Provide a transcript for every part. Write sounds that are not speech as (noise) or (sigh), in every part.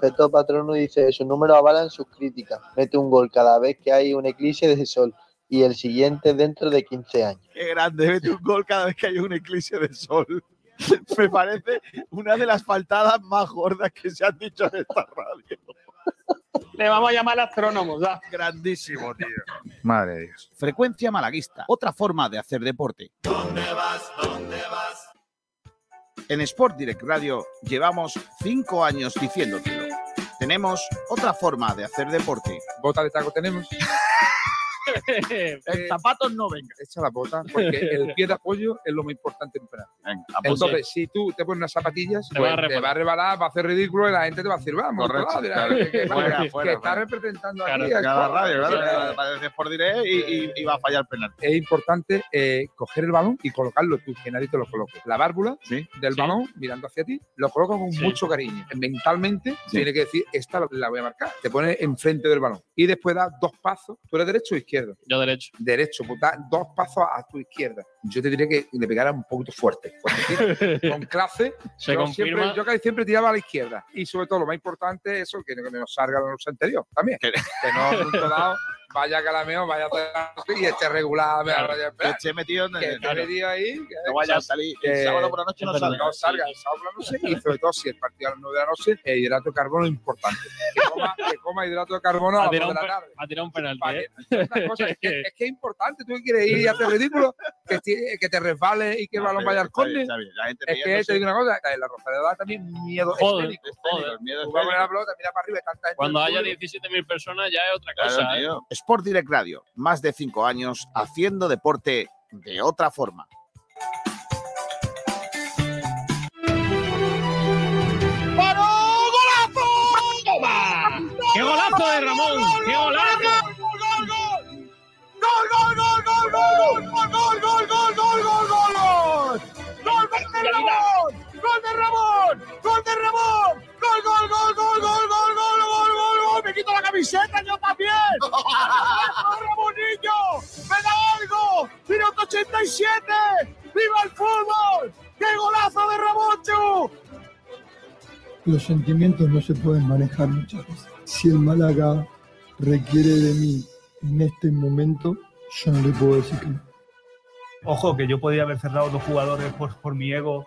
efecto patrono dice, su número avalan sus críticas. Mete un gol cada vez que hay un eclipse de sol y el siguiente dentro de 15 años. Qué grande, mete un gol cada vez que hay un eclipse de sol. (laughs) Me parece una de las faltadas más gordas que se han dicho en esta radio. Le vamos a llamar astrónomos. ¿ya? Grandísimo, tío. Madre de Dios. Frecuencia malaguista, otra forma de hacer deporte. En Sport Direct Radio llevamos cinco años diciéndotelo. Tenemos otra forma de hacer deporte. Bota de taco tenemos. (laughs) En zapatos no venga. Echa la bota, porque el pie de apoyo es lo más importante en penal. Venga, Entonces, si tú te pones unas zapatillas, Te pues va a te rebalar. va a rebalar, va a hacer ridículo y la gente te va a decir, vamos, Correcto, claro. que, que- Fuera, que fuera, está fuera. representando Claro, aquí. a Cada radio, claro. Sport Direct y, y- y va a fallar penal. Es importante eh, coger el balón y colocarlo tú, que nadie te lo coloque. La válvula Sí. del Sí. balón mirando hacia ti, lo colocas con Sí. mucho cariño. Mentalmente Sí. tiene que decir, esta la voy a marcar. Te pones enfrente del balón y después das dos pasos. ¿Tú eres derecho o izquierdo? Yo derecho. Derecho, pues das dos pasos a tu izquierda. Yo te diría que le pegara un poquito fuerte. (laughs) con clase. Se yo, confirma. siempre, yo casi siempre tiraba a la izquierda. Y sobre todo, lo más importante es eso, que, no- que salga la noche anterior también. Que- no, dado, vaya calameo, vaya a y esté regular, me Claro. vaya a Que esté metido en Que el. esté metido ahí, que No vaya a salir. El sábado por la noche no salga. no salga el sábado por la noche y sobre todo si el partido a las 9 de la noche, el hidrato de carbono es importante. Que coma, que coma hidrato de carbono a las 2 tirado de un, la tarde. un penalti. ¿eh? es, que, (laughs) es que es importante, tú que quieres ir y hacer ridículo, que, ti- que te resbale y que el balón vaya al córner. Es que te digo una cosa, en la Rosaleda da también miedo Joder, miedo a pelota, mira para arriba tanta gente Cuando haya público. 17.000 personas ya es otra Claro, cosa. ¿eh? Sport Direct Radio, más de cinco años haciendo deporte de otra forma. ¡Paró! ¡Golazo! ¡Toma! ¡Qué golazo de Ramón! ¡Qué golazo! ¡Gol, gol, gol, gol, gol! ¡Gol, gol, gol, gol, gol, gol, gol, gol! ¡Gol de Ramón! ¡Gol de Ramón! ¡Gol de Ramón! ¡Gol, gol, gol, gol, gol, gol, quito la camiseta yo también! (laughs) ¡Ramonillo! ¡Me da algo! ¡Minuto 87! ¡Viva el fútbol! ¡Qué golazo de Ramoncho! Los sentimientos no se pueden manejar muchas veces. Si el Málaga requiere de mí en este momento, yo no le puedo decir que no. Ojo, que yo podía haber cerrado dos jugadores por, por mi ego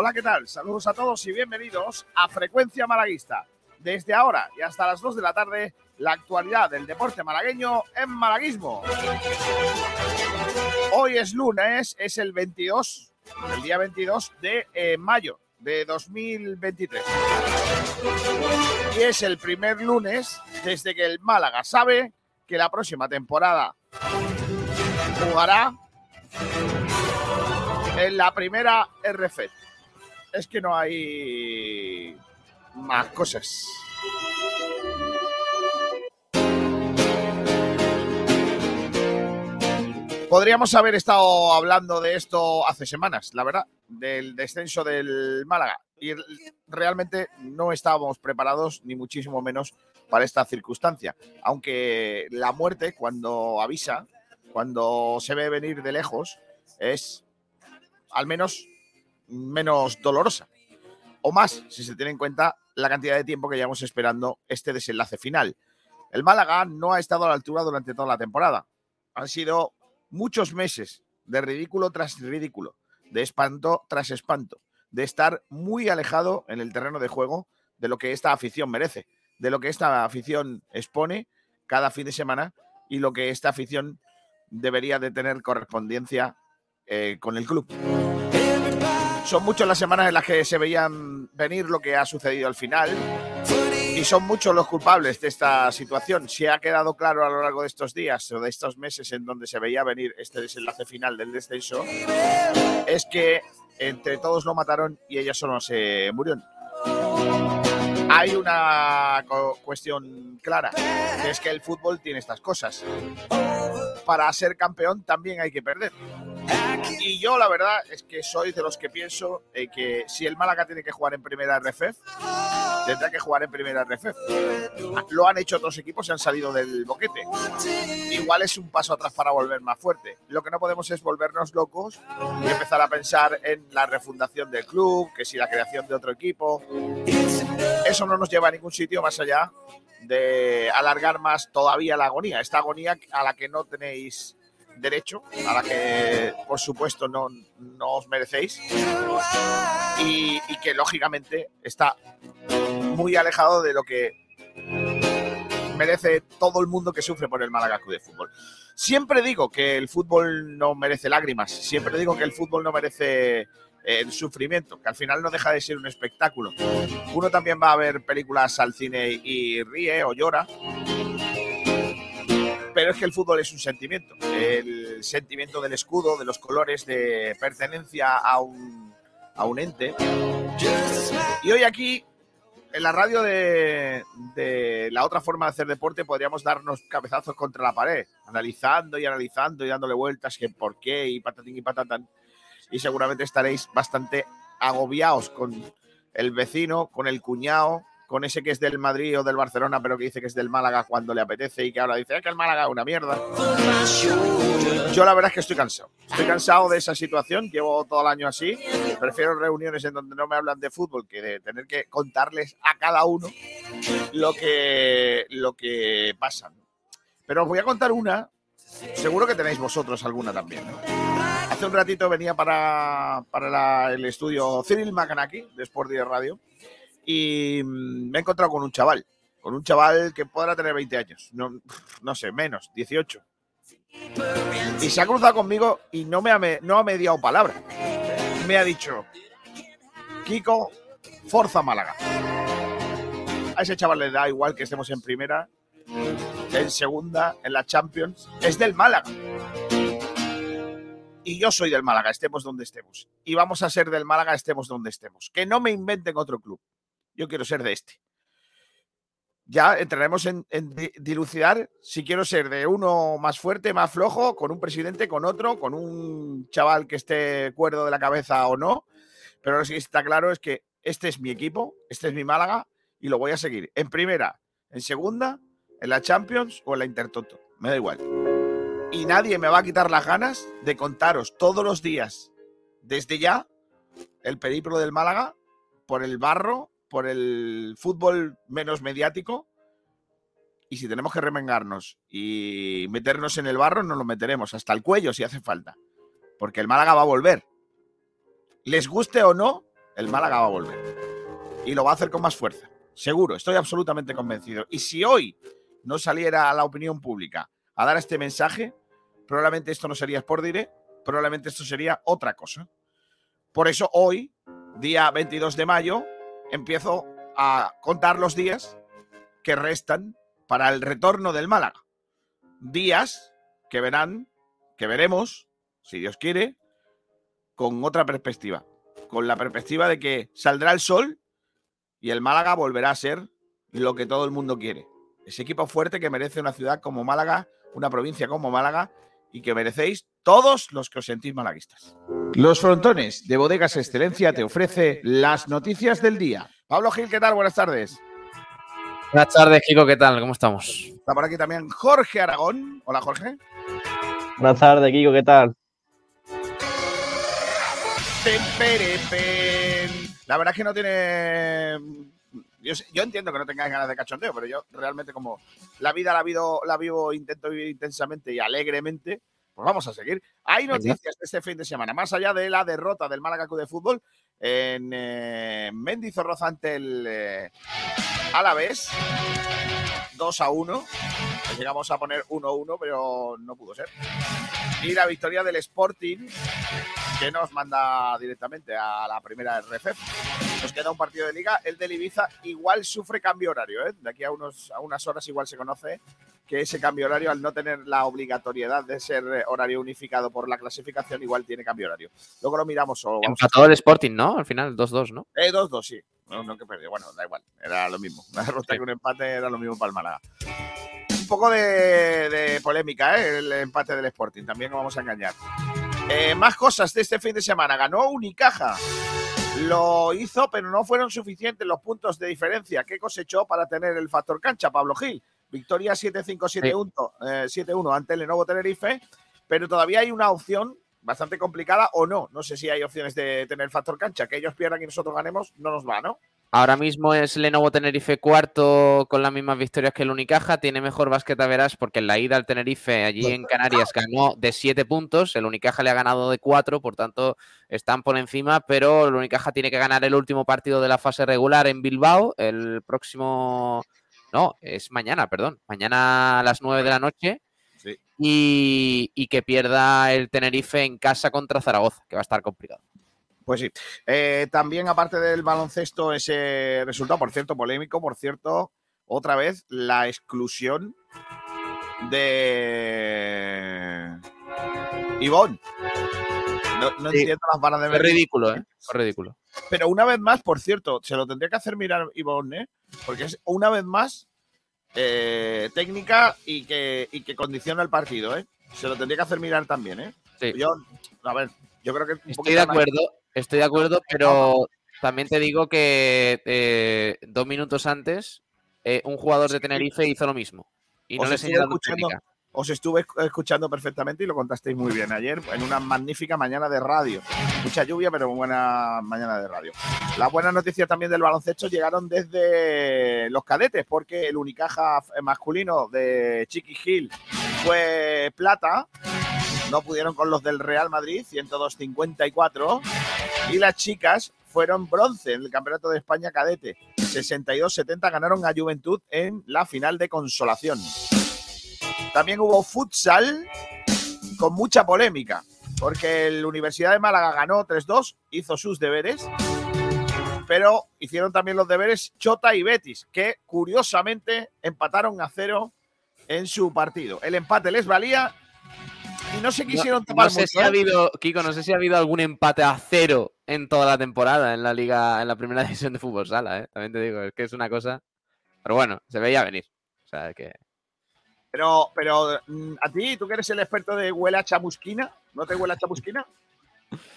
Hola, ¿qué tal? Saludos a todos y bienvenidos a Frecuencia Malaguista. Desde ahora y hasta las 2 de la tarde, la actualidad del deporte malagueño en Malaguismo. Hoy es lunes, es el 22, el día 22 de eh, mayo de 2023. Y es el primer lunes desde que el Málaga sabe que la próxima temporada jugará en la primera RF. Es que no hay más cosas. Podríamos haber estado hablando de esto hace semanas, la verdad, del descenso del Málaga. Y realmente no estábamos preparados, ni muchísimo menos, para esta circunstancia. Aunque la muerte, cuando avisa, cuando se ve venir de lejos, es al menos menos dolorosa. O más, si se tiene en cuenta la cantidad de tiempo que llevamos esperando este desenlace final. El Málaga no ha estado a la altura durante toda la temporada. Han sido muchos meses de ridículo tras ridículo, de espanto tras espanto, de estar muy alejado en el terreno de juego de lo que esta afición merece. de lo que esta afición expone cada fin de semana y lo que esta afición debería de tener correspondencia eh, con el club. Son muchas las semanas en las que se veían venir lo que ha sucedido al final y son muchos los culpables de esta situación. Si ha quedado claro a lo largo de estos días o de estos meses en donde se veía venir este desenlace final del descenso, es que entre todos lo mataron y ella solo se murió. Hay una cuestión clara, que es que el fútbol tiene estas cosas. Para ser campeón también hay que perder. Y yo la verdad es que soy de los que pienso eh, que si el Málaga tiene que jugar en primera RFF, tendrá que jugar en primera RFF. Lo han hecho otros equipos y han salido del boquete. Igual es un paso atrás para volver más fuerte. Lo que no podemos es volvernos locos y empezar a pensar en la refundación del club, que si la creación de otro equipo. Eso no nos lleva a ningún sitio más allá de alargar más todavía la agonía. Esta agonía a la que no tenéis derecho, a la que por supuesto no, no os merecéis y, que lógicamente está muy alejado de lo que merece todo el mundo que sufre por el Málaga Club de Fútbol. Siempre digo que el fútbol no merece lágrimas, siempre digo que el fútbol no merece eh, el sufrimiento, que al final no deja de ser un espectáculo. Uno también va a ver películas al cine y ríe o llora, pero es que el fútbol es un sentimiento, el sentimiento del escudo, de los colores, de pertenencia a un, a un ente. Y hoy aquí, en la radio de, de la otra forma de hacer deporte, podríamos darnos cabezazos contra la pared, analizando y analizando y dándole vueltas, que por qué y patatín y patatán. Y seguramente estaréis bastante agobiados con el vecino, con el cuñado, con ese que es del Madrid o del Barcelona, pero que dice que es del Málaga cuando le apetece y que ahora dice "Es que el Málaga es una mierda. Yo la verdad es que estoy cansado. Estoy cansado de esa situación, llevo todo el año así. Prefiero reuniones en donde no me hablan de fútbol que de tener que contarles a cada uno lo que, lo que pasa. Pero os voy a contar una, seguro que tenéis vosotros alguna también. Hace un ratito venía para, para el estudio Cyril Macanaki de Sport Radio y mm, me he encontrado con un chaval, con un chaval que podrá tener 20 años, no, no sé, menos, 18. Y se ha cruzado conmigo y no me ha, no ha mediado palabra. Me ha dicho, Kiko, Forza Málaga. A ese chaval le da igual que estemos en primera, en segunda, en la Champions. Es del Málaga. Y yo soy del Málaga, estemos donde estemos. Y vamos a ser del Málaga, estemos donde estemos. Que no me inventen otro club. Yo quiero ser de este. Ya entraremos en, en di- dilucidar si quiero ser de uno más fuerte, más flojo, con un presidente, con otro, con un chaval que esté cuerdo de la cabeza o no. Pero lo que está claro es que este es mi equipo, este es mi Málaga y lo voy a seguir. En primera, en segunda, en la Champions o en la Intertoto. Me da igual. Y nadie me va a quitar las ganas de contaros todos los días, desde ya, el periplo del Málaga por el barro, por el fútbol menos mediático. Y si tenemos que remengarnos y meternos en el barro, nos lo meteremos hasta el cuello si hace falta. Porque el Málaga va a volver. Les guste o no, el Málaga va a volver. Y lo va a hacer con más fuerza. Seguro, estoy absolutamente convencido. Y si hoy no saliera a la opinión pública a dar este mensaje, probablemente esto no sería Sport probablemente esto sería otra cosa. Por eso hoy, día 22 de mayo, empiezo a contar los días que restan para el retorno del Málaga. Días que verán, que veremos, si Dios quiere, con otra perspectiva. Con la perspectiva de que saldrá el sol y el Málaga volverá a ser lo que todo el mundo quiere. Ese equipo fuerte que merece una ciudad como Málaga, una provincia como Málaga y que merecéis todos los que os sentís malaguistas. Los Frontones de Bodegas Excelencia te ofrece las noticias del día. Pablo Gil, ¿qué tal? Buenas tardes. Buenas tardes, Kiko, ¿qué tal? ¿Cómo estamos? Está por aquí también Jorge Aragón. Hola, Jorge. Buenas tardes, Kiko, ¿qué tal? La verdad es que no tiene. Yo, yo entiendo que no tengáis ganas de cachondeo, pero yo realmente, como la vida la vivo, la vivo, intento vivir intensamente y alegremente, Pues vamos a seguir. Hay noticias de este fin de semana, más allá de la derrota del Málaga Club de Fútbol en eh, Mendizorroza ante el eh, Alavés. 2 a 1. Llegamos a poner 1-1, pero no pudo ser. Y la victoria del Sporting, que nos manda directamente a la primera RFF. Nos queda un partido de liga. El del Ibiza igual sufre cambio horario. ¿eh? De aquí a, unos, a unas horas igual se conoce que ese cambio horario, al no tener la obligatoriedad de ser horario unificado por la clasificación, igual tiene cambio horario. Luego lo miramos. O Empató el Sporting, ¿no? Al final, 2-2, ¿no? Eh, 2-2, sí. No, no que perdió. Bueno, da igual. Era lo mismo. Una derrota y un empate era lo mismo para el Málaga. Poco de, de polémica, ¿eh? El empate del Sporting. También no vamos a engañar. Eh, más cosas de este fin de semana. Ganó Unicaja. Lo hizo, pero no fueron suficientes los puntos de diferencia que cosechó para tener el factor cancha, Pablo Gil. Victoria 7-5-7-1 eh, 7-1 ante el Lenovo Tenerife, pero todavía hay una opción bastante complicada o no. No sé si hay opciones de tener factor cancha. Que ellos pierdan y nosotros ganemos, no nos va, ¿no? Ahora mismo es Lenovo Tenerife cuarto con las mismas victorias que el Unicaja. Tiene mejor básquet a verás porque en la ida al Tenerife allí en Canarias ganó de 7 puntos. El Unicaja le ha ganado de 4, por tanto están por encima. Pero el Unicaja tiene que ganar el último partido de la fase regular en Bilbao el próximo. No, es mañana, perdón. Mañana a las 9 de la noche. Sí. Y, y que pierda el Tenerife en casa contra Zaragoza, que va a estar complicado. Pues sí. Eh, también, aparte del baloncesto, ese resultado, por cierto, polémico, por cierto, otra vez la exclusión de Ivonne. No, no Sí. entiendo las varas de Es ridículo, ¿eh? Es ridículo. Pero una vez más, por cierto, se lo tendría que hacer mirar Ivonne, ¿eh? porque es una vez más eh, técnica y que, y que condiciona el partido. ¿eh? Se lo tendría que hacer mirar también. ¿eh? Sí. Yo, a ver, yo creo que un Estoy de más- acuerdo, estoy de acuerdo, pero también te digo que eh, dos minutos antes eh, un jugador de Tenerife hizo lo mismo. Y no Os le estuve escuchando-. Os estuve esc- escuchando perfectamente y lo contasteis muy bien ayer en una magnífica mañana de radio. Mucha lluvia, pero buena mañana de radio. Las buenas noticias también del baloncesto llegaron desde los cadetes, porque el Unicaja masculino de Chiqui Gil fue plata. No pudieron con los del Real Madrid, 102-54. Y las chicas fueron bronce en el Campeonato de España cadete. 62-70 ganaron a Juventud en la final de consolación. También hubo futsal con mucha polémica, porque la Universidad de Málaga ganó 3-2, hizo sus deberes, pero hicieron también los deberes Chota y Betis, que curiosamente empataron a cero en su partido. El empate les valía y no se quisieron No, tapar no sé mucho, si ha ¿eh? habido, Kiko, no sé si ha habido algún empate a cero en toda la temporada en la liga, en la primera (laughs) división de fútbol sala, ¿eh? También te digo, es que es una cosa. Pero bueno, se veía venir. O sea que. Pero, pero mm, a ti, tú que eres el experto de huele a chamusquina, ¿no te huele a chamusquina? (laughs)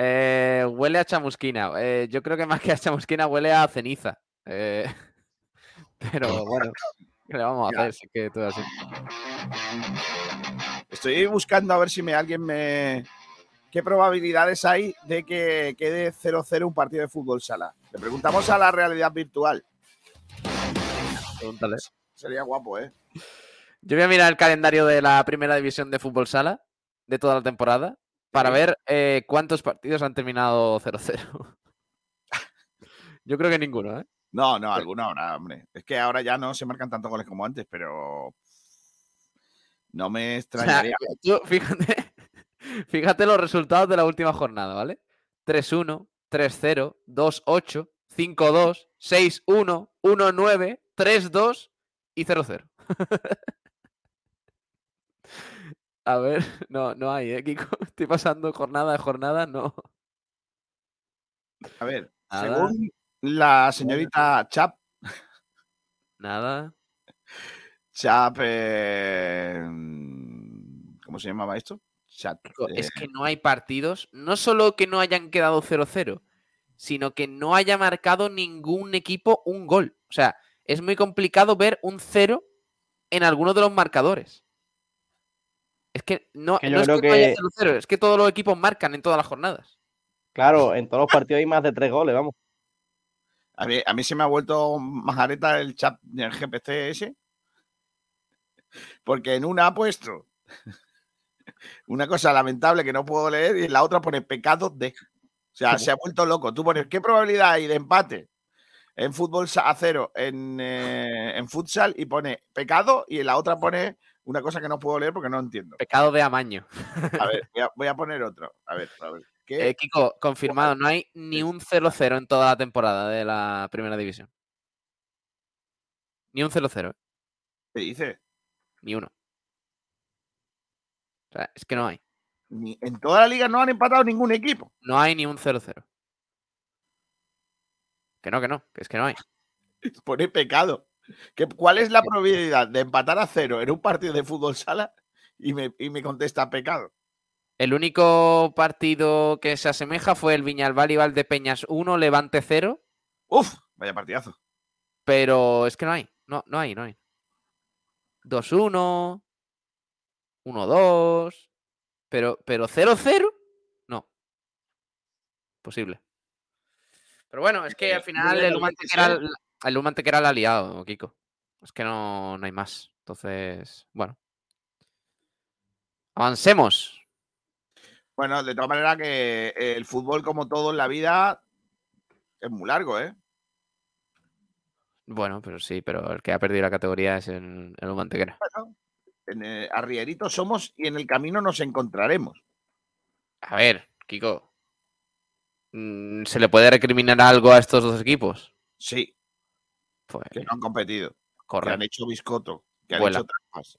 Eh, huele a chamusquina. Eh, yo creo que más que a chamusquina huele a ceniza. (laughs) Pero bueno, ¿qué le vamos a hacer? Si es que todo así. Estoy buscando a ver si me alguien me. ¿Qué probabilidades hay de que quede 0-0 un partido de fútbol sala? Le preguntamos a la realidad virtual. Pregúntale. Sería guapo, ¿eh? Yo voy a mirar el calendario de la primera división de fútbol sala de toda la temporada para ver eh, cuántos partidos han terminado 0-0. Yo creo que ninguno, ¿eh? No, no, alguna hora, hombre. Es que ahora ya no se marcan tantos goles como antes, pero. No me O sea, extrañaría. tú fíjate, (laughs) fíjate los resultados de la última jornada, ¿vale? 3-1, 3-0, 2-8, 5-2, 6-1, 1-9, 3-2 y 0-0. (laughs) A ver, no, no hay, ¿eh, Kiko? (laughs) Estoy pasando jornada de jornada, no. A ver, Nada. según la señorita Chap, Nada. Chap. eh, ¿Cómo se llamaba esto? Chat. Kiko, Es eh, que no hay partidos, no solo que no hayan quedado 0-0, sino que no haya marcado ningún equipo un gol. O sea, es muy complicado ver un 0 en alguno de los marcadores. Es que no, Que yo no es creo que no haya que- 0-0, es que todos los equipos marcan en todas las jornadas. Claro, en todos los partidos hay más de tres goles, vamos. A mí, a mí se me ha vuelto majareta el chat del GPC ese. Porque en una ha puesto una cosa lamentable que no puedo leer y en la otra pone pecado de. O sea, ¿Cómo? se ha vuelto loco. Tú pones, ¿qué probabilidad hay de empate en fútbol a cero en, eh, en futsal? Y pone pecado y en la otra pone una cosa que no puedo leer porque no entiendo. Pecado de amaño. A ver, voy a, voy a poner otro. A ver, a ver. Eh, Kiko, confirmado, no hay ni un 0-0 en toda la temporada de la primera división. Ni un 0-0, ¿eh? ¿Qué dice? Ni uno. O sea, es que no hay. Ni- en toda la liga no han empatado ningún equipo. No hay ni un 0-0. Que no, que no, que es que no hay. (laughs) Pone pecado. ¿Qué, ¿Cuál es la probabilidad de empatar a cero en un partido de fútbol sala? Y me, y me contesta pecado. El único partido que se asemeja fue el Viñalbal y Valdepeñas 1, Levante 0, Uf, vaya partidazo. pero es que no hay. No, no hay, no hay. 2-1, 1-2, pero, pero 0-0, no. Posible. Pero bueno, es que Eh, al final muy el Humantequera, el Humantequera la ha liado, Kiko. Es que no, no hay más. Entonces, bueno. Avancemos. Bueno, de todas maneras que eh, el fútbol, como todo en la vida, es muy largo, ¿eh? Bueno, pero sí, pero el que ha perdido la categoría es el, el Humantequera. Bueno, en, eh, arrieritos somos y en el camino nos encontraremos. A ver, Kiko. mm, ¿Se le puede recriminar algo a estos dos equipos? Sí, Pues, que no han competido, que han correcto. hecho biscoto, que han Vuela. hecho trampas.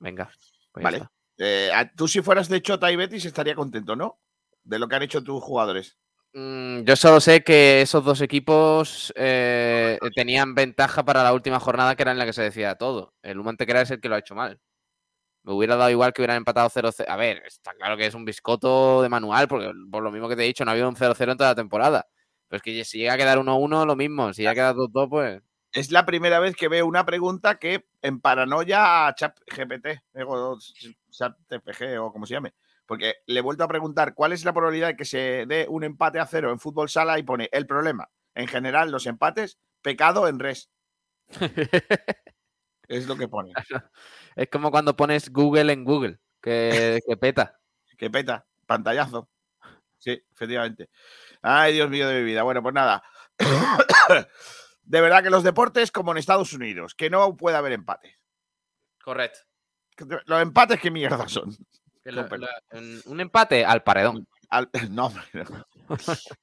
Venga. pues Vale. Eh, tú si fueras de Chota y Betis estaría contento, ¿no? De lo que han hecho tus jugadores. Mm, Yo solo sé que esos dos equipos eh, tenían ventaja para la última jornada, que era en la que se decía todo. El Humantequera es el que lo ha hecho mal. Me hubiera dado igual que hubieran empatado 0-0. A ver, está claro que es un biscoto de manual, porque por lo mismo que te he dicho, no ha habido un 0-0 en toda la temporada. Pero es que si llega a quedar 1-1, lo mismo. Si llega a quedar 2-2, pues. Es la primera vez que veo una pregunta que en paranoia a ChatGPT, o ChatGPG o como se llame. Porque le he vuelto a preguntar cuál es la probabilidad de que se dé un empate a cero en fútbol sala y pone el problema. En general, los empates, pecado en res. (laughs) Es lo que pone. es como cuando pones Google en Google, que, (laughs) que peta. Que peta, pantallazo. Sí, efectivamente. Ay, Dios mío de mi vida. Bueno, pues nada. (coughs) De verdad que los deportes, como en Estados Unidos, que no puede haber empate. Correcto. Los empates, ¿qué mierda son? Un empate al paredón. Al- (laughs) no.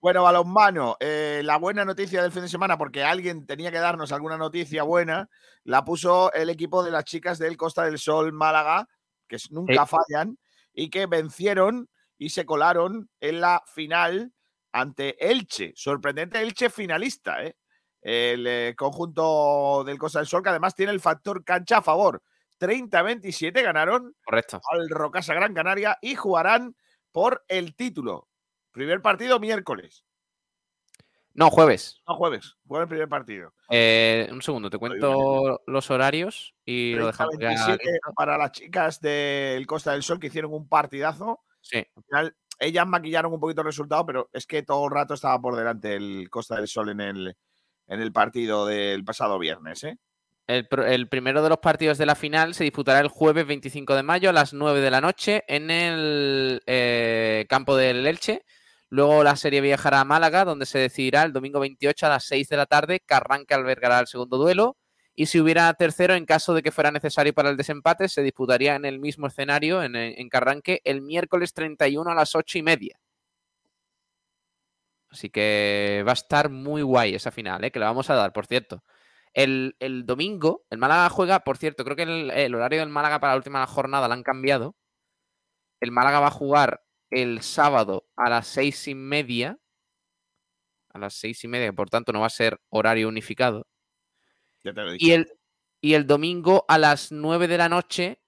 Bueno, balonmano, eh, la buena noticia del fin de semana, porque alguien tenía que darnos alguna noticia buena, la puso el equipo de las chicas del Costa del Sol Málaga, que nunca fallan, y que vencieron y se colaron en la final ante Elche. Sorprendente Elche finalista, ¿eh? El eh, conjunto del Costa del Sol, que además tiene el factor cancha a favor. 30-27 ganaron Correcto. al Rocasa Gran Canaria y jugarán por el título. Primer partido miércoles, No, jueves. no jueves. Juega el primer partido. Eh, un segundo, te cuento los horarios y lo dejamos ya 30-27 listo. para las chicas del Costa del Sol que hicieron un partidazo. Sí, Al final, ellas maquillaron un poquito el resultado, pero es que todo el rato estaba por delante el Costa del Sol en el, en el partido del pasado viernes. ¿eh? El, pr- el primero de los partidos de la final se disputará el jueves 25 de mayo a las 9 de la noche en el eh, campo del Elche. Luego la serie viajará a Málaga, donde se decidirá el domingo 28 a las 6 de la tarde. Carranca albergará el segundo duelo. Y si hubiera tercero, en caso de que fuera necesario para el desempate, se disputaría en el mismo escenario, en, en Carranque, el miércoles 31 a las 8 y media. Así que va a estar muy guay esa final, ¿eh? que la vamos a dar, por cierto. El, el domingo, el Málaga juega, por cierto, creo que el, el horario del Málaga para la última jornada lo han cambiado. El Málaga va a jugar el sábado a las seis y media. A las seis y media, por tanto, no va a ser horario unificado. Ya te lo he dicho. Y el, y el domingo a las 9 de la noche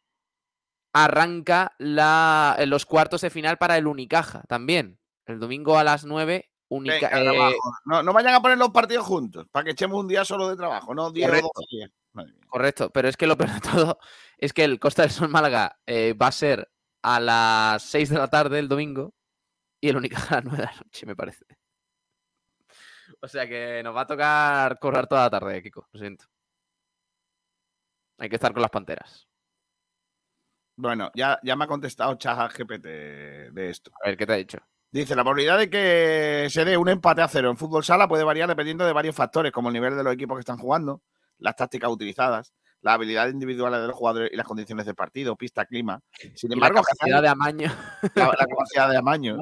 arranca la, los cuartos de final para el Unicaja también. El domingo a las 9, Venga, eh, no, no vayan a poner los partidos juntos para que echemos un día solo de trabajo, no 10 o Correcto. 12 días. Madre mía. Correcto, pero es que lo peor de todo (laughs) es que el Costa del Sol Málaga eh, va a ser a las 6 de la tarde el domingo y el Unicaja (laughs) a las 9 de la noche, me parece. O sea que nos va a tocar correr toda la tarde, Kiko, lo siento. Hay que estar con las panteras. Bueno, ya, ya me ha contestado Chaja GPT de esto. A ver, ¿qué te ha dicho? Dice, la probabilidad de que se dé un empate a cero en fútbol sala puede variar dependiendo de varios factores, como el nivel de los equipos que están jugando, las tácticas utilizadas, las habilidades individuales de los jugadores y las condiciones del partido, pista, clima. Sin embargo, (laughs) la capacidad de amaño. la, la capacidad de amaño.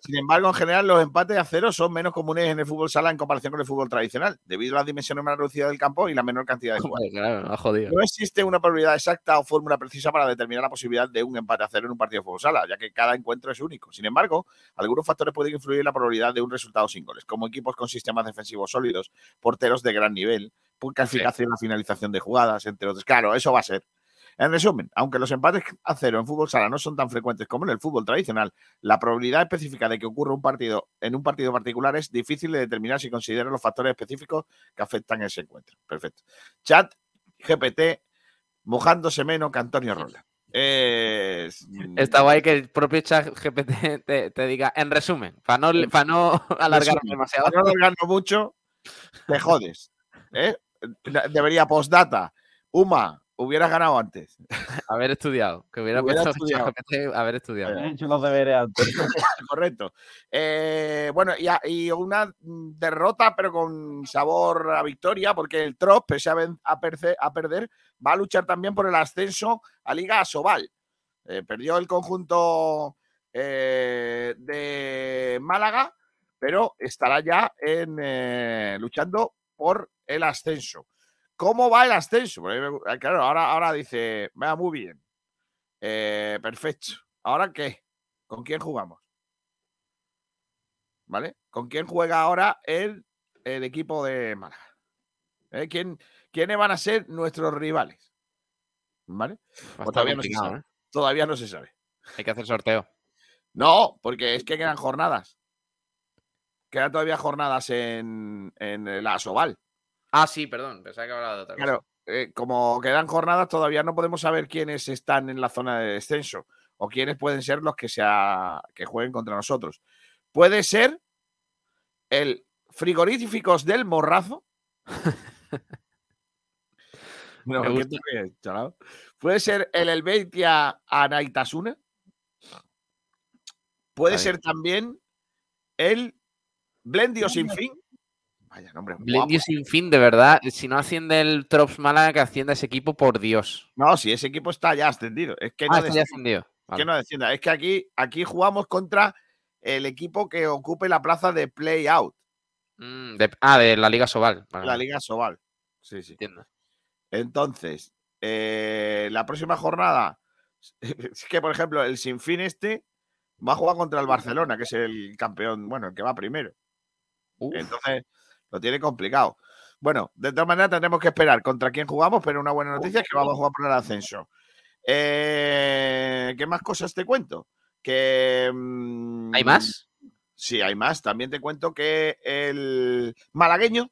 Sin embargo, en general, los empates a cero son menos comunes en el fútbol sala en comparación con el fútbol tradicional, debido a las dimensiones más reducidas del campo y la menor cantidad de jugadores. Claro, jodido. No existe una probabilidad exacta o fórmula precisa para determinar la posibilidad de un empate a cero en un partido de fútbol sala, ya que cada encuentro es único. Sin embargo, algunos factores pueden influir en la probabilidad de un resultado sin goles, como equipos con sistemas defensivos sólidos, porteros de gran nivel, poca eficacia en la finalización de jugadas, entre otros. Claro, eso va a ser. En resumen, aunque los empates a cero en fútbol sala no son tan frecuentes como en el fútbol tradicional, la probabilidad específica de que ocurra un partido en un partido particular es difícil de determinar si considera los factores específicos que afectan ese encuentro. Perfecto. Chat GPT mojándose menos que Antonio Rola. Es, (laughs) Está guay que el propio chat GPT (laughs) te, te diga, en resumen, para no, para no (laughs) alargar resumen, demasiado. para no alargarlo mucho, te jodes. ¿eh? (laughs) Debería postdata. Uma, hubieras ganado antes. (laughs) Haber estudiado. Que hubiera Hubiera puesto estudiado. ChatGPT haber estudiado. He hecho los deberes antes. (laughs) Correcto. Eh, bueno, y, a- y una derrota, pero con sabor a victoria, porque el Trop, pese a, ven- a perce- a perder, va a luchar también por el ascenso a Liga Asobal. Eh, perdió el conjunto eh, de Málaga, pero estará ya en, eh, luchando por el ascenso. ¿Cómo va el ascenso? Porque, eh, claro, ahora, ahora dice, va muy bien. Eh, perfecto. ¿Ahora qué? ¿Con quién jugamos? ¿Vale? ¿Con quién juega ahora el, el equipo de Málaga? ¿Eh? ¿Quién, ¿Quiénes van a ser nuestros rivales? ¿Vale? Pues todavía no se sabe. ¿eh? Todavía no se sabe. Hay que hacer sorteo. No, porque es que quedan jornadas. Quedan todavía jornadas en, en la Asobal. Ah, sí, perdón. Pensaba que hablaba de otra cosa. Claro, eh, como quedan jornadas, todavía no podemos saber quiénes están en la zona de descenso o quiénes pueden ser los que, sea, que jueguen contra nosotros. Puede ser el Frigoríficos del Morrazo. (laughs) No, Me ¿qué gusta. te ríes, chalao? Puede ser el Helvetia Anaitasuna. Puede ser también el Blendio Sin Fin. Vaya nombre. Blendio sin fin, de verdad. Si no asciende el Trops Málaga, que ascienda ese equipo, por Dios. No, si ese equipo está ya ascendido. Es que no Ah, está ya ascendido. Vale. que no descienda. Es que aquí, aquí jugamos contra el equipo que ocupe la plaza de play out, Mm, de- ah, de la Liga Sobal. Vale, la Liga Sobal. Sí, sí. entiendo. Entonces, eh, la próxima jornada, (laughs) es que por ejemplo, el Sinfín este va a jugar contra el Barcelona, que es el campeón, bueno, el que va primero. Uf. Entonces, lo tiene complicado. Bueno, de todas maneras tendremos que esperar contra quién jugamos, pero una buena noticia es que vamos a jugar por el ascenso. Eh, ¿Qué más cosas te cuento? Que ¿Hay mm, más? Sí, hay más. También te cuento que el malagueño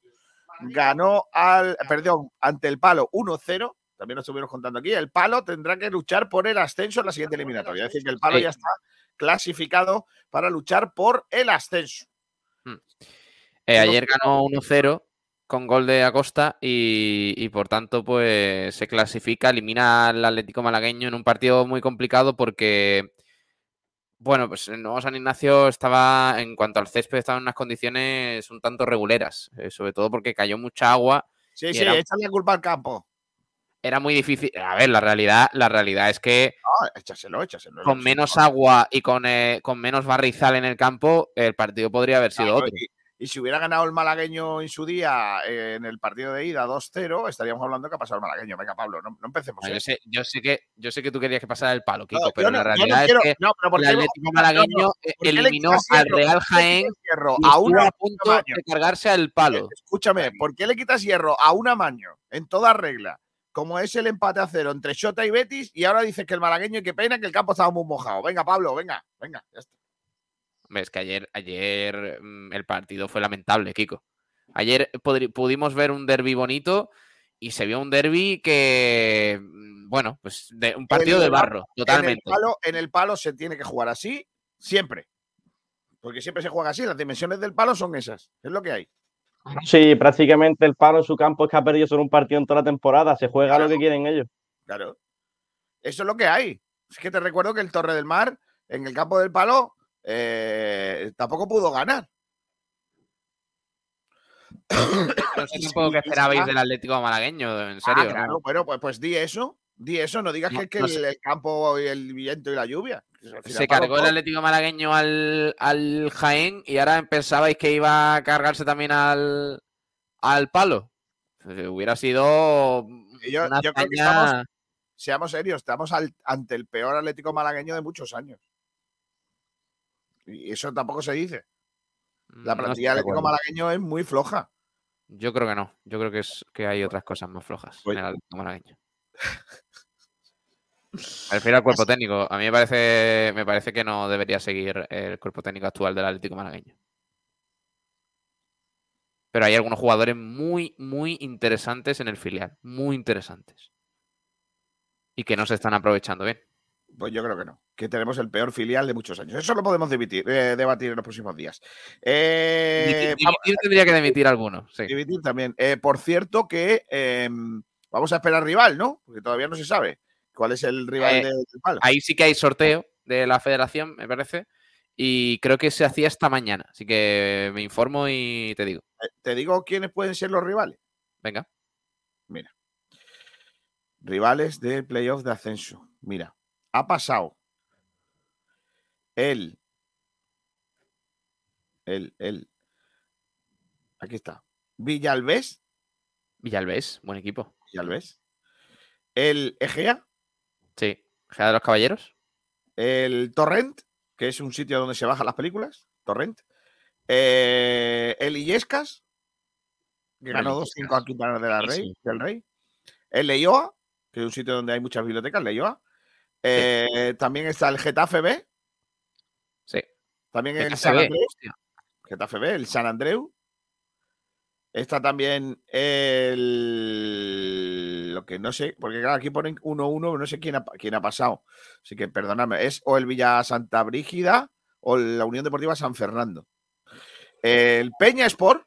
ganó al, perdón, ante el palo 1-0. También lo estuvimos contando aquí. El palo tendrá que luchar por el ascenso en la siguiente eliminatoria. Es decir, que el palo Sí. ya está clasificado para luchar por el ascenso. Eh, ayer ganó 1-0 con gol de Acosta y, y, por tanto pues se clasifica, elimina al Atlético Malagueño en un partido muy complicado porque bueno, pues el nuevo San Ignacio estaba, en cuanto al césped, estaba en unas condiciones un tanto reguleras, eh, sobre todo porque cayó mucha agua, Sí, sí, era- échale la culpa al campo. era muy difícil. A ver, la realidad, la realidad es que No, échaselo, échaselo. con menos agua y con, eh, con menos barrizal en el campo, el partido podría haber sido Claro, otro. Y, y si hubiera ganado el malagueño en su día eh, en el partido de ida 2-0, estaríamos hablando que ha pasado el malagueño. Venga, Pablo, no, no empecemos. ¿eh? yo, sé, yo, sé que, yo sé que tú querías que pasara el palo, Kiko, No, pero la realidad quiero- es que no, pero ¿por el Atlético Malagueño eh, ¿por qué le eliminó al hierro? Real ¿Por qué le Jaén hierro y a una a punto de cargarse al palo. Escúchame, ¿por qué le quitas hierro a un amaño en toda regla? Como es el empate a cero entre Shota y Betis, y ahora dices que el malagueño, qué pena, que el campo estaba muy mojado. Venga, Pablo, venga, venga, ya está. Es que ayer, ayer mm, el partido fue lamentable, Kiko. Ayer pudimos ver un derby bonito y se vio un derby que, mm, bueno, pues de, un partido El de bar- barro, En el, totalmente. palo, en el palo se tiene que jugar así, siempre. Porque siempre se juega así, las dimensiones del palo son esas, es lo que hay. Sí, prácticamente el palo en su campo es que ha perdido solo un partido en toda la temporada. Se juega lo que quieren ellos. Claro. Eso es lo que hay. Es que te recuerdo que el Torre del Mar, en el campo del palo, eh, tampoco pudo ganar. No sé (coughs) tampoco qué esperabais del Atlético malagueño, en serio. Ah, claro, bueno, pues, pues di eso. Di eso, no digas No, que, es que no el, el campo y el viento y la lluvia. Se cargó el. Atlético malagueño al, al Jaén y ahora pensabais que iba a cargarse también al, al palo. Eh, Hubiera sido Yo- una yo creo que estamos- Seamos serios, estamos al- ante el peor Atlético malagueño de muchos años. Y eso tampoco se dice. La no plantilla del de Atlético malagueño es muy floja. Yo creo que no. Yo creo que es que hay otras cosas más flojas Pues- en el Atlético malagueño. (laughs) Me refiero al cuerpo técnico. A mí me parece, me parece que no debería seguir el cuerpo técnico actual del Atlético malagueño. Pero hay algunos jugadores muy, muy interesantes en el filial. Muy interesantes. Y que no se están aprovechando bien. Pues yo creo que no. Que tenemos el peor filial de muchos años. Eso lo podemos debatir, eh, debatir en los próximos días. Eh, Dimitir- vamos- dimitir tendría que demitir alguno. Sí. Dividir también. Eh, por cierto, que eh, vamos a esperar rival, ¿no? Porque todavía no se sabe cuál es el rival Eh, de- del palo. Ahí sí que hay sorteo de la federación, me parece. Y creo que se hacía esta mañana. Así que me informo y te digo. Te digo quiénes pueden ser los rivales. Venga. Rivales de playoff de ascenso. Mira, ha pasado el. El, el. Aquí está. Villalbés. Villalbés, buen equipo. Villalbés. El Egea. Sí. ¿Gea de los Caballeros? El Torrent, que es un sitio donde se bajan las películas. Torrent. Eh, el Illescas, que ganó Illescas. 2-5 aquí para de la Rey, sí. del Rey. El Leioa, que es un sitio donde hay muchas bibliotecas, Leioa. Eh, También está el Getafe B. Sí. También el San B, Andreu. Getafe B, el San Andreu. Está también el. Lo que no sé, porque claro, aquí ponen 1-1, no sé quién ha, quién ha pasado. Así que perdóname, es o el Villa Santa Brígida o la Unión Deportiva San Fernando. El Peña Sport,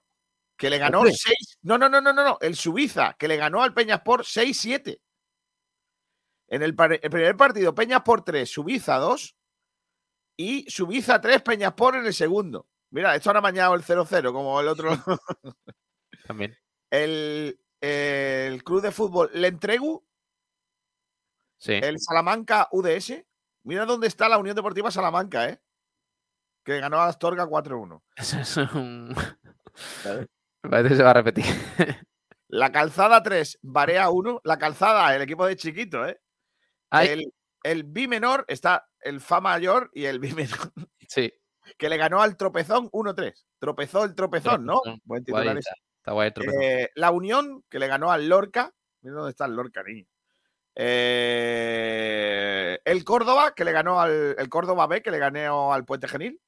que le ganó Hombre. 6. No, no, no, no, no, no. El Subiza, que le ganó al Peña Sport 6-7. En el, el primer partido, Peña Sport 3, Subiza 2. Y Subiza 3, Peña Sport en el segundo. Mira, esto ahora mañana el 0-0, como el otro. (laughs) También. el, el club de fútbol Le Entregu, Sí. el Salamanca UDS. Mira dónde está la Unión Deportiva Salamanca, ¿eh? Que ganó a Astorga 4-1. Eso es un- (laughs) parece que se va a repetir. La Calzada 3, Barea 1. La Calzada, el equipo de chiquito, ¿eh? El, el B menor está el Fa mayor y el B (laughs) menor, sí. que le ganó al Tropezón 1-3. Tropezó el Tropezón, ¿no? Buen Guay, titular está, guay el tropezón. Eh, la Unión, que le ganó al Lorca. Mira dónde está el Lorca, niño. Eh, el Córdoba, que le ganó al el Córdoba B, que le ganó al Puente Genil.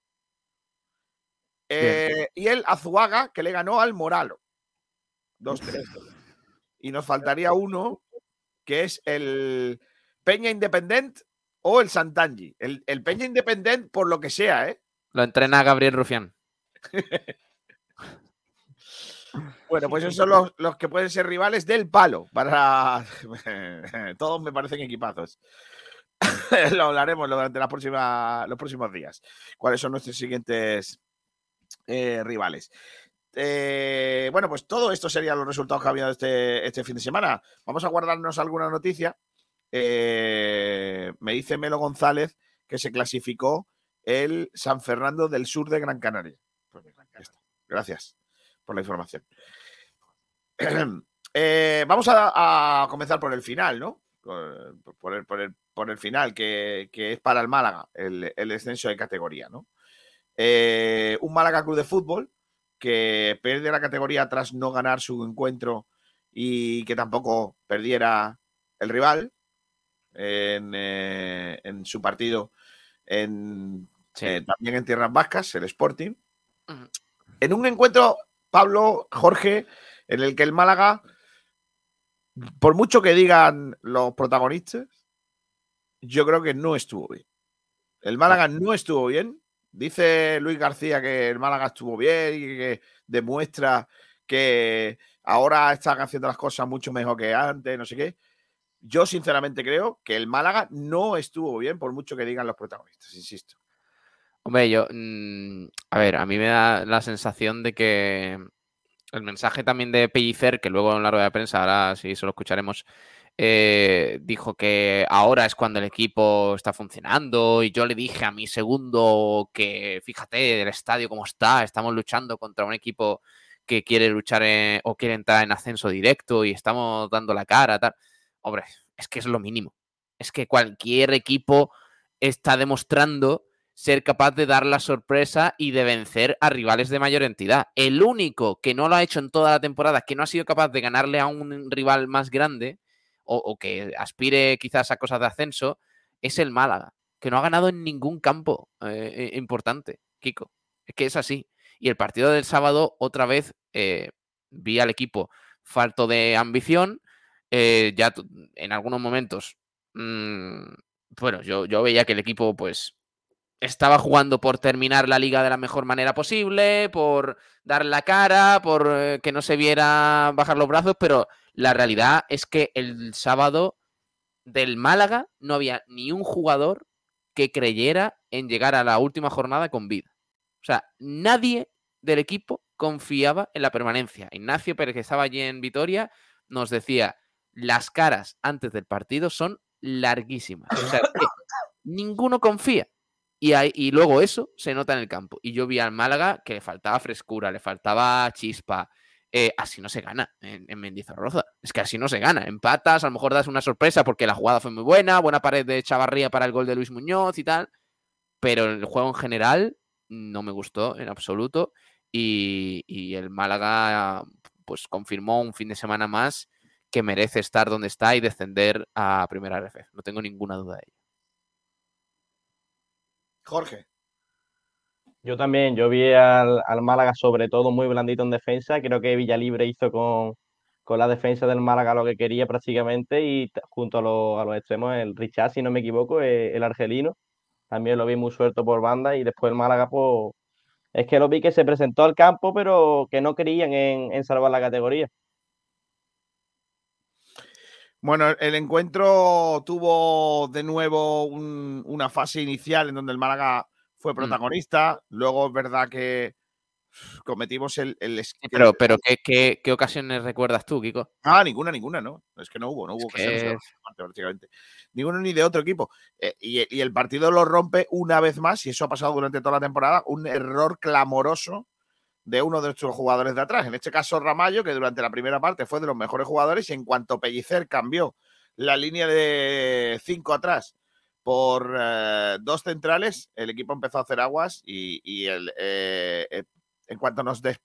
Eh, y el Azuaga, que le ganó al Moralo. 2-3. Y nos faltaría uno, que es el Peña Independent o el Santangi. El, el Peña Independent, por lo que sea, ¿eh? Lo entrena Gabriel Rufián. (laughs) Bueno, pues esos son los, los que pueden ser rivales del palo. Para (laughs) todos me parecen equipazos. (laughs) lo hablaremos durante las próximas, los próximos días. ¿Cuáles son nuestros siguientes eh, rivales? Eh, bueno, pues todo esto serían los resultados que ha habido este, este fin de semana. Vamos a guardarnos alguna noticia. Eh, me dice Melo González que se clasificó el San Fernando del Sur de Gran Canaria. Pues. Gracias por la información. (clears throat) Eh, vamos a, comenzar por el final, ¿no? Por, el, final, que, que es para el Málaga, el, el descenso de categoría, ¿no? Eh, un Málaga Club de Fútbol que pierde la categoría tras no ganar su encuentro y que tampoco perdiera el rival en, eh, en su partido en, Sí. eh, también en Tierras Vascas, el Sporting. En un encuentro, Pablo, Jorge, en el que el Málaga, por mucho que digan los protagonistas, yo creo que no estuvo bien. El Málaga no estuvo bien. Dice Luis García que el Málaga estuvo bien y que demuestra que ahora están haciendo las cosas mucho mejor que antes, no sé qué. Yo sinceramente creo que el Málaga no estuvo bien, por mucho que digan los protagonistas, insisto. Hombre, yo. mm, a ver, a mí me da la sensación de que el mensaje también de Pellicer, que luego en la rueda de prensa, ahora sí se lo escucharemos, eh, dijo que ahora es cuando el equipo está funcionando. Y yo le dije a mi segundo que, fíjate, el estadio cómo está, estamos luchando contra un equipo que quiere luchar en- o quiere entrar en ascenso directo y estamos dando la cara, tal. Hombre, es que es lo mínimo. Es que cualquier equipo está demostrando ser capaz de dar la sorpresa y de vencer a rivales de mayor entidad. El único que no lo ha hecho en toda la temporada, que no ha sido capaz de ganarle a un rival más grande o, que aspire quizás a cosas de ascenso, es el Málaga, que no ha ganado en ningún campo eh, eh, importante, Kiko. Es que es así. Y el partido del sábado, otra vez, eh, vi al equipo falto de ambición. Eh, ya en algunos momentos, mm, bueno, yo, yo veía que el equipo, pues, estaba jugando por terminar la liga de la mejor manera posible, por dar la cara, por eh, que no se viera bajar los brazos, pero la realidad es que el sábado del Málaga no había ni un jugador que creyera en llegar a la última jornada con vida. O sea, nadie del equipo confiaba en la permanencia. Ignacio Pérez, que estaba allí en Vitoria, nos decía, las caras antes del partido son larguísimas. O sea, ninguno confía. Y, y luego eso se nota en el campo. Y yo vi al Málaga que le faltaba frescura, le faltaba chispa. Eh, así no se gana en, en Mendizorroza. Es que así no se gana. Empatas, a lo mejor das una sorpresa porque la jugada fue muy buena, buena pared de Chavarría para el gol de Luis Muñoz y tal. Pero el juego en general no me gustó en absoluto. Y, y el Málaga pues confirmó un fin de semana más que merece estar donde está y descender a primera RF. No tengo ninguna duda de ello. Jorge. Yo también, yo vi al, al Málaga sobre todo muy blandito en defensa. Creo que Villalibre hizo con, con la defensa del Málaga lo que quería prácticamente y junto a, los- a los extremos el Richard, si no me equivoco, eh, el argelino, también lo vi muy suelto por banda y después el Málaga, pues, es que lo vi que se presentó al campo pero que no querían en, en salvar la categoría. Bueno, el encuentro tuvo de nuevo un- una fase inicial en donde el Málaga fue protagonista. Luego es verdad que cometimos el, el Pero, pero ¿qué, qué, qué ocasiones recuerdas tú, Kiko? Ah, ninguna, ninguna, ¿no? Es que no hubo, no hubo Es que ocasiones de es- nuestra parte, prácticamente. Ninguno ni de otro equipo. Eh, y, y el partido lo rompe una vez más, y eso ha pasado durante toda la temporada, un error clamoroso de uno de nuestros jugadores de atrás. En este caso, Ramallo, que durante la primera parte fue de los mejores jugadores, y en cuanto Pellicer cambió la línea de cinco atrás por eh, dos centrales, el equipo empezó a hacer aguas y, y el, eh, eh, en cuanto nos, des-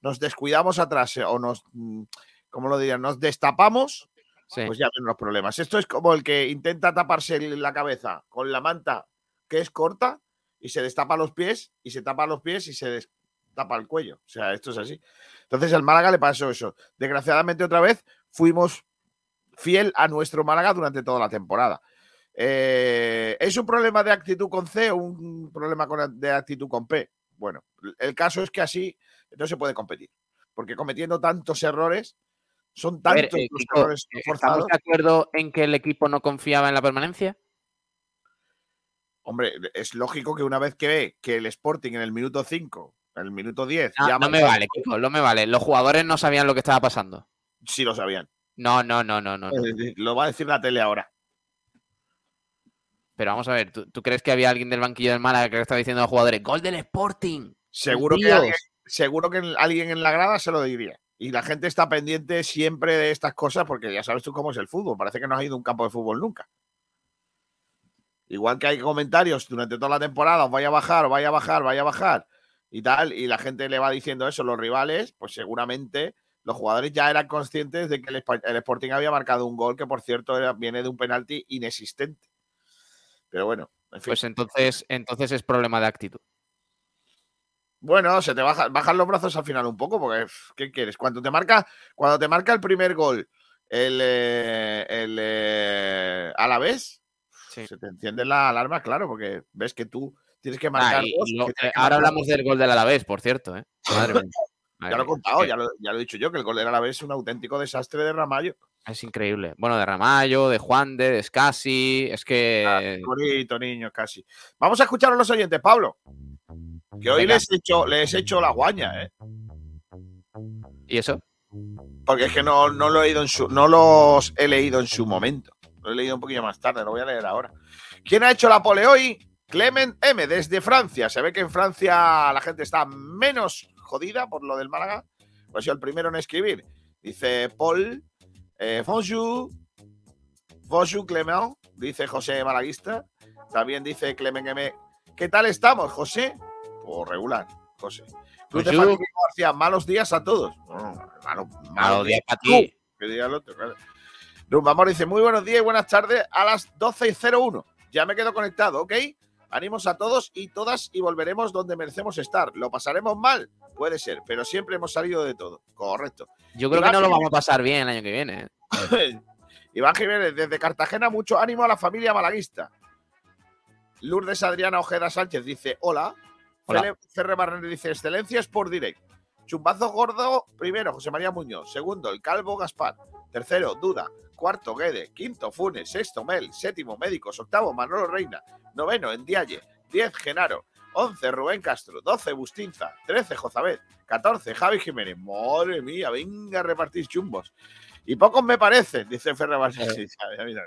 nos descuidamos atrás o nos, mm, ¿cómo lo dirían? Nos destapamos, Sí. pues ya vienen los problemas. Esto es como el que intenta taparse la cabeza con la manta que es corta y se destapa los pies y se tapa los pies y se destapa el cuello. O sea, esto es así. Entonces al Málaga le pasó eso. Desgraciadamente otra vez fuimos fiel a nuestro Málaga durante toda la temporada. Eh, ¿Es un problema de actitud con C o un problema con- de actitud con P? Bueno, el caso es que así no se puede competir, porque cometiendo tantos errores, son ver, tantos eh, los Kiko, errores eh, forzados. ¿Estamos de acuerdo en que el equipo no confiaba en la permanencia? Hombre, es lógico que una vez que ve que el Sporting en el minuto 5, en el minuto 10, No, ya no me vale, Kiko, no me vale. Los jugadores no sabían lo que estaba pasando. Sí lo sabían. No, no, no, no, no. Lo va a decir la tele ahora. Pero vamos a ver, ¿tú, tú crees que había alguien del banquillo del Málaga que le estaba diciendo a los jugadores, gol del Sporting? Seguro que, alguien, seguro que alguien en la grada se lo diría. Y la gente está pendiente siempre de estas cosas porque ya sabes tú cómo es el fútbol. Parece que no has ido a un campo de fútbol nunca. Igual que hay comentarios durante toda la temporada, os vaya a bajar, os vaya a bajar, vaya a bajar y tal, y la gente le va diciendo eso, los rivales, pues seguramente los jugadores ya eran conscientes de que el, Sporting había marcado un gol que, por cierto, era- viene de un penalti inexistente. Pero bueno, en fin. Pues entonces, entonces es problema de actitud. Bueno, se te baja, bajan los brazos al final un poco, porque ¿qué quieres? Cuando te marca, cuando te marca el primer gol, el, eh, el eh, Alavés, Sí. se te enciende la alarma, claro, porque ves que tú tienes que Ah, marcar dos, que eh, que ahora marcar hablamos del gol del Alavés, por cierto. ¿eh? (laughs) Madre mía. Ya lo he contado, que ya lo, ya lo he dicho yo, que el gol del Alavés es un auténtico desastre de Ramallo. Es increíble. Bueno, de Ramallo, de Juan de, de Scassi. Es que. Bonito, niño, casi. Vamos a escuchar a los oyentes, Pablo. Que hoy Venga. les he, hecho, les he hecho la guaña, ¿eh? ¿Y eso? Porque es que no, no, lo he ido en su, no los he leído en su momento. Lo he leído un poquillo más tarde, lo voy a leer ahora. ¿Quién ha hecho la pole hoy? Clement M, desde Francia. Se ve que en Francia la gente está menos jodida por lo del Málaga. Pues sido el primero en escribir. Dice Paul, eh, bonjour, bonjour Clement, dice José Malaguista. También dice Clement M. ¿Qué tal estamos, José? Pues regular, José. Cruz de García, malos días a todos. Bueno, malo- malos días para ti. que diga el otro, claro. Rumbamor dice, muy buenos días y buenas tardes a las 12 y 01. Ya me quedo conectado, ¿ok? Ánimos a todos y todas y volveremos donde merecemos estar. ¿Lo pasaremos mal? Puede ser, pero siempre hemos salido de todo. Correcto. Yo creo que no lo vamos a pasar bien el año que viene. ¿eh? (laughs) Iván Jiménez, desde Cartagena, mucho ánimo a la familia malaguista. Lourdes Adriana Ojeda Sánchez dice, hola. Hola. Ferre Barrera dice, excelencias por direct. Chumbazo gordo, primero, José María Muñoz. Segundo, el Calvo Gaspar. Tercero, Duda. Cuarto, Guede. Quinto, Funes. Sexto, Mel. Séptimo, Médicos. Octavo, Manolo Reina. Noveno, Endialle. Diez, Genaro. Once, Rubén Castro. Doce, Bustinza. Trece, Jozabed. Catorce, Javi Jiménez. Madre mía, venga a repartir chumbos. Y pocos me parecen, dice Ferre Barrera. (laughs) Sí, también.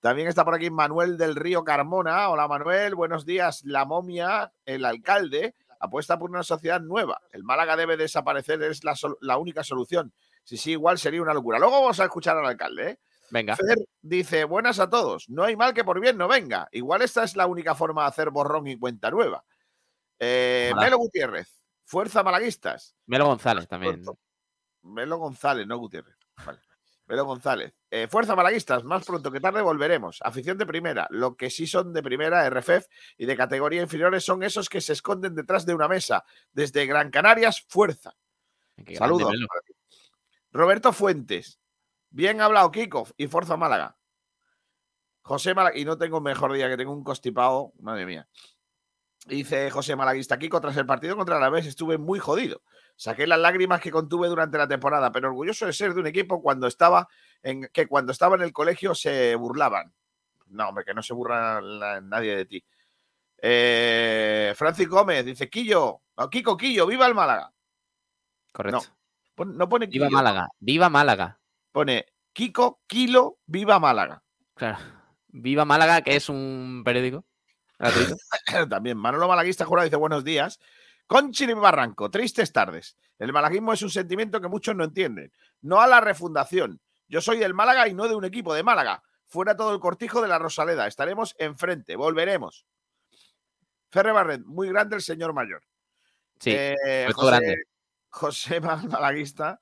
También está por aquí Manuel del Río Carmona. Hola Manuel, buenos días. La momia, el alcalde, apuesta por una sociedad nueva. El Málaga debe desaparecer, es la, sol- la única solución. Si sí, igual sería una locura. Luego vamos a escuchar al alcalde. ¿eh? Venga. Fer dice, buenas a todos. No hay mal que por bien no venga. Igual esta es la única forma de hacer borrón y cuenta nueva. Eh. Melo Gutiérrez, Fuerza Malaguistas. Melo González también. Pronto. Melo González, no Gutiérrez. Vale. Melo González. Eh, Fuerza Malaguistas, más pronto que tarde volveremos. Afición de primera. Lo que sí son de primera, RFF, y de categoría inferiores son esos que se esconden detrás de una mesa. Desde Gran Canarias, fuerza. Grande, Saludos. Roberto Fuentes. Bien hablado, Kiko. Y Forza Málaga. José Málaga. Y no tengo mejor día que tengo un constipado. Madre mía. Dice José Malaguista Kiko, tras el partido contra la vez estuve muy jodido. Saqué las lágrimas que contuve durante la temporada, pero orgulloso de ser de un equipo cuando estaba en, que cuando estaba en el colegio se burlaban. No, hombre, que no se burla la- nadie de ti. Eh, Francis Gómez dice, Quillo, no, Kiko, Quillo, viva el Málaga. Correcto. Pon- No pone Viva Málaga. Viva Málaga. pone Kiko, Kilo, viva Málaga. Claro. Viva Málaga, que es un periódico gratuito. (laughs) También Manolo Malaguista Jurado dice buenos días. Conchi y Barranco, tristes tardes. El malaguismo es un sentimiento que muchos no entienden. No a la refundación. Yo soy del Málaga y no de un equipo de Málaga. Fuera todo el cortijo de la Rosaleda. Estaremos enfrente. Volveremos. Ferre Barret, muy grande el señor mayor. Sí. Eh, José, grande. José (laughs) Malaguista.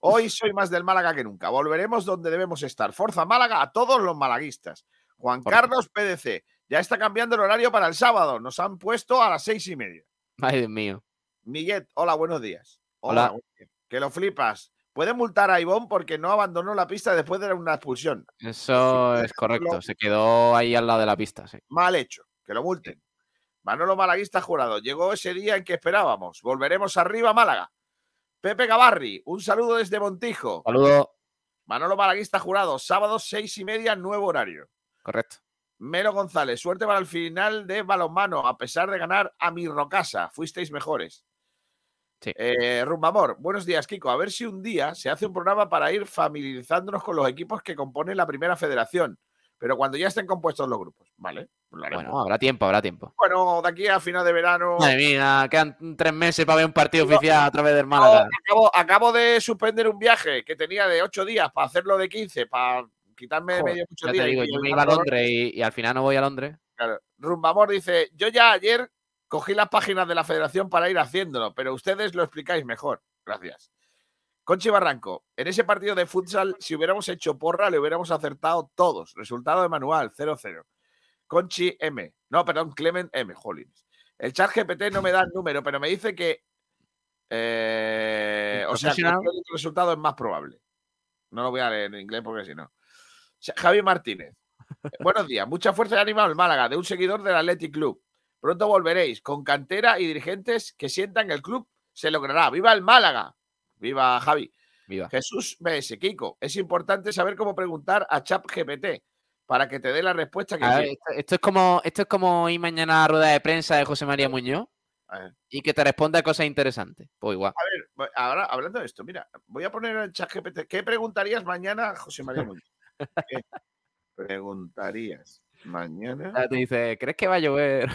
Hoy soy más del Málaga que nunca. Volveremos donde debemos estar. Forza Málaga a todos los malaguistas. Juan Carlos PDC. Ya está cambiando el horario para el sábado. Nos han puesto a las seis y media. Ay, Dios mío. Miguel, hola, buenos días. Hola. Que lo flipas. Puede multar a Ivón porque no abandonó la pista después de una expulsión. Eso es correcto. Se quedó ahí al lado de la pista. Sí. Mal hecho. Que lo multen. Manolo Malaguista jurado. Llegó ese día en que esperábamos. Volveremos arriba, Málaga. Pepe Gavarri, un saludo desde Montijo. Saludo. Manolo Malaguista jurado, sábado seis y media, nuevo horario. Correcto. Melo González, suerte para el final de balonmano, a pesar de ganar a mi Rocasa, fuisteis mejores. Sí. Eh, Rumbamor, buenos días, Kiko. A ver si un día se hace un programa para ir familiarizándonos con los equipos que componen la primera federación, pero cuando ya estén compuestos los grupos, ¿vale? Pues. Bueno, habrá tiempo, habrá tiempo. Bueno, de aquí a final de verano. Madre mía, quedan tres meses para ver un partido No, oficial a través del Málaga. acabo, acabo de suspender un viaje que tenía de ocho días para hacerlo de 15, para quitarme de Joder, medio mucho y- yo me iba a. Londres y, y al final no voy a Londres. Claro. Rumbamor dice, yo ya ayer cogí las páginas de la federación para ir haciéndolo, pero ustedes lo explicáis mejor. Gracias. Conchi Barranco, en ese partido de futsal, si hubiéramos hecho porra, le hubiéramos acertado todos. Resultado de manual, 0-0. Conchi M. No, perdón, Clement M. Hollins. El chat GPT no me da el número, pero me dice que. eh, o sea, que el resultado es más probable. No lo voy a leer en inglés porque si no. Javi Martínez. Buenos días. Mucha fuerza y ánimo al Málaga, de un seguidor del Athletic Club. Pronto volveréis con cantera y dirigentes que sientan el club se logrará. ¡Viva el Málaga! ¡Viva Javi! Viva. Jesús BS, Kiko, es importante saber cómo preguntar a ChatGPT para que te dé la respuesta que A ver, esto, esto es como, esto es como ir mañana a la rueda de prensa de José María Muñoz y que te responda cosas interesantes. Pues igual. A ver, ahora hablando de esto, mira, voy a poner en ChatGPT. ¿Qué preguntarías mañana, a José María (laughs) Muñoz? ¿Qué preguntarías mañana, te dice, ¿crees que va a llover?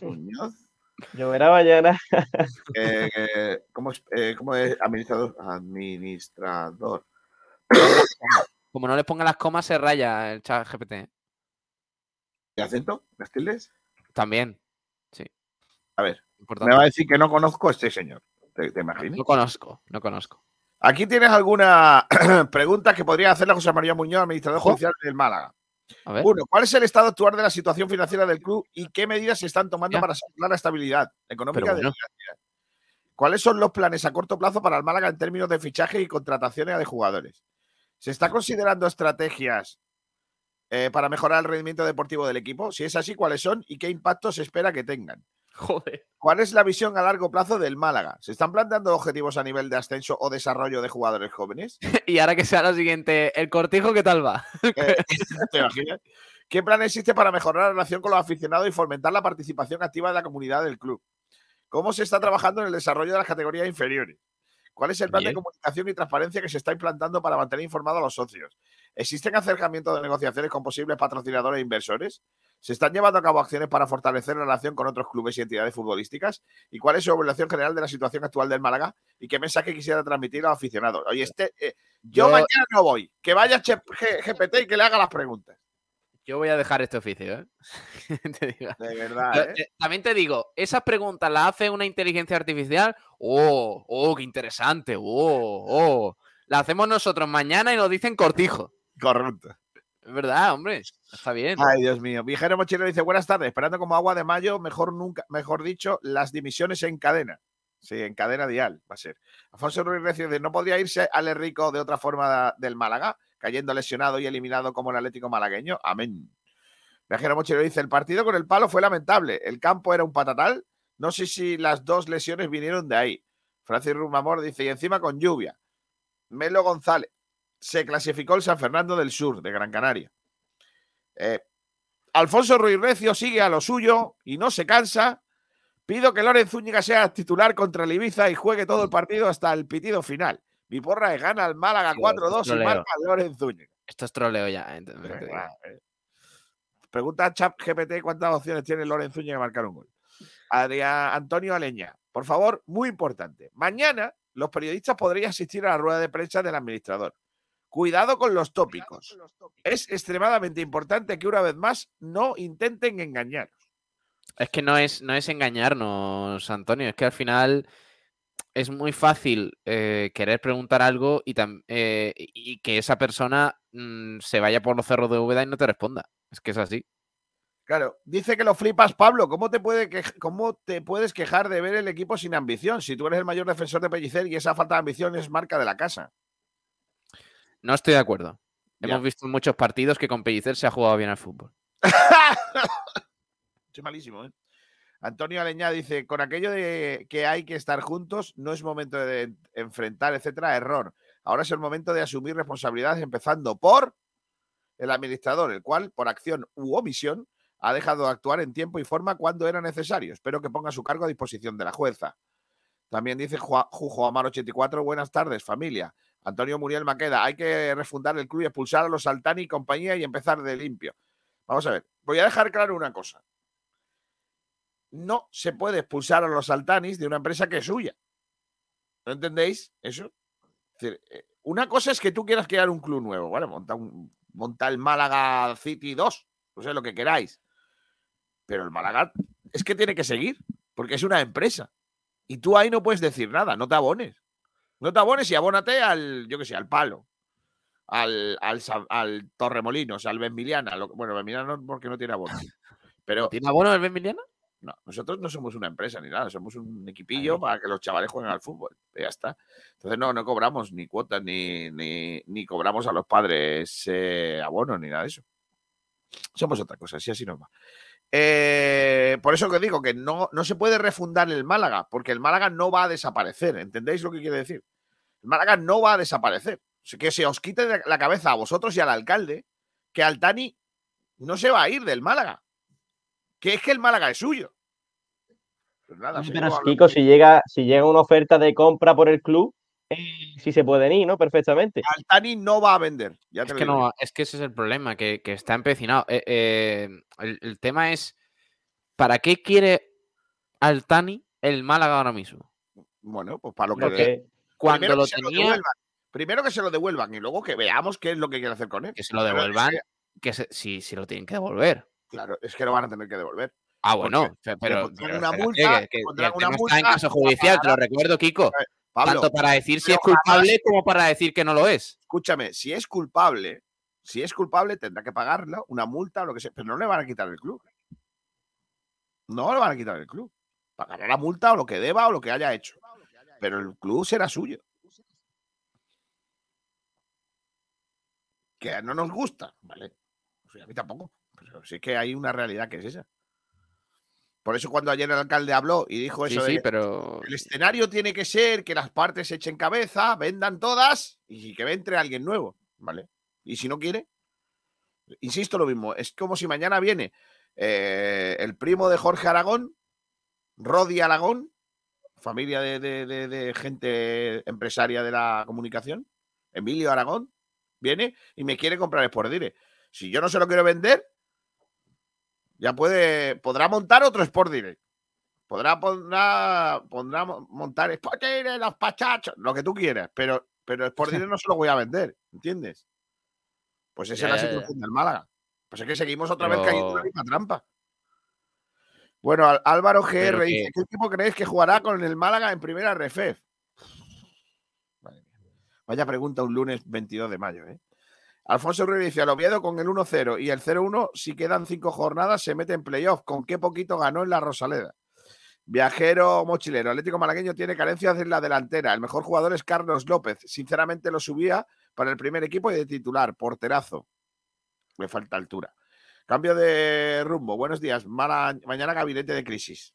Muñoz? Lloverá mañana. (laughs) Eh, eh, ¿cómo, es, eh, cómo es administrador? Administrador. Como no les ponga las comas, se raya el chat GPT. ¿De acento? ¿Las tildes? También. Sí. A ver, Importante. me va a decir que no conozco a este señor. ¿Te, te imaginas? No conozco, no conozco. Aquí tienes alguna (clears throat) pregunta que podría hacerle a José María Muñoz, administrador Ojo. judicial del Málaga. Uno, ¿cuál es el estado actual de la situación financiera del club y qué medidas se están tomando Ya. para asegurar la estabilidad económica de la? ¿Cuáles son los planes a corto plazo para el Málaga en términos de fichaje y contrataciones de jugadores? ¿Se está considerando estrategias eh, para mejorar el rendimiento deportivo del equipo? Si es así, ¿cuáles son y qué impacto se espera que tengan? (laughs) Joder. ¿Cuál es la visión a largo plazo del Málaga? ¿Se están planteando objetivos a nivel de ascenso o desarrollo de jugadores jóvenes? (laughs) Y ahora que sea lo siguiente, ¿el cortijo qué tal va? Eh, (laughs) ¿Te imaginas? ¿Qué plan existe para mejorar la relación con los aficionados y fomentar la participación activa de la comunidad del club? ¿Cómo se está trabajando en el desarrollo de las categorías inferiores? ¿Cuál es el plan de comunicación y transparencia que se está implantando para mantener informados a los socios? ¿Existen acercamientos de negociaciones con posibles patrocinadores e inversores? ¿Se están llevando a cabo acciones para fortalecer la relación con otros clubes y entidades futbolísticas? ¿Y cuál es su evaluación general de la situación actual del Málaga? ¿Y qué mensaje quisiera transmitir a los aficionados? Oye, este, eh, yo, Yo- mañana no voy. Que vaya G- GPT y que le haga las preguntas. Yo voy a dejar este oficio, ¿eh? (laughs) Te digo. De verdad, Yo, ¿eh? eh, También te digo, esas preguntas las hace una inteligencia artificial. ¡Oh! ¡Oh! ¡Qué interesante! ¡Oh! ¡Oh! La hacemos nosotros mañana y nos dicen cortijo. Correcto. Es verdad, hombre. Está bien. Ay, Dios mío. Viajero Mochilero dice, buenas tardes, esperando como agua de mayo, mejor nunca, mejor dicho, las dimisiones en cadena. Sí, en cadena dial va a ser. Alfonso Ruiz Recio dice, ¿no podría irse al Rico de otra forma del Málaga, cayendo lesionado y eliminado como el Atlético malagueño? Amén. Viajero Mochilero dice, el partido con el palo fue lamentable. El campo era un patatal. No sé si las dos lesiones vinieron de ahí. Francis Rumamor dice, y encima con lluvia. Melo González. Se clasificó el San Fernando del Sur, de Gran Canaria. Eh, Alfonso Ruiz Recio sigue a lo suyo y no se cansa. Pido que Lorenz Zúñiga sea titular contra el Ibiza y juegue todo el partido hasta el pitido final. Mi porra es gana al Málaga Sí, 4-2 y marca Lorenz Zúñiga. Esto es troleo ya. ¿eh? Eh. Pregunta a Chat GPT cuántas opciones tiene Lorenz Zúñiga de marcar un gol. Adrián Antonio Aleña, por favor, muy importante. Mañana los periodistas podrían asistir a la rueda de prensa del administrador. Cuidado con los tópicos. Es extremadamente importante que una vez más no intenten engañar. Es que no es, no es engañarnos, Antonio. Es que al final es muy fácil eh, querer preguntar algo y, eh, y que esa persona mm, se vaya por los cerros de Úbeda y no te responda. Es que es así. Claro, dice que lo flipas, Pablo. ¿Cómo te, puede ¿Cómo te puedes quejar de ver el equipo sin ambición? Si tú eres el mayor defensor de Pellicer y esa falta de ambición es marca de la casa. No estoy de acuerdo. Ya. Hemos visto en muchos partidos que con Pellicer se ha jugado bien al fútbol. (laughs) Soy malísimo, ¿eh? Antonio Aleñá dice, con aquello de que hay que estar juntos, no es momento de enfrentar, etcétera, error. Ahora es el momento de asumir responsabilidades, empezando por el administrador, el cual, por acción u omisión, ha dejado de actuar en tiempo y forma cuando era necesario. Espero que ponga su cargo a disposición de la jueza. También dice Jujo Amar 84, buenas tardes, familia. Antonio Muriel Maqueda, hay que refundar el club y expulsar a los Altani y compañía y empezar de limpio. Vamos a ver, voy a dejar claro una cosa. No se puede expulsar a los Altanis de una empresa que es suya. ¿No entendéis eso? Eh, una cosa es que tú quieras crear un club nuevo, ¿vale? Monta, monta el Málaga City 2, no sé lo que queráis. Pero el Málaga es que tiene que seguir, porque es una empresa. Y tú ahí no puedes decir nada, no te abones. No te abones y abónate al, yo qué sé, al palo. Al, al, al Torremolinos, al Benviliana. lo- bueno, Benviliana no, porque no tiene abono. Pero ¿Tiene abono el Benviliana? no, nosotros no somos una empresa ni nada, somos un equipillo para que los chavales jueguen al fútbol. Ya está. Entonces no, no cobramos ni cuotas ni, ni, ni cobramos a los padres eh, abonos ni nada de eso. Somos otra cosa, así así nos va. Eh, por eso que digo que no, no se puede refundar el Málaga, porque el Málaga no va a desaparecer. ¿Entendéis lo que quiere decir? El Málaga no va a desaparecer. Así Que se os quite de la cabeza a vosotros y al alcalde que Altani no se va a ir del Málaga. Que es que el Málaga es suyo. Pues nada, Pero seguimos Kiko, si llega, si llega una oferta de compra por el club, eh, sí se pueden ir, ¿no? Perfectamente. Altani no va a vender. Ya Es que, no, es que ese es el problema, que, que está empecinado. Eh, eh, el, el tema es, ¿para qué quiere Altani el Málaga ahora mismo? Bueno, pues para lo que. Cuando primero lo que se lo tenía, devuelvan. Primero que se lo devuelvan y luego que veamos qué es lo que quiere hacer con él. que se lo devuelvan, que, se- si, si lo tienen que devolver. claro, es que lo van a tener que devolver. Ah, bueno, pero, pondrán pero una multa, que- que le pondrán el una tema está en multa caso judicial, te lo recuerdo, Kiko. Pablo, Tanto para decir si es culpable jamás- como para decir que no lo es. escúchame, si es culpable, si es culpable, tendrá que pagarla, una multa o lo que sea, pero no le van a quitar el club. No le van a quitar el club. Pagará la multa o lo que deba o lo que haya hecho. Pero el club será suyo. Que no nos gusta, ¿vale? O sea, a mí tampoco. Pero sí que hay una realidad que es esa. Por eso cuando ayer el alcalde habló y dijo eso sí, de pero el escenario tiene que ser que las partes echen cabeza, vendan todas y que entre alguien nuevo, ¿vale? Y si no quiere, insisto lo mismo, es como si mañana viene eh, el primo de Jorge Aragón, Rodi Aragón, familia de, de- de- de gente empresaria de la comunicación, Emilio Aragón, viene y me quiere comprar Sport Direct. Si yo no se lo quiero vender, ya puede, podrá montar otro Sport Direct. Podrá, pondrá, pondrá mo- montar Sport Direct, los pachachos, lo que tú quieras, pero, pero Sport Direct no se lo voy a vender, ¿entiendes? Pues esa es la situación del Málaga. Pues es que seguimos otra vez cayendo en la misma trampa. Bueno, Álvaro GR Pero dice: que- ¿Qué equipo creéis que jugará con el Málaga en primera mía. Vaya pregunta un lunes 22 de mayo, ¿eh? Alfonso Ruiz dice: Al Oviedo con el 1-0 y el 0-1, si quedan cinco jornadas, se mete en playoff. ¿Con qué poquito ganó en la Rosaleda? Viajero mochilero, Atlético Malagueño tiene carencias en la delantera. El mejor jugador es Carlos López. Sinceramente lo subía para el primer equipo y de titular, porterazo. Le falta altura. Cambio de rumbo. Buenos días. Mala- mañana gabinete de crisis.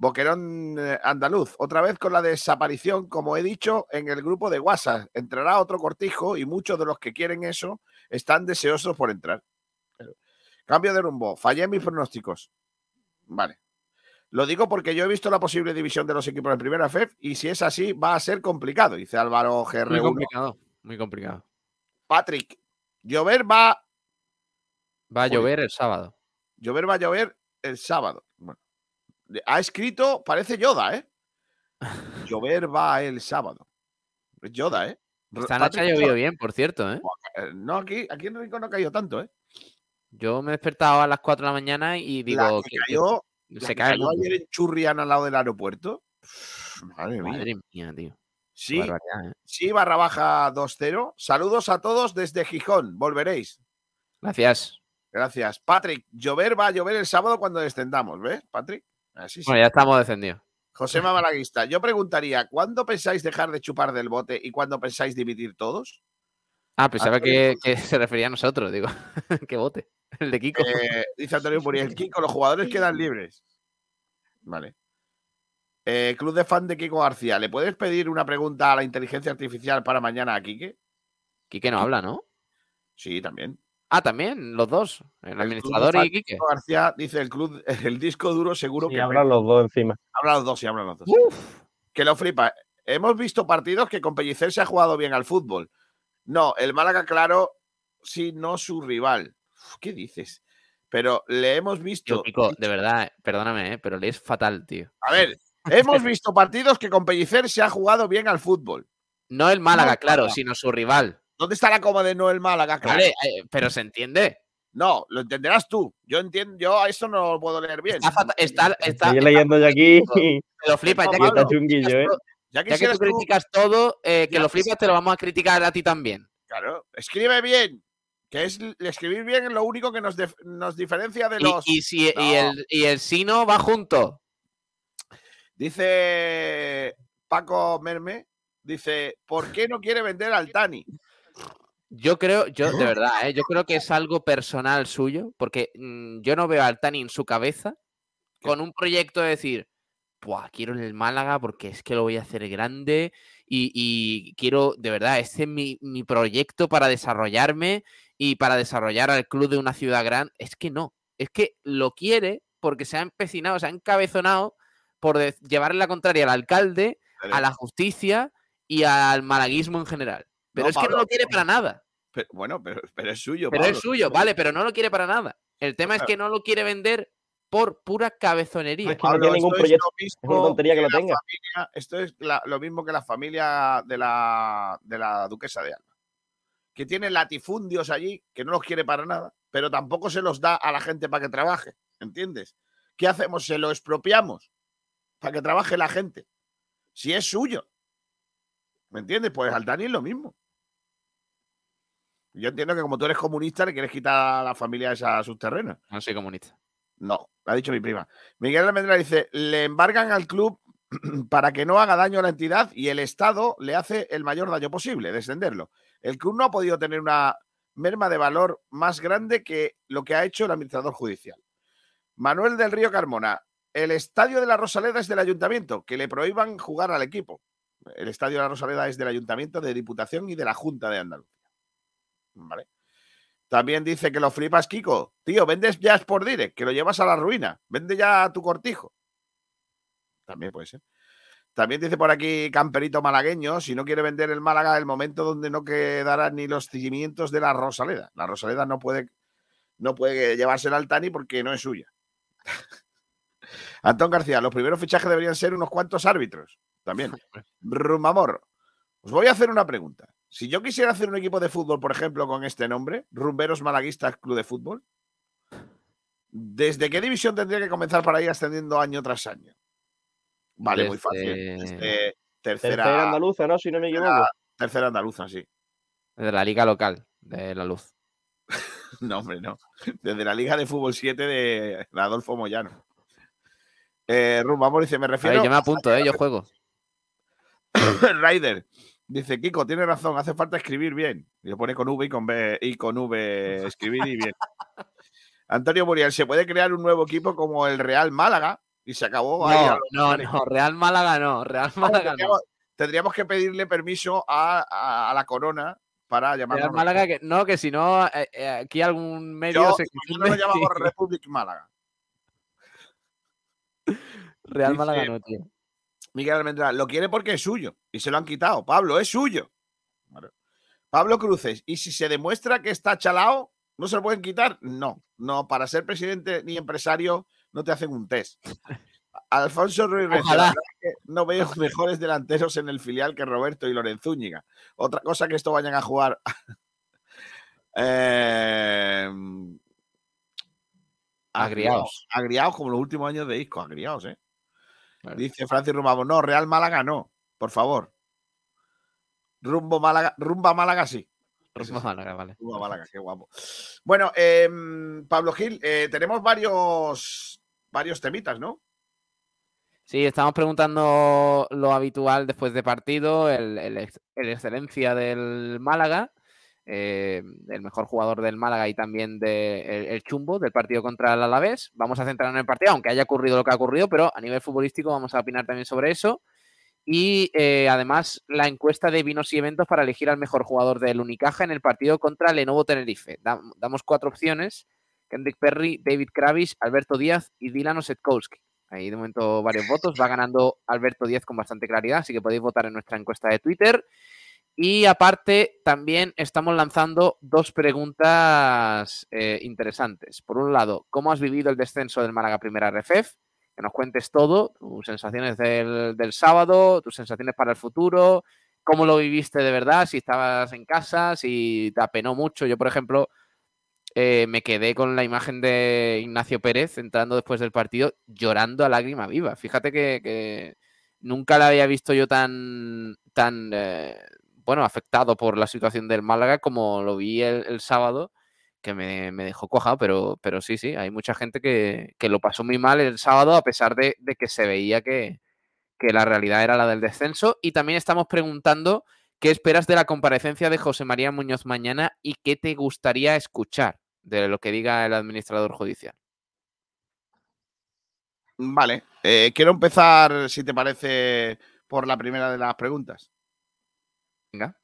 Boquerón eh, andaluz. Otra vez con la desaparición, como he dicho, en el grupo de WhatsApp. Entrará otro cortijo y muchos de los que quieren eso están deseosos por entrar. Cambio de rumbo. Fallé en mis pronósticos. Vale. Lo digo porque yo he visto la posible división de los equipos en primera FEF y si es así va a ser complicado, dice Álvaro muy GR1. complicado, muy complicado. Patrick, llover va, Va a llover el sábado. llover va a llover el sábado. Ha escrito, parece Yoda, ¿eh? (laughs) Llover va el sábado. Es Yoda, ¿eh? Esta noche ha llovido bien, por cierto, ¿eh? eh, No, aquí, aquí en Rincón no ha caído tanto, ¿eh? Yo me he despertado a las 4 de la mañana y La digo que que- que cayó, la se que cae el cayó ayer en Churrián al lado del aeropuerto. Madre mía. Madre mía, tío. Sí, ¿eh? sí, barra baja 2-0. Saludos a todos desde Gijón. Volveréis. Gracias. Gracias. Patrick, llover va a llover el sábado cuando descendamos, ¿ves, Patrick? Así sí. Bueno, ya estamos descendidos. José Malaguista, yo preguntaría, ¿cuándo pensáis dejar de chupar del bote y cuándo pensáis dividir todos? Ah, pensaba Antonio que, que se refería a nosotros, digo. (laughs) Qué bote. El de Kiko. Eh, dice Antonio (laughs) Muriel, Kiko, los jugadores quedan libres. Vale. Eh, Club de fan de Kiko García, ¿le puedes pedir una pregunta a la inteligencia artificial para mañana a Quique? Quique no habla, ¿no? Sí, también. Ah, también, los dos. El, administrador y Quique. García dice el club, (laughs) el disco duro seguro que hablan los dos encima. Hablan los dos, sí, hablan los dos. Que lo flipa. Hemos visto partidos que con Pellicer se ha jugado bien al fútbol. No, el Málaga, claro, sí, no su rival. Uf, ¿Qué dices? Pero le hemos visto. Yo, Kiko, de verdad, eh, perdóname, eh, pero le es fatal, tío. A ver, hemos visto partidos que con Pellicer se ha jugado bien al fútbol. No el Málaga, claro, sino su rival. ¿Dónde está la coma de no el Málaga? Claro. Vale, eh, pero se entiende. No, lo entenderás tú. Yo entiendo, yo a eso no lo puedo leer bien. Está, fata- está, está, Estoy está- leyendo yo aquí. me lo flipas, ya que, chunguillo, ¿eh? Ya ya que tú tú, criticas todo, eh, que Ya lo flipas, te lo vamos a criticar a ti también. claro, escribe bien. Que es escribir bien es lo único que nos, nos diferencia de los. y si, y, No. el, y el Sino va junto. Dice Paco Merme, dice, ¿por qué no quiere vender al Tani? Yo creo, yo de verdad, ¿eh? yo creo que es algo personal suyo, porque mm, yo no veo al Tani en su cabeza con un proyecto de decir, Buah, quiero el Málaga porque es que lo voy a hacer grande y, y quiero, de verdad, este es mi, mi proyecto para desarrollarme y para desarrollar al club de una ciudad grande. Es que no, es que lo quiere porque se ha empecinado, se ha encabezonado por llevarle la contraria al alcalde, a la justicia y al malaguismo en general. Pero No, es que no lo quiere para nada. Pero- bueno, pero, pero es suyo. Pero es suyo, vale, pero no lo quiere para nada. El tema es que no lo quiere vender por pura cabezonería. Es que no tiene ningún esto es proyecto. lo Es una mismo tontería que lo la tenga. familia- esto es la- lo mismo que la familia de la, de la duquesa de Alba. Que tiene latifundios allí, que no los quiere para nada, pero tampoco se los da a la gente para que trabaje. ¿Entiendes? ¿Qué hacemos? Se lo expropiamos para que trabaje la gente. Si es suyo. ¿Me entiendes? Pues al Dani es lo mismo. Yo entiendo que como tú eres comunista, le quieres quitar a la familia esa sus terrenos. No soy comunista. No, lo ha dicho mi prima. Miguel Almendra dice, le embargan al club (clears throat) para que no haga daño a la entidad y el Estado le hace el mayor daño posible, descenderlo. El club no ha podido tener una merma de valor más grande que lo que ha hecho el administrador judicial. Manuel del Río Carmona, el estadio de la Rosaleda es del ayuntamiento, que le prohíban jugar al equipo. El estadio de la Rosaleda es del ayuntamiento, de Diputación y de la Junta de Andalucía. ¿Vale? También dice que lo flipas, Kiko. Tío, vendes ya por Direct, que lo llevas a la ruina. Vende ya tu cortijo. También puede ser. También dice por aquí Camperito Malagueño, si no quiere vender el Málaga, el momento donde no quedarán ni los cimientos de la Rosaleda. La Rosaleda no puede, no puede llevársela al Tani porque no es suya. (laughs) Antón García, los primeros fichajes deberían ser unos cuantos árbitros. También. (laughs) Rumamor, os voy a hacer una pregunta. Si yo quisiera hacer un equipo de fútbol, por ejemplo, con este nombre, Rumberos Malaguistas Club de Fútbol, ¿desde qué división tendría que comenzar para ir ascendiendo año tras año? Vale, muy fácil. Desde- Desde tercera, Tercera andaluza, ¿no? Si no me equivoco. tercera andaluza, sí. De la liga local, de la luz. (laughs) No, hombre, no. Desde la Liga de Fútbol 7 de Adolfo Moyano. Eh, Rumamor dice, me A refiero ver, yo me apunto, ¿eh? Yo juego. (coughs) Ryder. Dice, Kiko, tiene razón, hace falta escribir bien. Y lo pone con V y con B y con V escribir y bien. (laughs) Antonio Muriel, ¿se puede crear un nuevo equipo como el Real Málaga? Y se acabó ahí No, los no, no. Real Málaga no. Real Málaga no. tendríamos, que pedirle permiso a, a- a la corona para llamarlo. Real Málaga que no, que si no, eh, eh, aquí algún medio Yo- se nosotros lo llamamos (laughs) Republic Málaga. Real dice- Málaga no, tío. Miguel Almendra, lo quiere porque es suyo y se lo han quitado. Pablo, es suyo. Pablo Cruces, y si se demuestra que está chalao, ¿no se lo pueden quitar? No, no, para ser presidente ni empresario no te hacen un test. (laughs) Alfonso Ruiz Ojalá. no veo (laughs) mejores delanteros en el filial que Roberto y Lorenzúñiga. Otra cosa que esto vayan a jugar. (laughs) eh, Agriaos. Agriaos como los últimos años de Isco, agriaos, ¿eh? Claro. Dice Francis Rumabo, no, Real Málaga no, por favor. Rumbo Málaga, rumba Málaga sí. Rumba Málaga, vale. Rumba Málaga, qué guapo. Bueno, em, Pablo Gil, eh, tenemos varios, varios temitas, ¿no? Sí, estamos preguntando lo habitual después de partido, el, el el excelencia del Málaga, eh, el mejor jugador del Málaga y también de, el, el chumbo del partido contra el Alavés. Vamos a centrarnos en el partido, aunque haya ocurrido lo que ha ocurrido, pero a nivel futbolístico vamos a opinar también sobre eso. Y eh, además la encuesta de vinos y eventos para elegir al mejor jugador del Unicaja en el partido contra Lenovo Tenerife. Da- damos cuatro opciones. Kendrick Perry, David Kravis, Alberto Díaz y Dylan Osetkowski. Ahí de momento varios votos. Va ganando Alberto Díaz con bastante claridad, así que podéis votar en nuestra encuesta de Twitter. Y aparte, también estamos lanzando dos preguntas eh, interesantes. Por un lado, ¿cómo has vivido el descenso del Málaga Primera RFF? Que nos cuentes todo, tus sensaciones del, del sábado, tus sensaciones para el futuro, cómo lo viviste de verdad, si estabas en casa, si te apenó mucho. Yo, por ejemplo, eh, me quedé con la imagen de Ignacio Pérez entrando después del partido llorando a lágrima viva. Fíjate que, nunca la había visto yo tan, tan eh, bueno, afectado por la situación del Málaga como lo vi el sábado, que me, me dejó cuajado, pero, pero sí, sí, hay mucha gente que, que lo pasó muy mal el sábado a pesar de, de que se veía que, que la realidad era la del descenso. Y también estamos preguntando ¿Qué esperas de la comparecencia de José María Muñoz mañana y qué te gustaría escuchar de lo que diga el administrador judicial? Vale, eh, quiero empezar, si te parece, por la primera de las preguntas. Venga.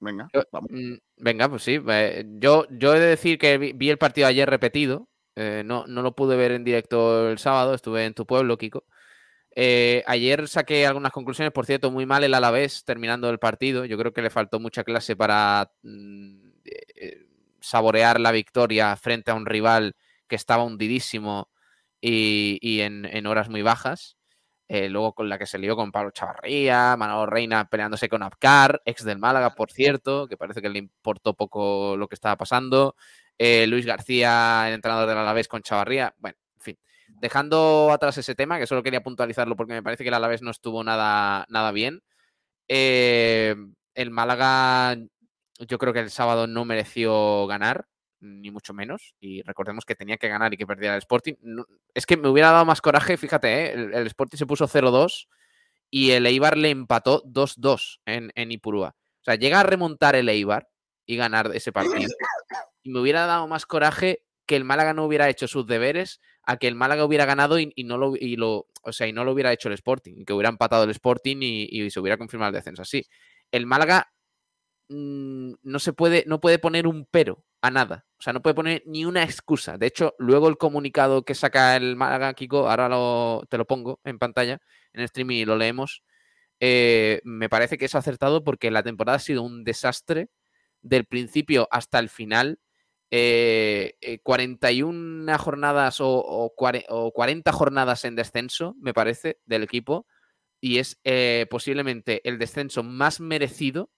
Venga, Yo- vamos. Mm, Venga, pues sí. eh, Yo, yo he de decir que vi, vi el partido ayer repetido. eh, no, no lo pude ver en directo el sábado, estuve en tu pueblo, Kiko. Eh, ayer saqué algunas conclusiones, por cierto, muy mal el Alavés terminando el partido. Yo creo que le faltó mucha clase para mm, eh, saborear la victoria frente a un rival que estaba hundidísimo y, y en, en horas muy bajas. Eh, luego con la que se lió con Pablo Chavarría, Manolo Reina peleándose con Abkar, ex del Málaga, por cierto, que parece que le importó poco lo que estaba pasando. Eh, Luis García, el entrenador del Alavés con Chavarría. Bueno, en fin. Dejando atrás ese tema, que solo quería puntualizarlo porque me parece que el Alavés no estuvo nada, nada bien. Eh, el Málaga, yo creo que el sábado no mereció ganar, ni mucho menos. Y recordemos que tenía que ganar y que perdiera el Sporting. No- es que me hubiera dado más coraje, fíjate, ¿eh? el, el Sporting se puso 0-2 y el Eibar le empató 2-2 en, en Ipurúa. O sea, llega a remontar el Eibar y ganar ese partido. (coughs) Y me hubiera dado más coraje que el Málaga no hubiera hecho sus deberes a que el Málaga hubiera ganado y, y no lo y lo o sea y no lo hubiera hecho el Sporting y que hubiera empatado el Sporting y, y se hubiera confirmado el descenso así el Málaga mm, no se puede no puede poner un pero a nada o sea no puede poner ni una excusa de hecho luego el comunicado que saca el Málaga Kiko ahora lo, te lo pongo en pantalla en streaming y lo leemos eh, me parece que es acertado porque la temporada ha sido un desastre del principio hasta el final eh, eh, 41 jornadas o, o, o 40 jornadas en descenso, me parece, del equipo. Y es eh, posiblemente el descenso más merecido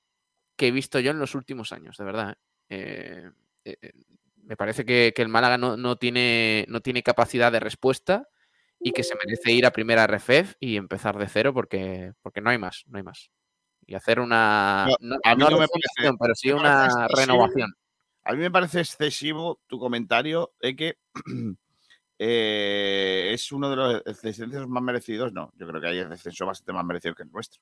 que he visto yo en los últimos años, de verdad. ¿eh? Eh, eh, me parece que, que el Málaga no, no tiene, no tiene capacidad de respuesta y que se merece ir a primera RFEF y empezar de cero porque, porque no hay más, no hay más. Y hacer una. No, No, a mí no no me parece- pero sí una excesivo. renovación. A mí me parece excesivo tu comentario de que (clears throat) eh, es uno de los descensos más merecidos. No, yo creo que hay el descenso bastante más merecido que el nuestro.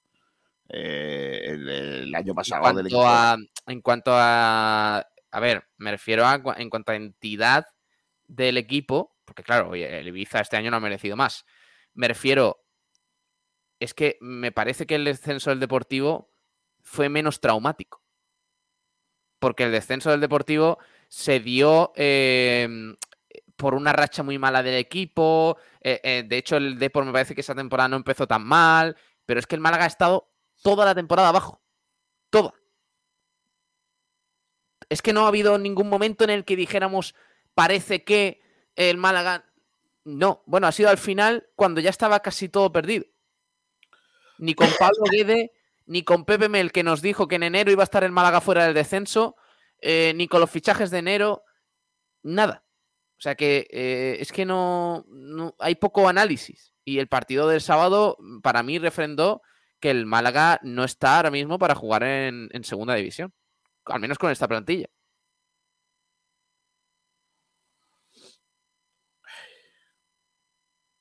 Eh, el, el año pasado cuanto a, en cuanto a. A ver, me refiero a en cuanto a entidad del equipo, porque claro, el Ibiza este año no ha merecido más. Me refiero. Es que me parece que el descenso del Deportivo fue menos traumático. Porque el descenso del Deportivo se dio eh, por una racha muy mala del equipo. eh, eh, de hecho, el Depor me parece que esa temporada no empezó tan mal. Pero es que el Málaga ha estado toda la temporada abajo. Toda. Es que no ha habido ningún momento en el que dijéramos, parece que el Málaga. No, bueno, ha sido al final cuando ya estaba casi todo perdido. Ni con Pablo Guede, ni con Pepe Mel, que nos dijo que en enero iba a estar el Málaga fuera del descenso, eh, ni con los fichajes de enero, nada. O sea que eh, es que no, no- hay poco análisis. Y el partido del sábado, para mí, refrendó que el Málaga no está ahora mismo para jugar en, segunda división. Al menos con esta plantilla.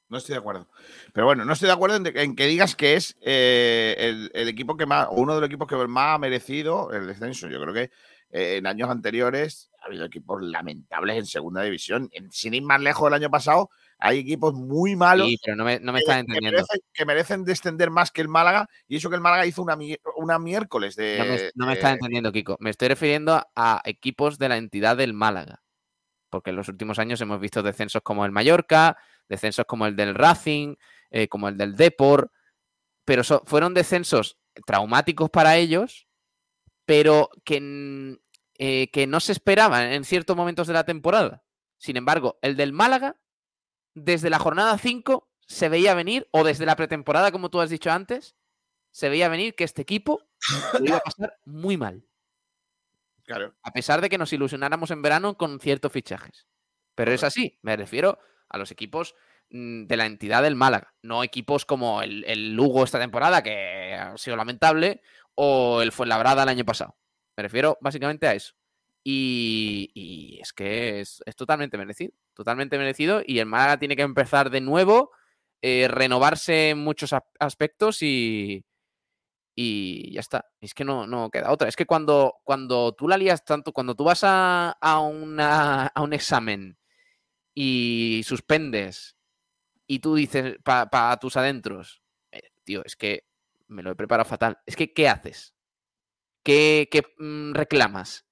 No estoy de acuerdo. Pero bueno, no estoy de acuerdo en, que digas que es eh, el, el equipo que más, uno de los equipos que más ha merecido el descenso. Yo creo que eh, en años anteriores ha habido equipos lamentables en segunda división. En- sin ir más lejos del año pasado, hay equipos muy malos Sí, pero no me, no me que, estás que entendiendo. merecen, que merecen descender más que el Málaga. Y eso que el Málaga hizo una, una miércoles de. No me, no me estás de- entendiendo, Kiko. Me estoy refiriendo a, equipos de la entidad del Málaga. Porque en los últimos años hemos visto descensos como el Mallorca, descensos como el del Racing, eh, como el del Depor. Pero so- fueron descensos traumáticos para ellos, pero que, eh, que no se esperaban en ciertos momentos de la temporada. Sin embargo, el del Málaga, desde la jornada 5, se veía venir, o desde la pretemporada, como tú has dicho antes, se veía venir que este equipo lo iba a pasar muy mal. Claro. A pesar de que nos ilusionáramos en verano con ciertos fichajes. Pero es así, me refiero a los equipos mm, de la entidad del Málaga, no equipos como el, el Lugo esta temporada, que ha sido lamentable, o el Fuenlabrada el año pasado. Me refiero básicamente a eso. Y, es que es, es totalmente merecido, totalmente merecido. Y el Málaga tiene que empezar de nuevo, eh, renovarse en muchos aspectos y, y ya está. Es que no, no queda otra. Es que cuando, cuando tú la lías tanto, cuando tú vas a, a, una- a un examen y suspendes y tú dices para tus adentros, "Eh, tío, es que me lo he preparado fatal. Es que, ¿qué haces? ¿Qué, qué, mm, reclamas?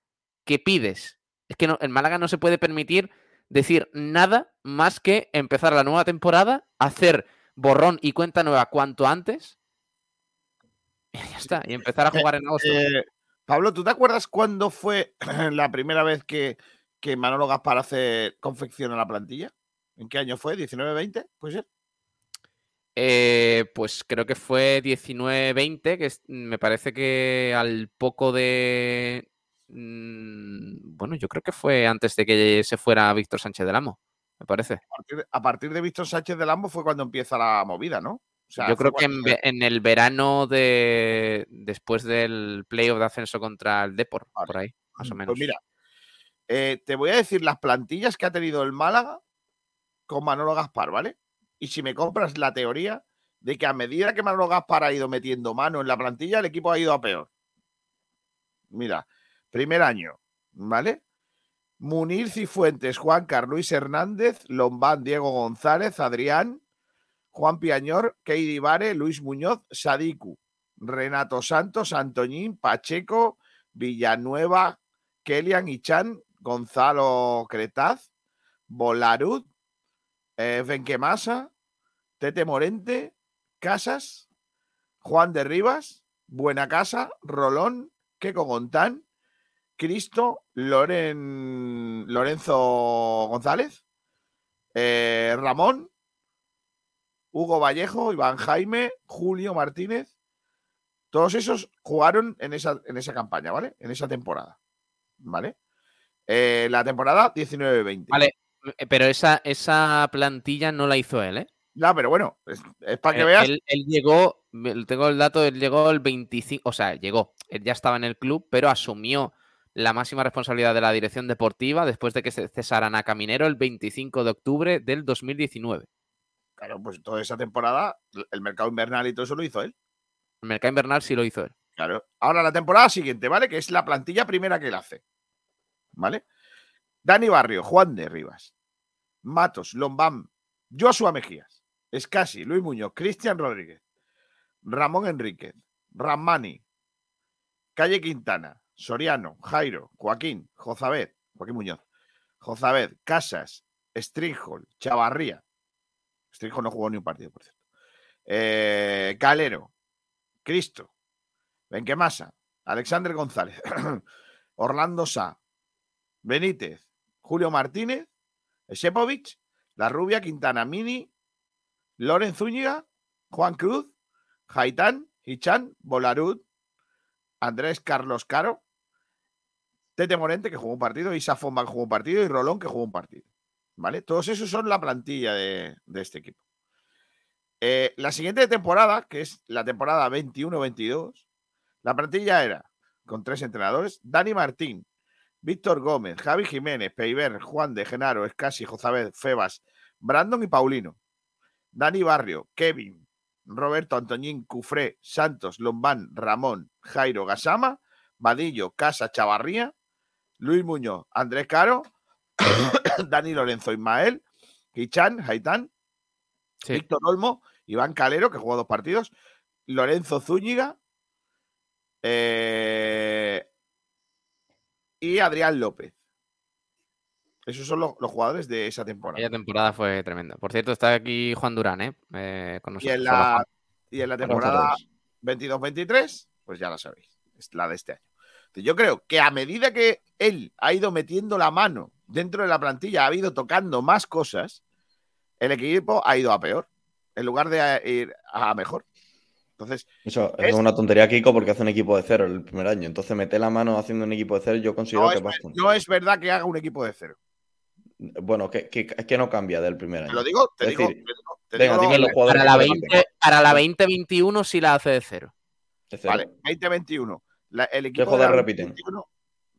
¿Qué pides? Es que no, el Málaga no se puede permitir decir nada más que empezar la nueva temporada, hacer borrón y cuenta nueva cuanto antes. (laughs) Y ya está, y empezar a jugar en agosto. Eh, Pablo, ¿tú te acuerdas cuándo fue (clears throat) la primera vez que, que Manolo Gaspar hace confecciona la plantilla? ¿En qué año fue? ¿19-20? ¿Puede ser? Eh, pues creo que fue 19-20, que me parece que al poco de... mm, Bueno, yo creo que fue antes de que se fuera Víctor Sánchez del Amo, me parece. A partir de, a partir de Víctor Sánchez del Ambo fue cuando empieza la movida, ¿no? O sea, Yo creo que en, el verano de después del playoff de ascenso contra el Depor, Vale. por ahí, más o Pues menos. mira, eh, te voy a decir las plantillas que ha tenido el Málaga con Manolo Gaspar, ¿vale? Y si me compras la teoría de que a medida que Manolo Gaspar ha ido metiendo mano en la plantilla, el equipo ha ido a peor. Mira, primer año, ¿vale? Munir Cifuentes, Juan Carlos Hernández, Lombán, Diego González, Adrián, Juan Piañor, Keidi Vare, Luis Muñoz, Sadiku, Renato Santos, Antoñín, Pacheco, Villanueva, Kelian Ichan, Gonzalo Cretaz, Bolarud, eh, Benquemasa, Tete Morente, Casas, Juan de Rivas, Buena Casa, Rolón, Keco Gontán, Cristo, Loren, Lorenzo González, eh, Ramón, Hugo Vallejo, Iván Jaime, Julio Martínez. Todos esos jugaron en esa, en esa campaña, ¿vale? En esa temporada. ¿Vale? Eh, la temporada 19-20. Vale, eh, pero esa, esa plantilla no la hizo él, ¿eh? No, pero bueno, es, para que Él- veas. Él, él llegó, tengo el dato, él llegó el 25, o sea, llegó, él ya estaba en el club, pero asumió la máxima responsabilidad de la dirección deportiva después de que se cesaran a Caminero el 25 de octubre del 2019. Claro, pues toda esa temporada, el mercado invernal y todo eso lo hizo él. El mercado invernal sí lo hizo él. Claro. Ahora la temporada siguiente, ¿vale? Que es la plantilla primera que él hace. ¿Vale? Dani Barrio, Juan de Rivas, Matos, Lombán, Joshua Mejías, Escasi, Luis Muñoz, Cristian Rodríguez, Ramón Enríquez, Ramani, Calle Quintana, Soriano, Jairo, Joaquín, Jozabed, Joaquín Muñoz, Jozabed, Casas, Stringhol, Chavarría. Stringhol no jugó ni un partido, por cierto. Eh, Calero, Cristo, Benquemasa, Alexander González, (coughs) Orlando Sá, Benítez, Julio Martínez, Sepovic, La Rubia, Quintana Mini, Loren Zúñiga, Juan Cruz, Jaitán, Hichan, Bolarud, Andrés Carlos Caro, Tete Morente, que jugó un partido, Isa Fomba, que jugó un partido, y Rolón, que jugó un partido. ¿Vale? Todos esos son la plantilla de, este equipo. Eh, la siguiente temporada, que es la temporada 21-22, la plantilla era, con tres entrenadores, Dani Martín, Víctor Gómez, Javi Jiménez, Peiber, Juan de Genaro, Escasi, Jozabed, Febas, Brandon y Paulino. Dani Barrio, Kevin, Roberto Antoñín, Cufré, Santos, Lombán, Ramón, Jairo Gasama, Vadillo, Casa, Chavarría, Luis Muñoz, Andrés Caro, (coughs) Dani Lorenzo, Ismael, Kichan, Haitán, Sí. Víctor Olmo, Iván Calero, que jugó dos partidos, Lorenzo Zúñiga eh, y Adrián López. Esos son los, los jugadores de esa temporada. Aquella temporada fue tremenda. Por cierto, está aquí Juan Durán, ¿eh? Eh, con Y nosotros. en Hola, la, y en la temporada tardes. 22-23, pues ya la sabéis, es la de este año. Yo creo que a medida que él ha ido metiendo la mano dentro de la plantilla, ha ido tocando más cosas, el equipo ha ido a peor, en lugar de a- ir a mejor. Entonces, Eso Es- es una tontería, Kiko, porque hace un equipo de cero el primer año. Entonces, meter la mano haciendo un equipo de cero, yo considero no que es, ver- no es verdad que haga un equipo de cero. Bueno, que, que, es que no cambia del primer Te año. lo digo, te Es digo, decir, te digo- te venga, digo- dime los jugadores Para la, juegan 20, para la 2021 sí la hace de cero. de cero. Vale, 20-21. La- el equipo de la repiten? 2021,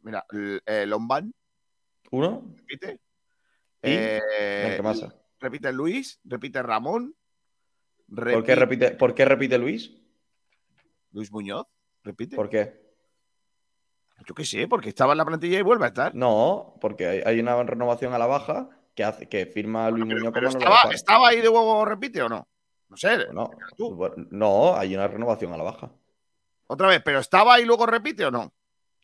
Mira, eh, Lombán Uno repite. y Eh, Benquemasa. repite Luis, repite Ramón. ¿Por qué, repite, ¿Por qué repite Luis? Luis Muñoz, repite. ¿Por qué? Yo qué sé, porque estaba en la plantilla y vuelve a estar. No, porque hay, hay una renovación a la baja que hace que firma Luis Muñoz Pero como estaba, estaba ahí de huevo, repite o no? No sé. No, no, hay una renovación a la baja. Otra vez, pero estaba y luego repite o no?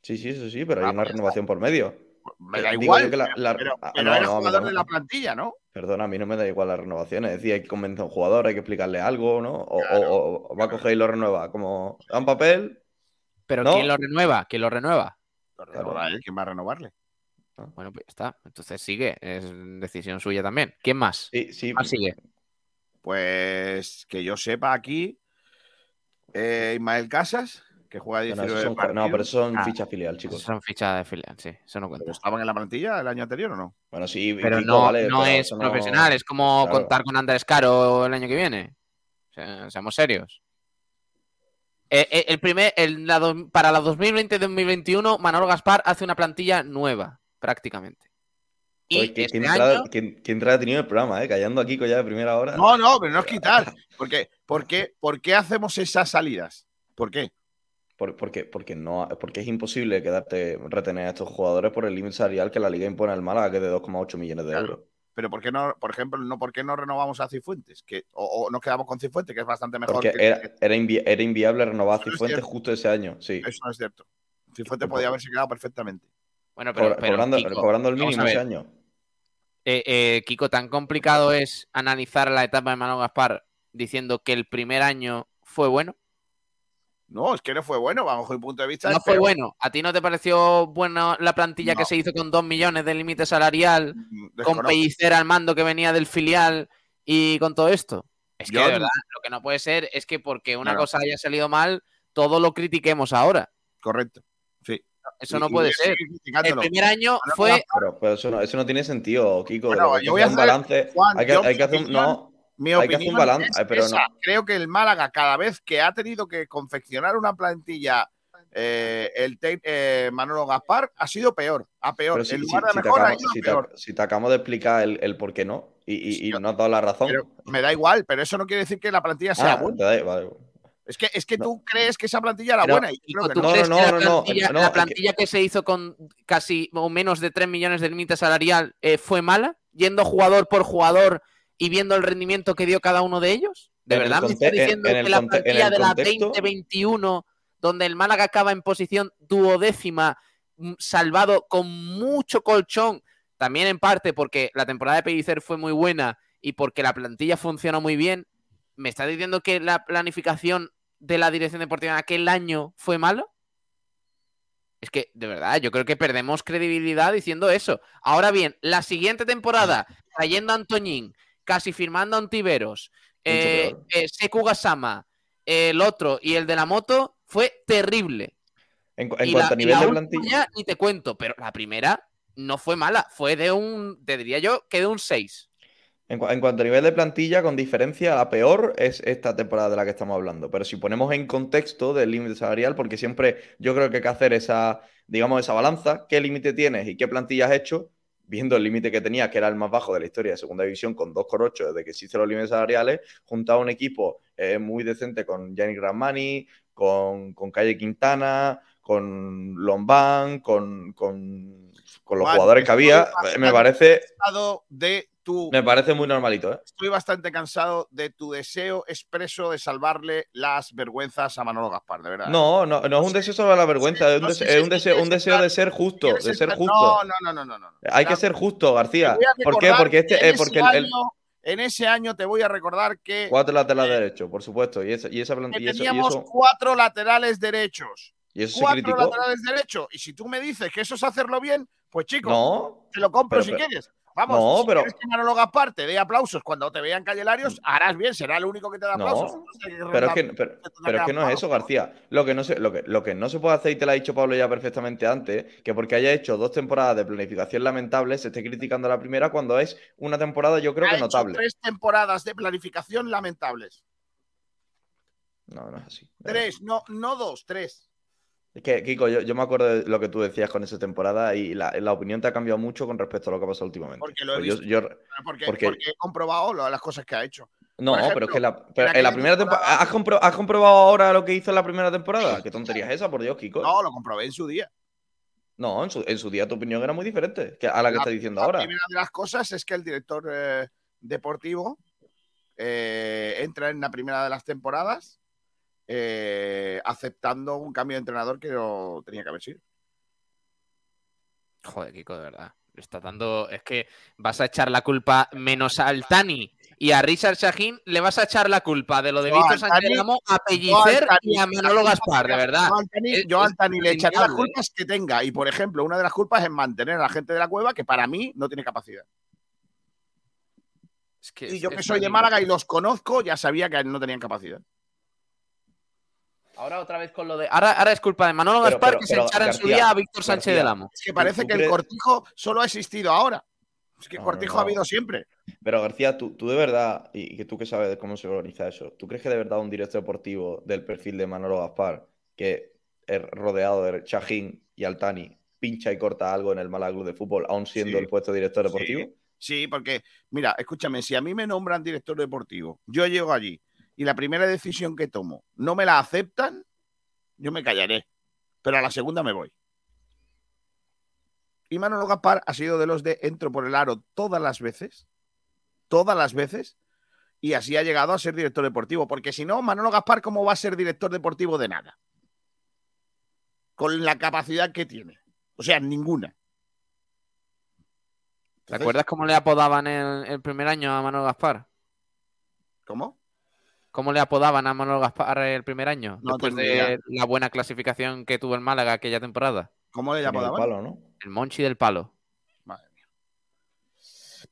Sí, sí, eso sí, pero Ah, hay una pues ya renovación por medio. Me da igual. yo que la- la- pero ah, pero no, era no, jugador no. de la plantilla, ¿no? Perdona, a mí no me da igual las renovaciones. Es decir, hay que convencer a un jugador, hay que explicarle algo, ¿no? O, o- o va a coger y lo renueva. Como da un papel. Pero ¿no? ¿quién lo renueva? ¿Quién lo renueva? Lo renova él, ¿Quién va a renovarle? Bueno, pues ya está. Entonces sigue. Es decisión suya también. ¿Quién más? Sí, sí. ¿Quién más sigue? Pues que yo sepa aquí, eh, Ismael Casas, que juega Bueno, 19 esos son- partidos. no, pero son Ah, fichas filial, chicos. Son fichas de filial, sí. Eso no cuenta. ¿Estaban en la plantilla el año anterior o no? Bueno, sí, Pero no, vale, no pero es no- profesional. Es como Claro. contar con Andrés Caro el año que viene. O sea, seamos serios. Eh, eh, el primer, el- la do- para la 2020-2021, Manolo Gaspar hace una plantilla nueva, prácticamente. Y ¿qué- este ¿quién, entrada, año, ha tenido el programa, eh? Callando a Kiko ya de primera hora. No, no, pero no es quitar. Porque, ¿por, qué, ¿Por qué hacemos esas salidas? ¿Por qué? Por- porque, porque, no, porque es imposible quedarte retener a estos jugadores por el límite salarial que la liga impone al Málaga, que es de 2,8 millones de Claro. euros. Pero ¿por qué no, por ejemplo, no, ¿por qué no renovamos a Cifuentes? Que, o, o nos quedamos con Cifuentes, que es bastante mejor. Porque que- era, era, invi- era inviable renovar a es Cifuentes justo ese año, sí. Eso no es cierto. Cifuentes podía haberse quedado perfectamente. Bueno, pero, Cobra- pero, cobrando, Kiko, cobrando el mínimo ese año. Eh, eh, Kiko, tan complicado es analizar la etapa de Manolo Gaspar diciendo que el primer año fue bueno. No, es que no fue bueno, bajo mi punto de vista. No fue peor. bueno. ¿A ti no te pareció buena la plantilla que se hizo con 2 millones de límite salarial, con Desconozco. Pellicer al mando que venía del filial y con todo esto? Es que Yo de no- verdad, lo que no puede ser es que porque una cosa haya salido mal, todo lo critiquemos ahora. Correcto. Eso no puede ser. El primer año fue. Pero, pero eso, no, eso no tiene sentido, Kiko. Bueno, yo voy a hacer balance. Juan, hay que, hay que hacer un. No, Mi hay que hacer un balance. es pero no. Creo que el Málaga, cada vez que ha tenido que confeccionar una plantilla, eh, el eh, Manolo Gaspar ha sido peor. A peor. Si, en si- si te ha acabo, ido a si te- peor. si te acabamos de explicar el, el por qué no y, y, y no has dado la razón. Me da igual, pero eso no quiere decir que la plantilla sea Ah, buena. vale. Es que, es que No. tú crees que esa plantilla era Pero, buena. Y creo que ¿tú no. no. crees no, que la plantilla, la que- plantilla que... se hizo con casi o menos de 3 millones de límite salarial eh, fue mala? Yendo jugador por jugador y viendo el rendimiento que dio cada uno de ellos. ¿De En verdad me en- diciendo en que la plantilla de la contexto- 2021, donde el Málaga acaba en posición duodécima, mm, salvado con mucho colchón, también en parte porque la temporada de Pellicer fue muy buena y porque la plantilla funcionó muy bien, ¿me estás diciendo que la planificación de la dirección deportiva en aquel año fue mala? Es que, de verdad, yo creo que perdemos credibilidad diciendo eso. Ahora bien, la siguiente temporada, trayendo a Antoñín, casi firmando a Ontiveros, eh, eh, Seku Gasama, el otro y el de la moto, fue terrible. En, en cuanto la, a nivel de plantilla. ni te cuento, pero la primera no fue mala, fue de un, te diría yo, que de un 6. En, cu- en cuanto a nivel de plantilla, con diferencia, la peor es esta temporada de la que estamos hablando. Pero si ponemos en contexto del límite salarial, porque siempre yo creo que hay que hacer esa, digamos, esa balanza, qué límite tienes y qué plantilla has hecho, viendo el límite que tenía, que era el más bajo de la historia de segunda división, con 2,8 desde que existen los límites salariales, juntado a un equipo eh, muy decente con Gianni Gramani, con, con Calle Quintana, con Lombán, con, con, con los Juan, jugadores que había, estoy me parece, de me parece muy normalito, ¿eh? estoy bastante cansado de tu deseo expreso de salvarle las vergüenzas a Manolo Gaspar, de verdad. No, no, no es un deseo sobre la vergüenza, es un, no sé dese- si es un deseo, un deseo de ser justo, ¿Quieres de ser justo. No, no, no, no, no. Hay que ser justo, García. ¿Por qué? Porque este, eh, porque el, el- año- en ese año te voy a recordar que, cuatro laterales derechos, por supuesto, y esa, y esa plantilla, y eso, y teníamos eso, cuatro laterales derechos. y eso se Cuatro criticó. laterales derechos. Y si tú me dices que eso es hacerlo bien, pues chico, No, te lo compro pero- si pero- quieres. Vamos, No, si pero- quieres que Manolo Gaspar te dé aplausos cuando te vean Calelarios, harás bien, será el único que te da No, aplausos. pero es que, pero, pero es que no es eso, García. Lo que no, se, lo, que, lo que no se puede hacer, y te lo ha dicho Pablo ya perfectamente antes, que porque haya hecho dos temporadas de planificación lamentable, se esté criticando la primera cuando es una temporada, yo creo Ha que hecho notable. tres temporadas de planificación lamentables. No, no es así. Tres, no, no dos, tres. Es que, Kiko, yo, yo me acuerdo de lo que tú decías con esa temporada y la, la opinión te ha cambiado mucho con respecto a lo que ha pasado últimamente. Porque lo he Pues yo- visto. yo- Porque, Porque- porque he comprobado lo- las cosas que ha hecho. No, ejemplo, pero es que la, pero en la primera temporada. ¿has, compro- has comprobado ahora lo que hizo en la primera temporada? ¿Qué tontería es esa, por Dios, Kiko? No, lo comprobé en su día. No, en su, en su día tu opinión era muy diferente que a la que La- estás diciendo la ahora. primera de las cosas es que el director eh, deportivo eh, entra en la primera de las temporadas eh, aceptando un cambio de entrenador que no tenía que haber sido. Joder, Kiko, de verdad. Le Está dando. Es que vas a echar la culpa menos al Tani y a Richard Shahin le vas a echar la culpa de lo de Yo Víctor Sánchez Ramos a Pellicer y a Manolo Gaspar, de verdad. Yo al Tani, Es- yo al es Tani le echaría las culpas que tenga. Y, por ejemplo, una de las culpas es mantener a la gente de la cueva que para mí no tiene capacidad. Es que Y es- yo que soy de. Málaga y los conozco, ya sabía que no tenían capacidad. Ahora otra vez con lo de. Ahora, ahora es culpa de Manolo Pero- Gaspar pero- que se echara en su día a Víctor Sánchez García, del Amo. Es que parece ¿Tú que el cortijo solo ha existido ahora. Es que No, cortijo no. ha habido siempre. Pero García, tú, tú de verdad, y que tú que sabes de cómo se organiza eso, ¿tú crees que de verdad un director deportivo del perfil de Manolo Gaspar, que es rodeado de Chajín y Altani, pincha y corta algo en el Málaga Club de Fútbol, aún siendo Sí. el puesto de director deportivo? Sí, porque, mira, escúchame, si a mí me nombran director deportivo, yo llego allí y la primera decisión que tomo no me la aceptan, yo me callaré. Pero a la segunda me voy. Y Manolo Gaspar ha sido de los de entro por el aro todas las veces, todas las veces, y así ha llegado a ser director deportivo. Porque si no, Manolo Gaspar, ¿cómo va a ser director deportivo de nada? Con la capacidad que tiene. O sea, ninguna. ¿Te acuerdas cómo le apodaban el, el primer año a Manolo Gaspar? ¿Cómo? ¿Cómo le apodaban a Manolo Gaspar el primer año? No después de la buena clasificación que tuvo el Málaga aquella temporada. ¿Cómo le del llamaban? palo, ¿no? El Monchi del Palo. Madre mía.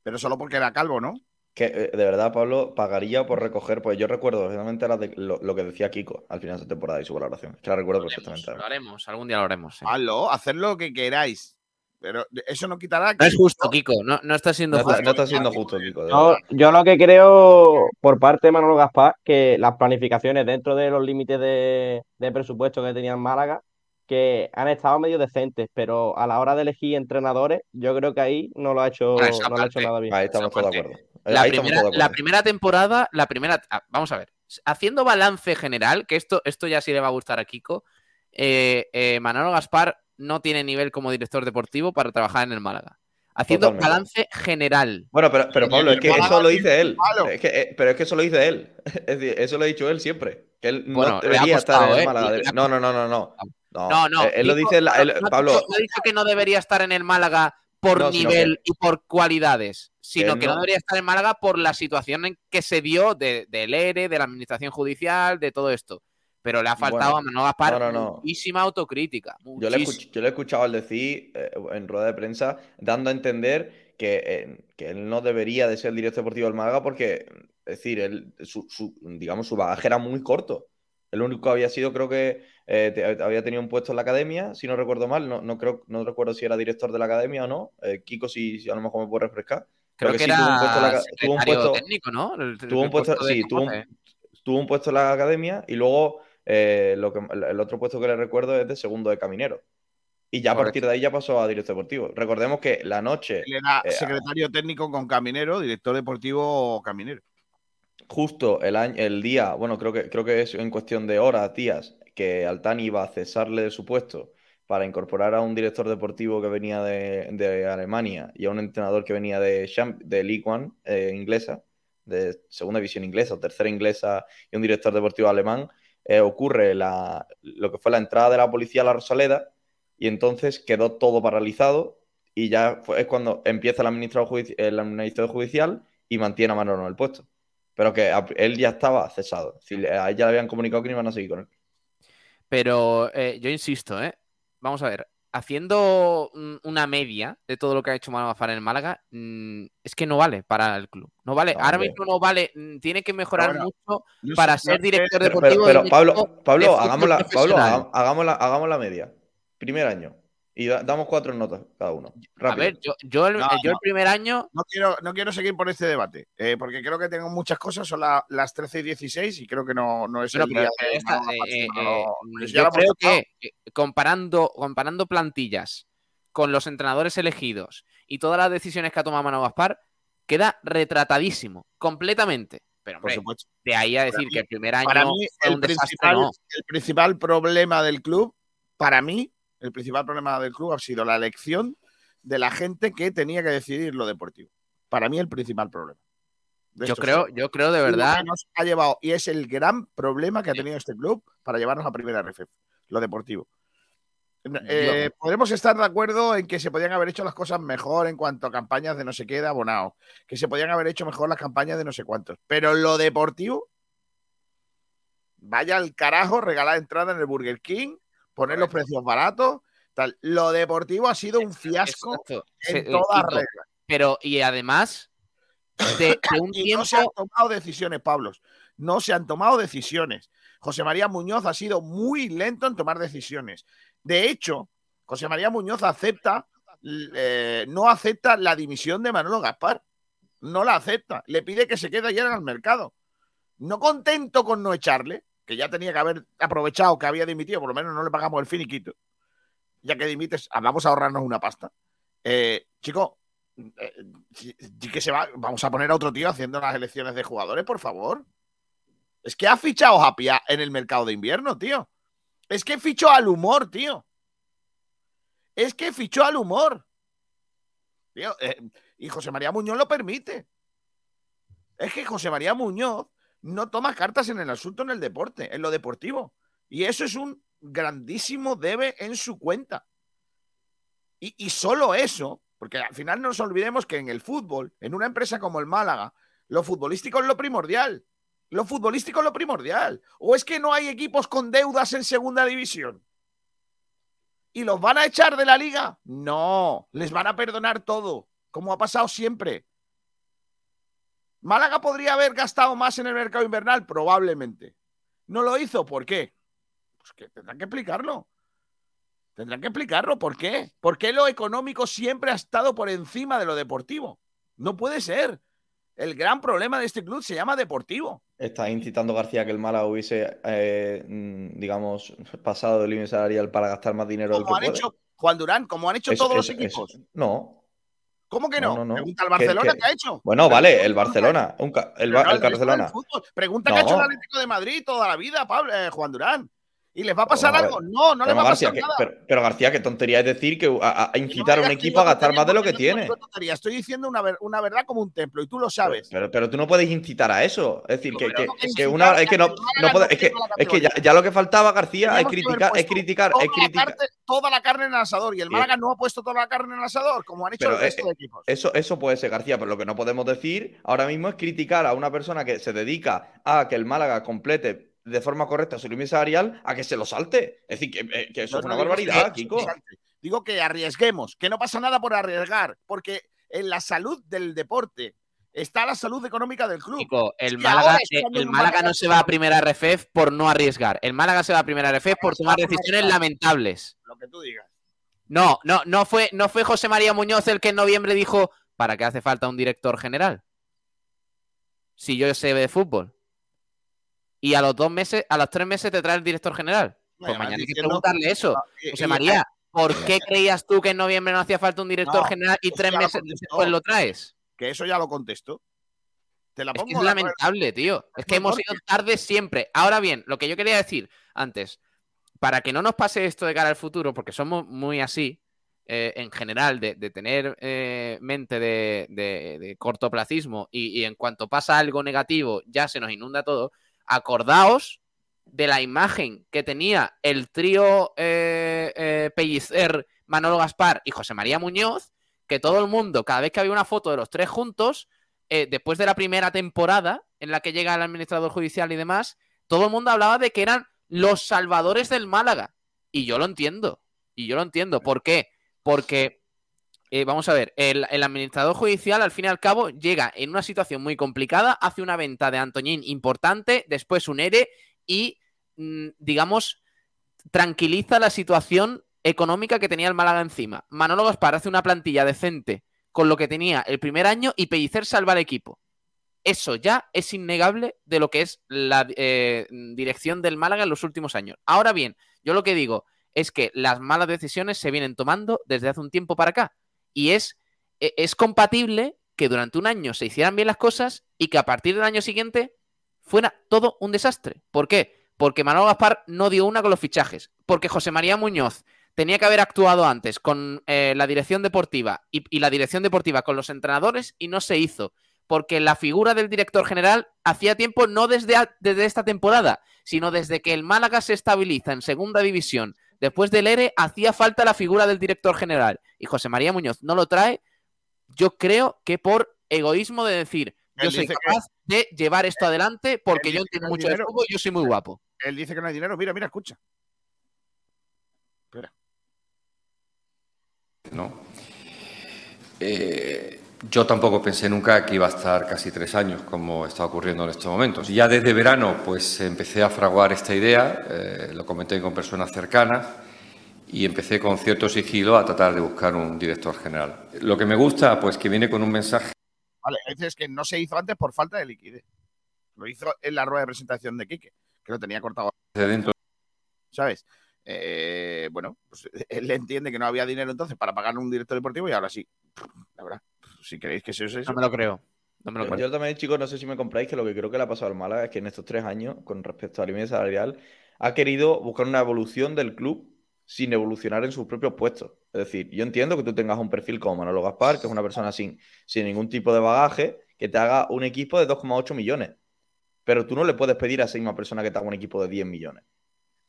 Pero solo porque era calvo, ¿no? Que eh, de verdad, Pablo, pagaría por recoger, pues yo recuerdo exactamente de- lo, lo que decía Kiko al final de esa temporada y su valoración. Es que la recuerdo Lo haremos, perfectamente. lo haremos, algún día lo haremos. sí. Hazlo, haced lo que queráis. Pero eso no quitará No que es justo, Kiko. No, no está siendo No está, justo. no está siendo justo, Kiko. Yo, lo que creo por parte de Manolo Gaspar, que las planificaciones dentro de los límites de, de presupuesto que tenía el Málaga, que han estado medio decentes, pero a la hora de elegir entrenadores, yo creo que ahí no lo ha hecho, esa no lo ha hecho nada bien. Ahí estamos todos de acuerdo. La primera temporada, la primera. ah, vamos a ver. Haciendo balance general, que esto, esto ya sí le va a gustar a Kiko. eh, eh, Manolo Gaspar no tiene nivel como director deportivo para trabajar en el Málaga. Haciendo Totalmente. balance general. Bueno, pero, pero Pablo, es que Málaga eso lo dice él. palo. Es que, eh, pero es que eso lo dice él. (laughs) Es decir, eso lo ha dicho él siempre. Que él no Bueno, debería costado, estar en ¿eh? el Málaga. Le ha No, no, no, no, no. No, No, no. Eh, Él lo dice, él- Pablo. no ha dicho que no debería estar en el Málaga por No, nivel y por cualidades, sino que no no- debería estar en Málaga por la situación en que se dio de- del ERE, de la administración judicial, de todo esto. Pero le ha faltado Bueno, a Manolo Gaspar no, no, no. muchísima autocrítica. Yo le, muchísima. escuch- yo le he escuchado al decir eh, en rueda de prensa, dando a entender que, eh, que él no debería de ser el director deportivo del Málaga porque, es decir, él, su, su- digamos, su bagaje era muy corto. El único que había sido, creo que eh, te- había tenido un puesto en la academia, si no recuerdo mal, no, no creo, no recuerdo si era director de la academia o no. Eh, Kiko, si, si a lo mejor me puede refrescar. Creo Pero que, sí tuvo un puesto en la era tuvo un puesto- técnico, ¿no? El- tuvo un el puesto, de sí, tuvo un, tuvo un puesto en la academia y luego eh, lo que, el otro puesto que le recuerdo es de segundo de caminero. Y ya a partir de ahí ya pasó a director deportivo. Recordemos que la noche, Él era Eh, secretario técnico con Caminero, director deportivo Caminero. justo el año, el día, bueno, creo que, creo que es en cuestión de horas, días, que Altani iba a cesarle de su puesto para incorporar a un director deportivo que venía de, de Alemania y a un entrenador que venía de, Champ- de League One eh, inglesa, de segunda división inglesa o tercera inglesa y un director deportivo alemán, eh, ocurre la, lo que fue la entrada de la policía a la Rosaleda y entonces quedó todo paralizado y ya fue- es cuando empieza el administrador, el administrador judicial y mantiene a Manolo en el puesto. Pero que él ya estaba cesado. Es decir, a él ya le habían comunicado que no iban a seguir con él. Pero eh, yo insisto, ¿eh? Vamos a ver. Haciendo una media de todo lo que ha hecho Manolo Gaspar en Málaga, mm, es que no vale para el club. No vale. Ahora mismo no vale. mm, Tiene que mejorar mucho No para sé, ser director Pero, deportivo pero- Pablo, de Pablo, fútbol hagamos la, Pablo, profesional. hagam- hagamos la, hagamos la media. Primer año. Y da- damos cuatro notas cada uno. A ver, yo, yo, el, No, yo el no. primer año No quiero, no quiero seguir por este debate, eh, porque creo que tengo muchas cosas, son la- las 13 y 16 y creo que no, no es el pero día esta- eh, eh, eh, pues yo creo que comparando, comparando plantillas con los entrenadores elegidos y todas las decisiones que ha tomado Manolo Gaspar, queda retratadísimo, completamente. Pero, Por supuesto. de ahí a Para decir mí- que el primer año Para mí, el un desastre, principal, no. el principal problema del club, para mí, el principal problema del club ha sido la elección de la gente que tenía que decidir lo deportivo. Para mí, el principal problema. Yo creo, yo creo de que verdad. nos ha llevado, y es el gran problema que ha tenido este club para llevarnos a primera RFF, lo deportivo. Eh, podemos estar de acuerdo en que se podían haber hecho las cosas mejor en cuanto a campañas de no sé qué de abonado, que se podían haber hecho mejor las campañas de no sé cuántos, pero lo deportivo, vaya al carajo, regalar entrada en el Burger King, poner los precios baratos, tal. Lo deportivo ha sido un fiasco Exacto. en Se- todas reglas. Pero, y además, de, (coughs) de un Y no se han tiempo. tomado decisiones, Pablos. No se han tomado decisiones. José María Muñoz ha sido muy lento en tomar decisiones. De hecho, José María Muñoz acepta, eh, no acepta la dimisión de Manolo Gaspar. No la acepta. Le pide que se quede allá en el mercado. No contento con no echarle, que ya tenía que haber aprovechado que había dimitido, por lo menos no le pagamos el finiquito. Ya que dimites, vamos a ahorrarnos una pasta. Eh, chico, eh, que se va, vamos a poner a otro tío haciendo las elecciones de jugadores, por favor. Es que ha fichado a en el mercado de invierno, tío. Es que fichó al humor, tío. Es que fichó al humor. Tío, eh, y José María Muñoz lo permite. Es que José María Muñoz no toma cartas en el asunto en el deporte, en lo deportivo. Y eso es un grandísimo debe en su cuenta. Y, y solo eso, porque al final no nos olvidemos que en el fútbol, en una empresa como el Málaga, lo futbolístico es lo primordial. Lo futbolístico es lo primordial. ¿O es que no hay equipos con deudas en segunda división? ¿Y los van a echar de la liga? No, les van a perdonar todo, como ha pasado siempre. ¿Málaga podría haber gastado más en el mercado invernal? Probablemente. ¿No lo hizo? ¿Por qué? Pues que tendrán que explicarlo. Tendrán que explicarlo. ¿Por qué? ¿Por qué lo económico siempre ha estado por encima de lo deportivo? No puede ser. El gran problema de este club se llama deportivo. Está incitando García que el Málaga hubiese, eh, mm, digamos, pasado del límite salarial para gastar más dinero del que Como han puede. hecho Juan Durán, como han hecho Eso- todos los equipos. eso- no. ¿Cómo que no? No, no, no. Pregunta al Que- Barcelona que- qué ha hecho. Bueno, vale, al el Barcelona. un ca- el, Ba- Barcelona. Pregunta qué ha hecho el. Atlético de Madrid toda la vida, Pablo, eh, Juan Durán. ¿Y les va a pasar algo? No, no les va a García, pasar que- nada. pero, pero García, qué tontería es decir que a, a- a Y no incitar a un equipo a gastar más de lo que tiene. no digo tontería, Estoy diciendo una, ver- una verdad como un templo y tú lo sabes. Pero, pero tú no puedes incitar a eso. Es decir, que, que, que una, es que no, es que, es que ya, lo que faltaba, García, es criticar, es criticar, es criticar. toda la carne en el asador y el Málaga no ha puesto toda la carne en el asador, como han hecho el resto eh, de equipos. eso, eso puede ser, García, pero lo que no podemos decir ahora mismo es criticar a una persona que se dedica a que el Málaga complete de forma correcta su límite salarial a que se lo salte. Es decir, que, eh, que eso es una digo barbaridad, que- Kiko. Digo que arriesguemos, que no pasa nada por arriesgar, porque en la salud del deporte está la salud económica del club. Chico, el Málaga, eh, el el Málaga Málaga no se va a primera RFF por no arriesgar. El Málaga se va a primera RFF por tomar decisiones lamentables. Lo que tú digas. No, no, no fue, no fue José María Muñoz el que en noviembre dijo, ¿para qué hace falta un director general? Si yo sé de fútbol. Y a los dos meses, a los tres meses te trae el director general. Pues mañana hay que preguntarle eso. José María, ¿por qué creías tú que en noviembre no hacía falta un director No, general y tres lo meses después lo traes? Que eso ya lo contesto. Te la Es pongo que es de acuerdo. lamentable, tío. Es que hemos ido tarde siempre. Ahora bien, lo que yo quería decir antes, para que no nos pase esto de cara al futuro, porque somos muy así, eh, en general, de, de tener eh, mente de, de- de cortoplacismo y, y en cuanto pasa algo negativo ya se nos inunda todo, acordaos de la imagen que tenía el trío eh, eh, Pellicer, Manolo Gaspar y José María Muñoz, que todo el mundo, cada vez que había una foto de los tres juntos, eh, después de la primera temporada en la que llega el administrador judicial y demás, todo el mundo hablaba de que eran los salvadores del Málaga. Y yo lo entiendo. Y yo lo entiendo. ¿Por qué? Porque, eh, vamos a ver, el, administrador judicial al fin y al cabo llega en una situación muy complicada, hace una venta de Antoñín importante, después un ERE y, mm, digamos, tranquiliza la situación económica que tenía el Málaga encima. Manolo Gaspar hace una plantilla decente con lo que tenía el primer año y Pellicer salva al equipo. Eso ya es innegable de lo que es la eh, dirección del Málaga en los últimos años. Ahora bien, yo lo que digo es que las malas decisiones se vienen tomando desde hace un tiempo para acá. Y es, e- es compatible que durante un año se hicieran bien las cosas y que a partir del año siguiente fuera todo un desastre. ¿Por qué? Porque Manolo Gaspar no dio una con los fichajes, porque José María Muñoz tenía que haber actuado antes con eh, la dirección deportiva y, la dirección deportiva con los entrenadores y no se hizo porque la figura del director general hacía tiempo, no desde, desde esta temporada, sino desde que el Málaga se estabiliza en segunda división. Después del ERE, hacía falta la figura del director general. Y José María Muñoz no lo trae, yo creo que por egoísmo de decir, yo soy que- capaz de llevar esto adelante porque yo entiendo no mucho de dinero. fútbol y yo soy muy guapo. Él dice que no hay dinero. Mira, mira, escucha. Espera. ¿no? Eh, yo tampoco pensé nunca que iba a estar casi tres años, como está ocurriendo en estos momentos. Ya desde verano, pues empecé a fraguar esta idea, eh, lo comenté con personas cercanas y empecé con cierto sigilo a tratar de buscar un director general. Lo que me gusta, pues que viene con un mensaje Vale, dices que no se hizo antes por falta de liquidez. Lo hizo en la rueda de presentación de Quique, que lo tenía cortado. de dentro ¿Sabes? Eh, bueno, pues (laughs) él entiende que no había dinero entonces para pagar un director deportivo y ahora sí. La verdad, si queréis que eso es eso. No me lo creo. No me lo Yo, creo. yo también, chicos, no sé si me compráis que lo que creo que le ha pasado al Málaga es que en estos tres años, con respecto al límite salarial, ha querido buscar una evolución del club sin evolucionar en sus propios puestos. Es decir, yo entiendo que tú tengas un perfil como Manolo Gaspar, que es una persona sin, sin ningún tipo de bagaje, que te haga un equipo de 2,8 millones. Pero tú no le puedes pedir a esa misma persona que te haga un equipo de 10 millones.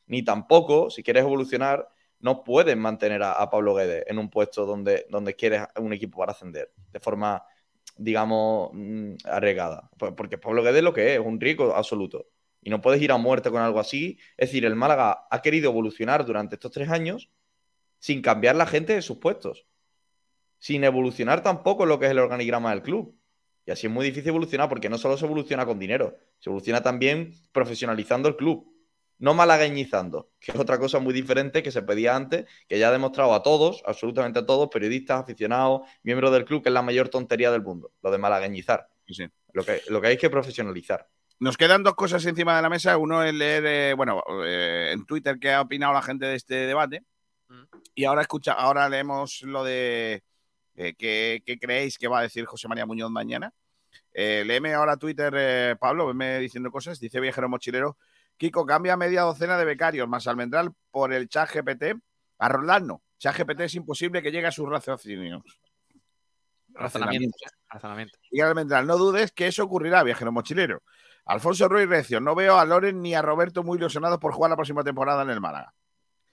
Ni tampoco, si quieres evolucionar, no puedes mantener a, Pablo Guedes en un puesto donde, donde quieres un equipo para ascender, de forma, digamos, mm, arriesgada. Por- Porque Pablo Guedes lo que es, es un rico absoluto. Y no puedes ir a muerte con algo así. Es decir, el Málaga ha querido evolucionar durante estos tres años sin cambiar la gente de sus puestos. Sin evolucionar tampoco lo que es el organigrama del club. Y así es muy difícil evolucionar porque no solo se evoluciona con dinero, se evoluciona también profesionalizando el club. No malagueñizando, que es otra cosa muy diferente que se pedía antes, que ya ha demostrado a todos, absolutamente a todos, periodistas, aficionados, miembros del club, que es la mayor tontería del mundo, lo de malagueñizar. Sí. Lo que, lo que hay que profesionalizar. Nos quedan dos cosas encima de la mesa. Uno es leer, eh, bueno, eh, en Twitter qué ha opinado la gente de este debate. Y ahora escucha, ahora leemos lo de eh, qué, qué creéis que va a decir José María Muñoz mañana. Eh, léeme ahora Twitter, eh, Pablo, venme diciendo cosas. Dice Viajero Mochilero, Kiko cambia media docena de becarios más Almendral por el chat GPT a Rolando. Chat GPT es imposible que llegue a sus raciocinios. Razonamiento. Razonamiento. Y Almendral, no dudes que eso ocurrirá, viajero mochilero. Alfonso Ruiz Recio, no veo a Loren ni a Roberto muy ilusionados por jugar la próxima temporada en el Málaga.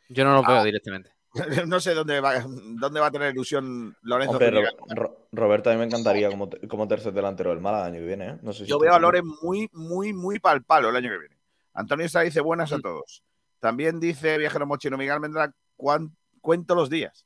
Yo no lo Ah. veo directamente. (laughs) no sé dónde va, dónde va a tener ilusión Lorenzo. Hombre. Ro- Roberto, a mí me encantaría como, como tercer delantero del Málaga el año que viene. ¿eh? No sé si Yo veo a. Loren muy, muy, muy pal palo el año que viene. Antonio Estrada dice buenas a todos. También dice viajero mochilero Miguel "Cuán- cuento los días.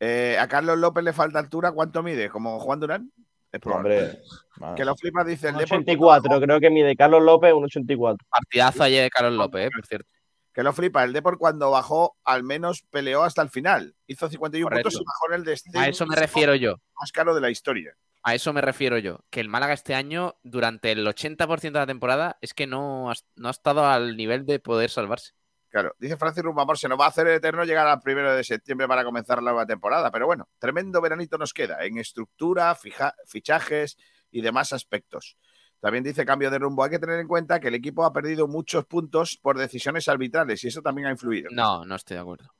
Eh, a Carlos López le falta altura, ¿cuánto mide? ¿Como Juan Durán? Es probable. Hombre. Que lo flipas, dice el Un Depor, 84, creo que mide Carlos López un 84. Partidazo ayer de Carlos López, eh, por cierto. que lo flipa. El Depor cuando bajó, al menos peleó hasta el final. Hizo 51 Correcto. puntos y bajó en el descenso A eso me refiero yo. más caro de la historia. A eso me refiero yo. Que el Málaga este año, durante el 80% de la temporada, es que no ha, no ha estado al nivel de poder salvarse. Claro, dice Francis Rumbamor, se nos va a hacer eterno llegar al primero de septiembre para comenzar la nueva temporada. Pero bueno, tremendo veranito nos queda en estructura, fija- fichajes y demás aspectos. También dice cambio de rumbo. Hay que tener en cuenta que el equipo ha perdido muchos puntos por decisiones arbitrales y eso también ha influido. No, no estoy de acuerdo.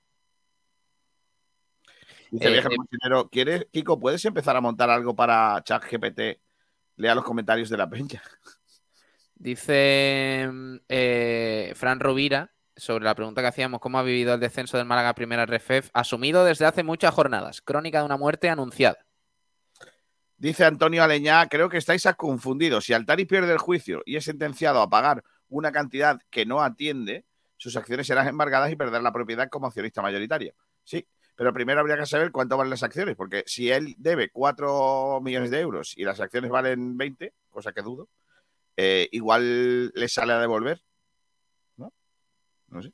Dice Eh, eh, ¿quieres, Kiko, puedes empezar a montar algo para ChatGPT? Lea los comentarios de la peña. Dice eh, Fran Rovira sobre la pregunta que hacíamos, ¿cómo ha vivido el descenso del Málaga a Primera RFF? Asumido desde hace muchas jornadas. Crónica de una muerte anunciada. Dice Antonio Aleñá, creo que estáis confundidos. Si Altari pierde el juicio y es sentenciado a pagar una cantidad que no atiende, sus acciones serán embargadas y perder la propiedad como accionista mayoritario. Sí, pero primero habría que saber cuánto valen las acciones, porque si él debe 4 millones de euros y las acciones valen 20, cosa que dudo, eh, igual le sale a devolver. ¿No? No sé.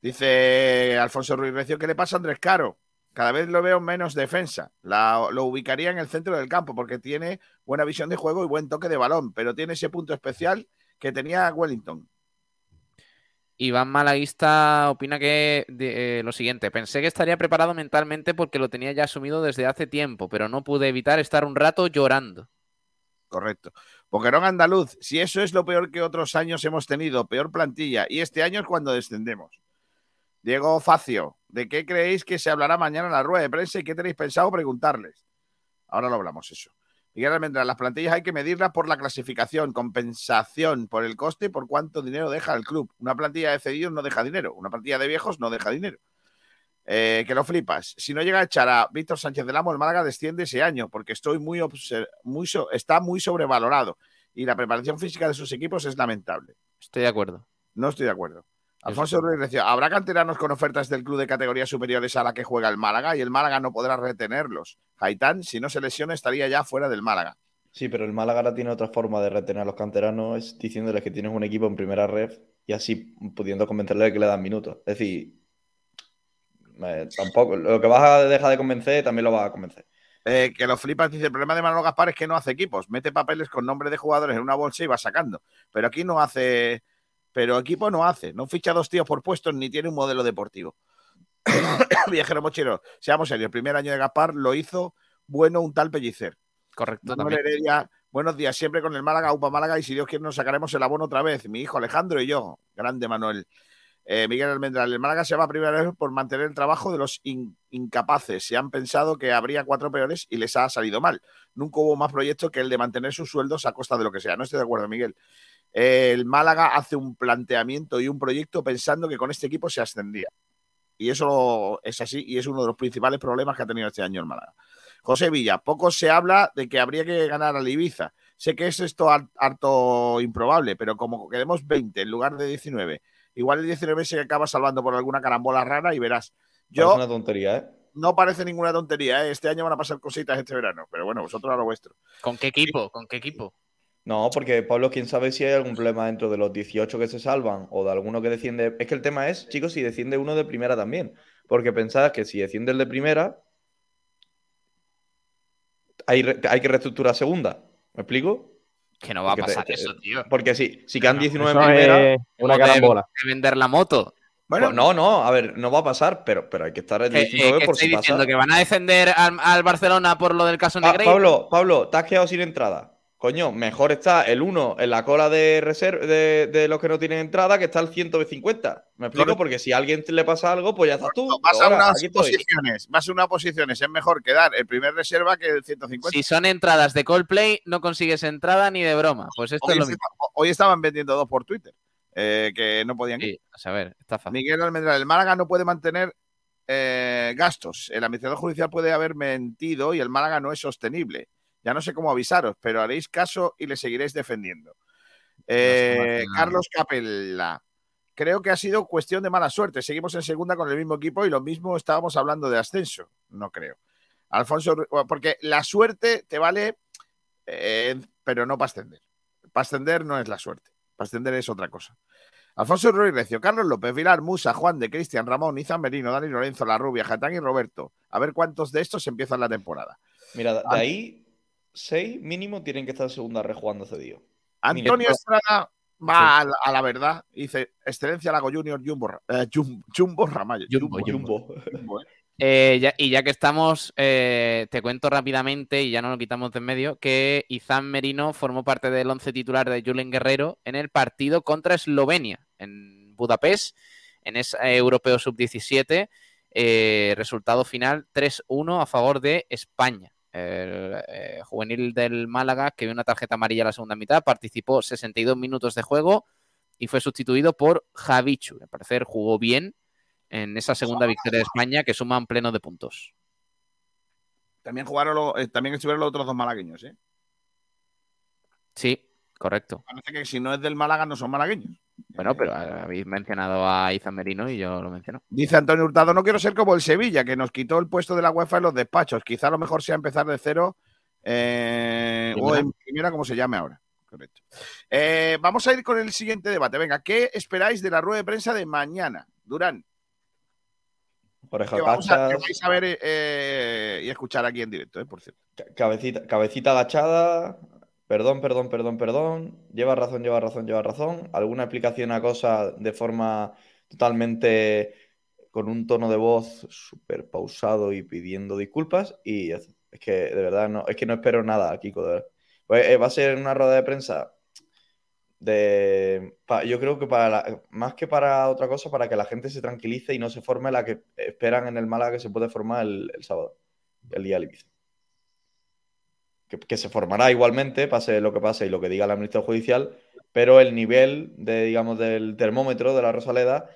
Dice Alfonso Ruiz Recio, ¿qué le pasa a Andrés Caro? Cada vez lo veo menos defensa. Lo ubicaría en el centro del campo porque tiene buena visión de juego y buen toque de balón, pero tiene ese punto especial que tenía Wellington. Iván Malaguista opina que eh, lo siguiente, pensé que estaría preparado mentalmente porque lo tenía ya asumido desde hace tiempo, pero no pude evitar estar un rato llorando. Correcto. Boquerón Andaluz, si eso es lo peor que otros años hemos tenido, peor plantilla, y este año es cuando descendemos. Diego Facio, ¿de qué creéis que se hablará mañana en la rueda de prensa y qué tenéis pensado preguntarles? Ahora lo hablamos eso. Miguel Almendra, las plantillas hay que medirlas por la clasificación, compensación por el coste y por cuánto dinero deja el club. Una plantilla de cedidos no deja dinero, una plantilla de viejos no deja dinero. Eh, que lo flipas. Si no llega a echar a Víctor Sánchez del Amo, el Málaga desciende ese año porque estoy muy, obser- muy so- está muy sobrevalorado y la preparación física de sus equipos es lamentable. Estoy de acuerdo. No estoy de acuerdo. Alfonso Ruiz decía, habrá canteranos con ofertas del club de categorías superiores a la que juega el Málaga y el Málaga no podrá retenerlos. Haitán, si no se lesiona, estaría ya fuera del Málaga. Sí, pero el Málaga ahora tiene otra forma de retener a los canteranos, es diciéndoles que tienes un equipo en primera red y así pudiendo convencerle de que le dan minutos. Es decir, eh, tampoco, lo que vas a dejar de convencer también lo vas a convencer. Eh, que lo flipas, dice, el problema de Manolo Gaspar es que no hace equipos, mete papeles con nombre de jugadores en una bolsa y va sacando. Pero aquí no hace, pero equipo no hace, no ficha dos tíos por puestos ni tiene un modelo deportivo. (coughs) Viajero mochero, seamos serios, el primer año de Gaspar lo hizo bueno un tal Pellicer. Correcto. Manuel también. Heredia, buenos días, siempre con el Málaga, UPA Málaga, y si Dios quiere nos sacaremos el abono otra vez. Mi hijo Alejandro y yo. Grande Manuel. Eh, Miguel Almendral, el Málaga se va a primera vez por mantener el trabajo de los in- incapaces. Se han pensado que habría cuatro peores y les ha salido mal. Nunca hubo más proyecto que el de mantener sus sueldos a costa de lo que sea. No estoy de acuerdo, Miguel. El Málaga hace un planteamiento y un proyecto pensando que con este equipo se ascendía. Y eso es así y es uno de los principales problemas que ha tenido este año el Málaga. José Villa, poco se habla de que habría que ganar al Ibiza. Sé que es esto har- harto improbable, pero como quedemos 20 en lugar de 19, igual el 19 se acaba salvando por alguna carambola rara y verás. Yo Parece una tontería, ¿eh? no parece ninguna tontería, ¿eh? este año van a pasar cositas este verano, pero bueno, vosotros a lo vuestro. ¿Con qué equipo? ¿Con qué equipo? No, porque Pablo, quién sabe si hay algún problema dentro de los 18 que se salvan o de alguno que desciende. Es que el tema es, chicos, si desciende uno de primera también. Porque pensad que si desciende el de primera, hay, re- hay que reestructurar segunda. ¿Me explico? Que no va a Porque pasar te- eso, tío. Porque si, si quedan 19 en primera. es una Como de- carambola. de vender la moto. Bueno, pues no, no, a ver, no va a pasar, pero, pero hay que estar eh, 19 que por estoy si pasa. diciendo que van a defender al, al Barcelona por lo del caso Pa- Negreira. Pablo, Pablo, te has quedado sin entrada. Coño, mejor está el 1 en la cola de reserva de, de los que no tienen entrada que está el 150. ¿Me explico? Porque si a alguien le pasa algo, pues ya estás tú. vas a Ahora, unas aquí estoy. posiciones, vas a unas posiciones, es mejor quedar el primer reserva que el 150. Si son entradas de Coldplay, no consigues entrada ni de broma. Pues esto Hoy, es lo mismo. hoy estaban vendiendo dos por Twitter, eh, que no podían ir. Sí, a saber, está fácil. Miguel Almendral, el Málaga no puede mantener eh, gastos. El administrador judicial puede haber mentido y el Málaga no es sostenible. Ya no sé cómo avisaros, pero haréis caso y le seguiréis defendiendo. Eh, Carlos Capella. Creo que ha sido cuestión de mala suerte. Seguimos en segunda con el mismo equipo y lo mismo estábamos hablando de ascenso. No creo. Alfonso, porque la suerte te vale, eh, pero no para ascender. Para ascender no es la suerte. Para ascender es otra cosa. Alfonso Ruiz Recio, Carlos López, Vilar, Musa, Juan de Cristian, Ramón, Izan Merino, Dani Lorenzo, La Rubia, Jatán y Roberto. A ver cuántos de estos empiezan la temporada. Mira, de ahí, 6 mínimo tienen que estar en segunda red jugando cedido. Antonio Estrada va a, la, a la verdad. Dice, excelencia Lago Junior, Jumbo, eh, Jum- Jumbo Ramallo. Jumbo, Jumbo. Jumbo, eh. Eh, ya- y ya que estamos, eh, te cuento rápidamente, y ya no lo quitamos de en medio, que Izan Merino formó parte del once titular de Julen Guerrero en el partido contra Eslovenia, en Budapest, en ese Europeo Sub-17. eh, resultado final 3-1 a favor de España. El eh, juvenil del Málaga, que vio una tarjeta amarilla en la segunda mitad, participó 62 minutos de juego y fue sustituido por Javichu. Al parecer jugó bien en esa segunda victoria de España que suman pleno de puntos. También jugaron lo- eh, también estuvieron los otros dos malagueños, ¿eh? Sí, correcto. Parece que si no es del Málaga, no son malagueños. Bueno, pero habéis mencionado a Izan Merino y yo lo menciono. Dice Antonio Hurtado, no quiero ser como el Sevilla, que nos quitó el puesto de la UEFA en los despachos. Quizá lo mejor sea empezar de cero eh, o en primera, como se llame ahora. Correcto. Eh, vamos a ir con el siguiente debate. Venga, ¿qué esperáis de la rueda de prensa de mañana? Durán, que vamos a, que vais a ver eh, y escuchar aquí en directo, eh, por cierto. ca- cabecita, cabecita agachada, Perdón, perdón, perdón, perdón. Lleva razón, lleva razón, lleva razón. Alguna explicación a cosa de forma totalmente con un tono de voz súper pausado y pidiendo disculpas. Y está. es que de verdad no, es que no espero nada, Kiko. de. Pues, eh, va a ser una rueda de prensa de. yo creo que para la- más que para otra cosa, para que la gente se tranquilice y no se forme la que esperan en el Málaga que se puede formar el, sábado, el día del. Que, se formará igualmente, pase lo que pase y lo que diga la ministra judicial, pero el nivel de, digamos, del termómetro de la Rosaleda,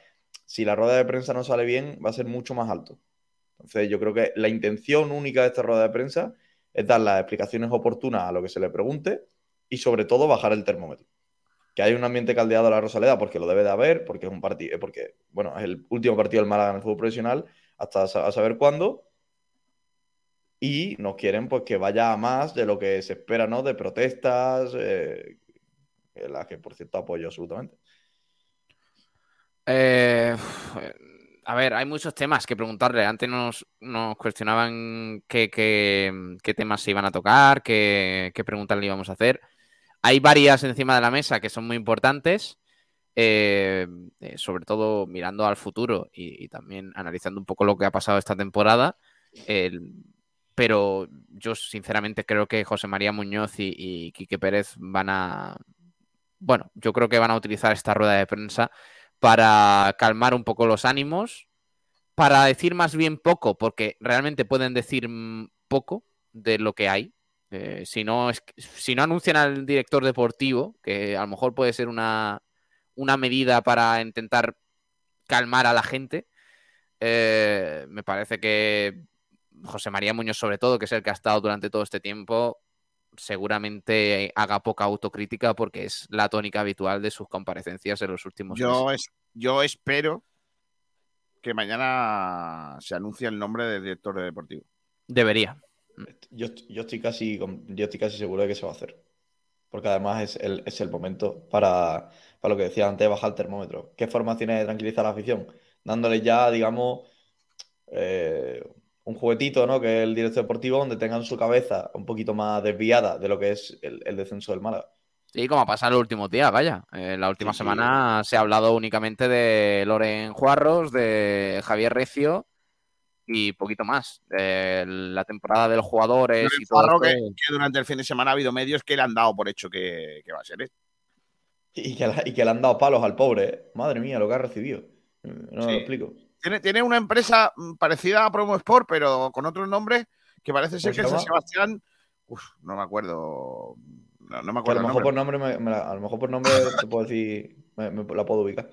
si la rueda de prensa no sale bien, va a ser mucho más alto. Entonces, yo creo que la intención única de esta rueda de prensa es dar las explicaciones oportunas a lo que se le pregunte y, sobre todo, bajar el termómetro. Que hay un ambiente caldeado a la Rosaleda porque lo debe de haber, porque es un partido, porque, bueno, es el último partido del Málaga en el fútbol profesional, hasta a saber cuándo. Y nos quieren pues que vaya a más de lo que se espera, ¿no? De protestas, eh, en las que por cierto apoyo absolutamente. Eh, a ver, hay muchos temas que preguntarle. Antes nos, cuestionaban qué, qué- temas se iban a tocar, qué, qué preguntas le íbamos a hacer. Hay varias encima de la mesa que son muy importantes, eh, eh, sobre todo mirando al futuro y, también analizando un poco lo que ha pasado esta temporada. Pero yo sinceramente creo que José María Muñoz y, Quique Pérez van a, bueno, yo creo que van a utilizar esta rueda de prensa para calmar un poco los ánimos, para decir más bien poco, porque realmente pueden decir mm, poco de lo que hay. Eh, si, no es, si no anuncian al director deportivo, que a lo mejor puede ser una, una medida para intentar calmar a la gente, eh, me parece que José María Muñoz, sobre todo, que es el que ha estado durante todo este tiempo, seguramente haga poca autocrítica porque es la tónica habitual de sus comparecencias en los últimos Yo, meses. es, yo espero que mañana se anuncie el nombre del director de deportivo. Debería. Yo, yo estoy casi, yo estoy casi seguro de que se va a hacer. Porque además es el, es el momento para, para lo que decía antes, bajar el termómetro. ¿Qué forma tiene de tranquilizar a la afición? Dándole ya, digamos, eh, un juguetito, ¿no? Que es el director deportivo, donde tengan su cabeza un poquito más desviada de lo que es el, el descenso del Málaga. Sí, como ha pasado en los últimos días, vaya. Eh, la última Sí, sí. semana se ha hablado únicamente de Loren Juarros, de Javier Recio y poquito más. Eh, la temporada de los jugadores y todo que, durante el fin de semana ha habido medios que le han dado por hecho que, que va a ser esto. Y que, la- y que le han dado palos al pobre, ¿eh? Madre mía, lo que ha recibido. No me Sí. lo explico. Tiene, tiene una empresa mm, parecida a Promo Sport, pero con otro nombre que parece ser ¿Cómo que llama? Sebastián. Uf, no me acuerdo. No, no me Que a acuerdo. lo mejor por nombre. me- me la- a lo mejor por nombre te puedo decir, me, me la puedo ubicar.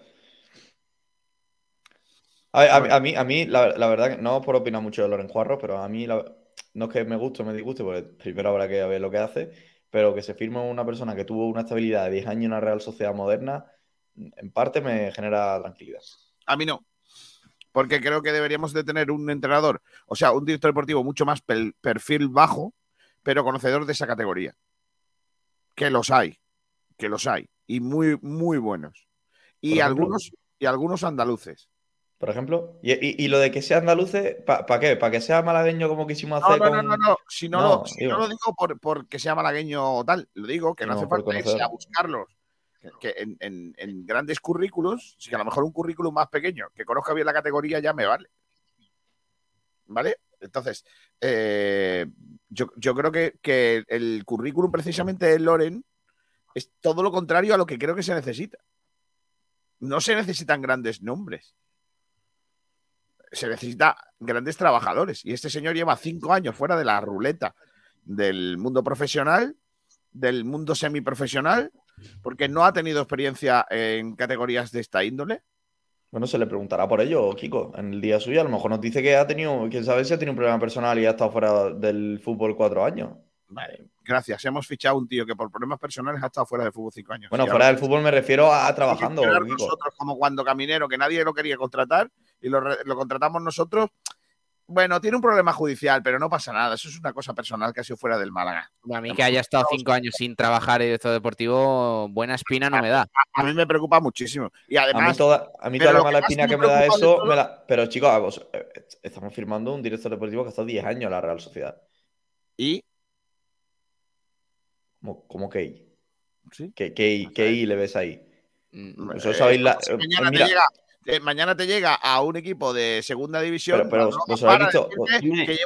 A, mí- a mí, a mí la, la verdad, que no por opinar mucho de Loren Juarro, pero a mí la- no es que me guste o me disguste, porque primero habrá que ver lo que hace, pero que se firme una persona que tuvo una estabilidad de 10 años en una Real Sociedad moderna, en parte me genera tranquilidad. A mí no. Porque creo que deberíamos de tener un entrenador, o sea, un director deportivo mucho más pel- perfil bajo, pero conocedor de esa categoría. Que los hay, que los hay, y muy, muy buenos. Y Por algunos, y algunos andaluces. Por ejemplo, y, y- y lo de que sea andaluces, ¿para qué? ¿Para que sea malagueño como quisimos No, hacer no, no, con... no, no. Si no, No, lo, si digo. no lo digo por, porque sea malagueño o tal, lo digo que no, No, hace por falta irse a buscarlos. Que, que en, en- en grandes currículos, si a lo mejor un currículum más pequeño, que conozca bien la categoría, ya me vale. ¿Vale? Entonces, eh, yo, yo creo que, que el currículum precisamente de Loren es todo lo contrario a lo que creo que se necesita. No se necesitan grandes nombres. Se necesita grandes trabajadores. Y este señor lleva cinco años fuera de la ruleta del mundo profesional, del mundo semiprofesional, porque no ha tenido experiencia en categorías de esta índole. Bueno, se le preguntará por ello, Kiko, en el día suyo. A lo mejor nos dice que ha tenido, quién sabe si ha tenido un problema personal y ha estado fuera del fútbol cuatro años. Vale, gracias. Hemos fichado un tío que por problemas personales ha estado fuera del fútbol cinco años. Bueno, fuera del fútbol me refiero a, a trabajando, Kiko. nosotros como cuando Caminero, que nadie lo quería contratar y lo contratamos nosotros. Bueno, tiene un problema judicial, pero no pasa nada. Eso es una cosa personal que ha sido fuera del Málaga. A mí que haya estado cinco años sin trabajar en director deportivo, buena espina no me da. A mí me preocupa muchísimo. Y A además, mí toda, a mí toda la mala espina me que me da eso, todo- me la- pero chicos, a vos- eh, estamos firmando un director deportivo que ha estado 10 años en la Real Sociedad. y ¿Cómo, cómo que I? Sí. ¿Qué, qué I, qué I le ves ahí? Mm, sabéis la- eh, mañana, mira, te llega, eh, mañana te llega a un equipo de segunda división. Pero- pero vos habéis visto- que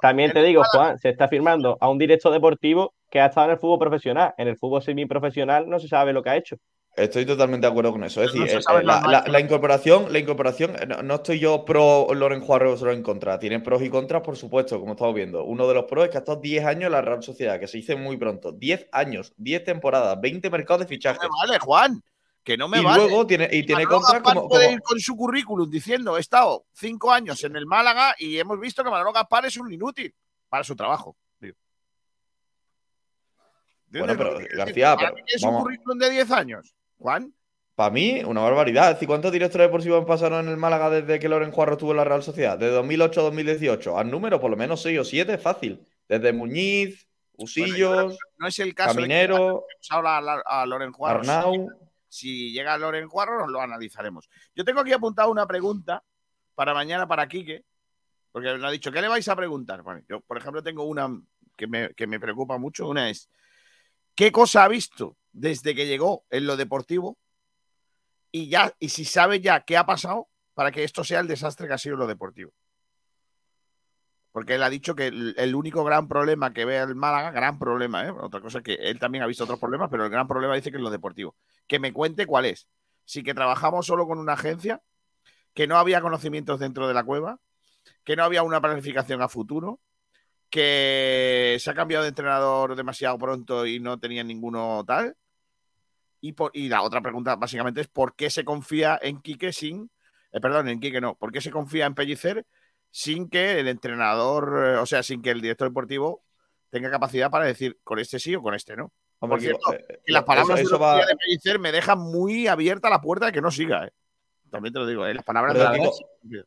También, te digo. Juan, se está firmando a un director deportivo que ha estado en el fútbol profesional. En el fútbol semiprofesional no se sabe lo que ha hecho. Estoy totalmente de acuerdo con eso. Es No decir, eh, eh, la, incorporación, la incorporación, eh, no, no estoy yo pro Loren Juarro solo en contra. Tienen pros y contras, por supuesto, como estamos viendo. Uno de los pros es que ha estado 10 años en la Real Sociedad, que se dice muy pronto. 10 años, 10 temporadas, 20 mercados de fichajes. vale, Juan. Que no me y vale. luego tiene, y tiene Gaspar como, puede como- ir con su currículum diciendo he estado cinco años en el Málaga y hemos visto que Manolo Gaspar es un inútil para su trabajo. Bueno, ¿Entiendes pero, García, pero es un currículum de 10 años? Juan, Para mí, una barbaridad. Decir, ¿cuántos directores deportivos pasaron en el Málaga desde que Loren Juarro estuvo en la Real Sociedad? De 2008 a 2018. Al número, por lo menos 6 o 7, es fácil. Desde Muñiz, Usillos, no es el caso Caminero, de que a, a Loren Juarro. Arnau. Si llega Loren Juarro, nos lo analizaremos. Yo tengo aquí apuntado una pregunta para mañana para Quique, porque me ha dicho, ¿qué le vais a preguntar? Bueno, yo, por ejemplo, tengo una que me, que me preocupa mucho. Una es, ¿qué cosa ha visto desde que llegó en lo deportivo? Y ya, y si sabe ya qué ha pasado para que esto sea el desastre que ha sido lo deportivo. Porque él ha dicho que el, único gran problema que ve el Málaga, gran problema, ¿eh? otra cosa es que él también ha visto otros problemas, pero el gran problema dice que es lo deportivo. Que me cuente cuál es. Si que trabajamos solo con una agencia, que no había conocimientos dentro de la cueva, que no había una planificación a futuro, que se ha cambiado de entrenador demasiado pronto y no tenía ninguno tal. Y, por, y la otra pregunta básicamente es ¿por qué se confía en Quique sin, eh, perdón, en Quique no, ¿por qué se confía en Pellicer sin que el entrenador, eh, o sea, sin que el director deportivo tenga capacidad para decir con este sí o con este no? Por cierto, que- eh, Y las palabras eso- eso de, va- de Pellicer me dejan muy abierta la puerta de que no siga, ¿eh? También te lo digo, ¿eh? Las palabras de digo, Pellicer-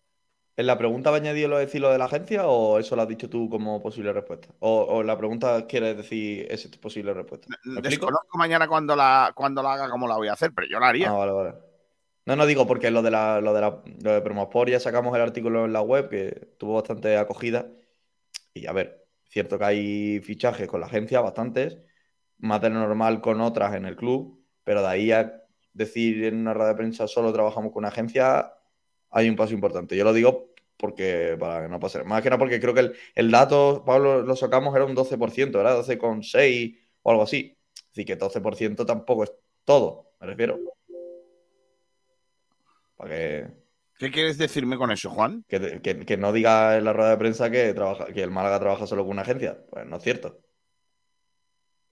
¿En la pregunta va añadido lo de decir lo de la agencia o eso lo has dicho tú como posible respuesta? ¿O, o en la pregunta quieres decir esa posible respuesta? Desconozco mañana cuando la, cuando la haga cómo la voy a hacer, pero yo la haría. Ah, vale, vale. No, no digo porque lo de la, lo de la, lo de Promosport ya sacamos el artículo en la web que tuvo bastante acogida. Y a ver, cierto que hay fichajes con la agencia, bastantes, más de lo normal con otras en el club, pero de ahí a decir en una rueda de prensa solo trabajamos con una agencia, hay un paso importante. Yo lo digo porque para que no pase. Más que nada porque creo que el, el dato, Pablo, lo sacamos, era un 12%, ¿verdad? 12,6 o algo así. Así que 12% tampoco es todo, me refiero. Que, ¿Qué quieres decirme con eso, Juan? que, que- que no diga en la rueda de prensa que, trabaja, que el Málaga trabaja solo con una agencia. Pues no es cierto.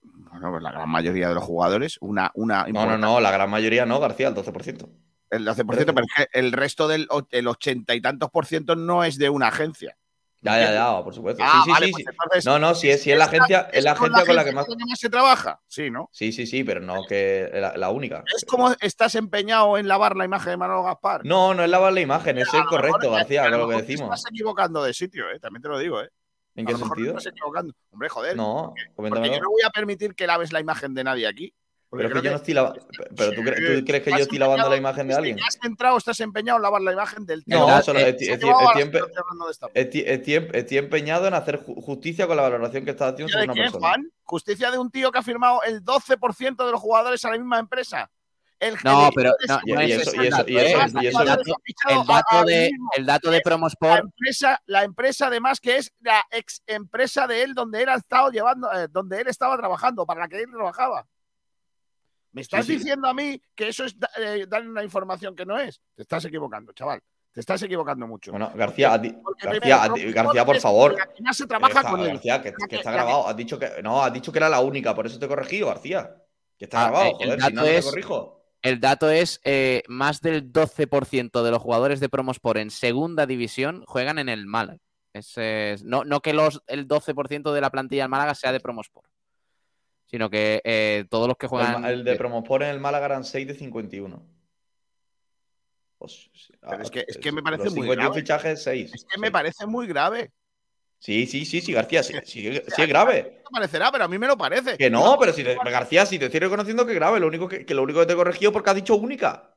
Bueno, pues la gran mayoría de los jugadores, una, una No, no, no, la gran mayoría no, García, el 12%. El 12%, pero es que el resto del el ochenta y tantos por ciento no es de una agencia. Ya, ya, ya, por supuesto. Ah, sí, sí, vale, sí, pues sí. entonces, No, no, si es, si es la agencia, es la con agencia con la que más. se trabaja. Sí, ¿no? Sí, sí, sí, pero no que la, la única. Es como estás empeñado en lavar la imagen de Manolo Gaspar. No, no es lavar la imagen, es lo mejor correcto, es- García, con lo que te decimos. Estás equivocando de sitio, ¿eh? también te lo digo. ¿eh? ¿En A qué mejor te sentido? estás equivocando. Hombre, joder. No, Porque coméntamelo. yo no voy a permitir que laves la imagen de nadie aquí. Porque Pero es que yo no estoy. Pero ¿tú, cre- tú crees que yo estoy lavando la imagen de alguien? que has entrado, estás empeñado en lavar la imagen del tío. No, solo estoy, empeñado en hacer ju- justicia con la valoración que estás haciendo ¿Justicia sobre una quién, persona. Juan? Justicia de un tío que ha firmado el 12% de los jugadores a la misma empresa. El No, pero de no, Y- no y es eso- ese y el eso- dato, de, el dato de La Promosport, empresa, la empresa además que es la ex empresa de él donde él ha estado llevando, eh, donde él estaba trabajando, para la que él trabajaba. ¿Me estás Sí, sí. diciendo a mí que eso es da- eh, dar una información que no es? Te estás equivocando, chaval. Te estás equivocando mucho. Bueno, García, ti- García, primero, García, por favor. la se trabaja está- con él. García, que, está grabado. Has dicho que. No, has dicho que era la única, por eso te he corregido, García. Que está Ah, grabado, eh, el joder, si no, te es- corrijo. el dato es eh, más del 12% de los jugadores de Promosport en segunda división juegan en el Málaga. Es, eh, no, no que los, el 12% de la plantilla del Málaga sea de Promosport, sino que eh, todos los que juegan. el de Promosport en el Málaga eran 6 de 51. Pues, Pero ah, es que- es que me parece muy 51 grave. fichajes, 6. Es que me parece muy grave. Sí, sí, sí, sí, García, sí, sí, sí es grave. No parecerá, pero a mí me lo parece. Que no, pero si te- García, si te estoy reconociendo que es grave, lo único que, que lo único que te he corregido porque has dicho única.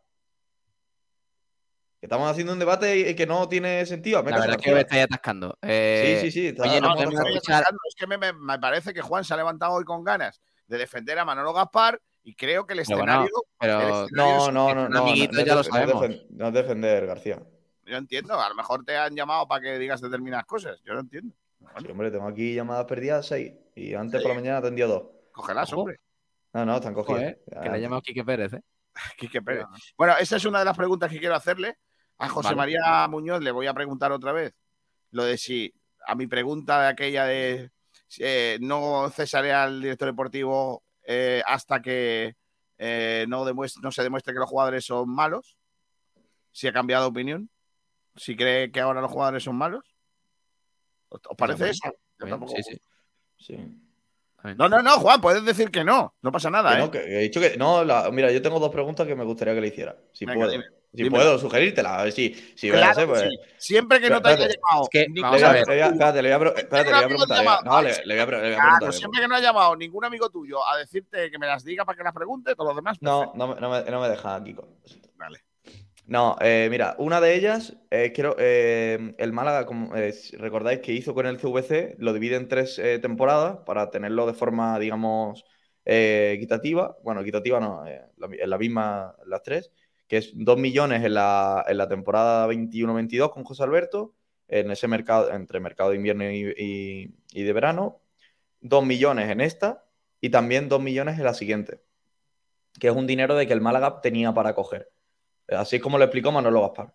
Que estamos haciendo un debate y que no tiene sentido. hazme La verdad es que me estáis atascando. Eh, Sí, sí, sí. está- oye, no de atascados. escuchar- Es que me, me- me parece que Juan se ha levantado hoy con ganas de defender a Manolo Gaspar y creo que el Pero bueno, escenario. pero- el escenario No, es- no, no, no. amiguito no, no ya lo no sabemos. defen- no es defender, García. Yo entiendo, a lo mejor te han llamado para que digas determinadas cosas. Yo lo entiendo. Sí, hombre, tengo aquí llamadas perdidas seis. Y antes por la mañana atendió dos. Cógelas, Ojo. hombre. No, no, están cogidas. Joder, que le ha llamado Quique Pérez, ¿eh? (laughs) Quique Pérez. Bueno, esa es una de las preguntas que quiero hacerle. A José Vale. María Muñoz le voy a preguntar otra vez lo de si a mi pregunta de aquella de eh, no cesaré al director deportivo eh, hasta que eh, no, se demuestre que los jugadores son malos. Si ha cambiado de opinión. Si cree que ahora los jugadores son malos. ¿Os os parece eso? Sí, sí. Sí. No, no, no, Juan, puedes decir que no. No pasa nada, Que ¿eh? no, que he dicho que. No, la- mira, yo tengo dos preguntas que me gustaría que le hiciera. Si Venga, puedo. dime, si dime. puedo sugerírtela. A ver si. si Claro sé, pues, sí. Siempre que no te haya llamado. Es que, ni- vamos le a voy ver. le voy a- espérate, le voy a, pre- espérate, le voy a amigo preguntar. llama- No, le, le voy a, pre- le voy a Claro, preguntar. siempre que no ha llamado ningún amigo tuyo a decirte que me las diga para que las pregunte, todos los demás. No, no, me- no me, no me deja, Kiko. Vale. No, eh, mira, una de ellas, eh, quiero, eh, el Málaga, como eh, recordáis que hizo con el CVC, lo divide en tres temporadas para tenerlo de forma, digamos, equitativa. Bueno, equitativa no, en la misma, las tres, que es 2 millones en la, en la temporada 21-22 con José Alberto, en ese mercado, entre mercado de invierno y, y- y de verano, 2 millones en esta y también 2 millones en la siguiente, que es un dinero de que el Málaga tenía para coger. Así es como lo explicó Manolo Gaspar.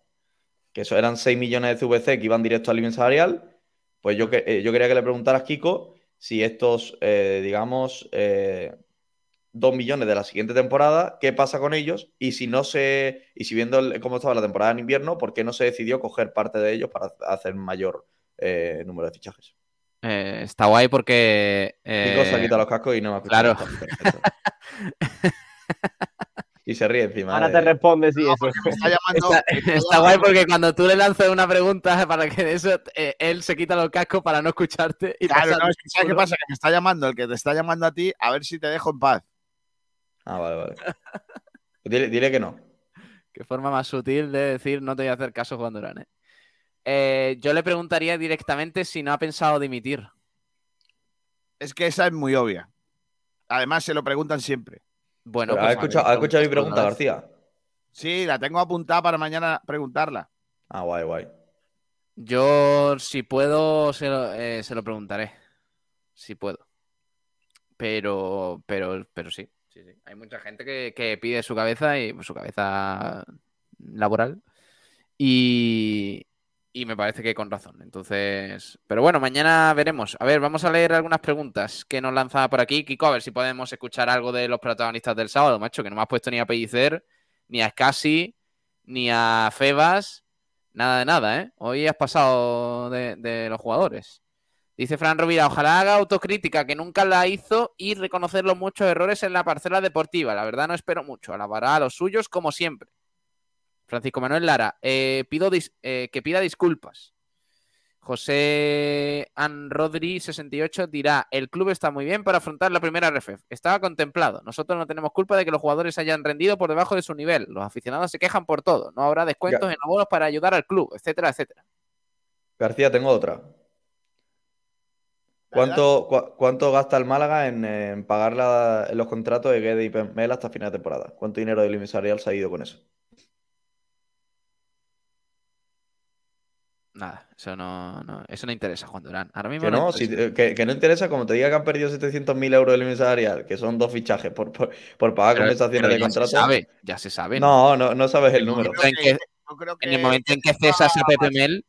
Que eso eran 6 millones de CVC que iban directo al límite salarial. Pues yo, que, eh, yo quería que le preguntaras, Kiko, si estos, eh, digamos, eh, 2 millones de la siguiente temporada, ¿qué pasa con ellos? Y si no se. Y si viendo el- cómo estaba la temporada en invierno, ¿por qué no se decidió coger parte de ellos para hacer mayor eh, número de fichajes? Eh, está guay porque. Kiko se ha quitado los cascos y no me ha claro. (laughs) Y se ríe encima. Ahora de- te responde si No, eso. porque me está llamando. Está, está guay porque cuando tú le lanzas una pregunta (laughs) para que de eso eh, él se quita los cascos para no escucharte y Claro, pasar no, es que ¿sabes qué pasa? Que me está llamando el que te está llamando a ti, a ver si te dejo en paz. Ah, vale, vale. Dile, dile que no. Qué forma más sutil de decir no te voy a hacer caso, Juan Durán. ¿eh? Eh, yo le preguntaría directamente si no ha pensado dimitir. Es que esa es muy obvia. Además, se lo preguntan siempre. Bueno, pues, ¿has, escuchado, ¿has escuchado mi pregunta. García? Sí, la tengo apuntada para mañana preguntarla. Ah, guay, guay. Yo, si puedo, se lo, eh, se lo preguntaré. Si puedo. Pero, pero, pero sí, sí, sí. Hay mucha gente que, que pide su cabeza y su cabeza laboral. Y, y me parece que con razón. Entonces, pero bueno, mañana veremos. A ver, vamos a leer algunas preguntas que nos lanzaba por aquí. Kiko, a ver si podemos escuchar algo de los protagonistas del sábado, macho, que no me has puesto ni a Pellicer, ni a Scassi, ni a Febas. Nada de nada, ¿eh? Hoy has pasado de, de los jugadores. Dice Fran Rovira, ojalá haga autocrítica, que nunca la hizo, y reconocer los muchos errores en la parcela deportiva. La verdad no espero mucho. Alabará a los suyos como siempre. Francisco Manuel Lara, eh, pido dis- eh, que pida disculpas. José An Rodri 68 dirá, el club está muy bien para afrontar la primera RFF. Estaba contemplado. Nosotros no tenemos culpa de que los jugadores hayan rendido por debajo de su nivel. Los aficionados se quejan por todo. No habrá descuentos Ya. en abonos para ayudar al club, etcétera, etcétera. García, tengo otra. ¿Cuánto, cuánto gasta el Málaga en, en pagar la- los contratos de Guede y Mel hasta final de temporada? ¿Cuánto dinero del empresarial se ha ido con eso? Nada, eso no, no- eso no interesa, Juan Durán. Ahora mismo Que no, interesa. si- que, que no interesa, como te diga que han perdido 700.000 euros del empresarial, que son dos fichajes por, por, por pagar Pero- compensaciones pero de ya contrato. se sabe, ya se sabe. ¿no? No, no, no sabes el número. en que, Yo creo en el momento en que cesas a Pepe Mel,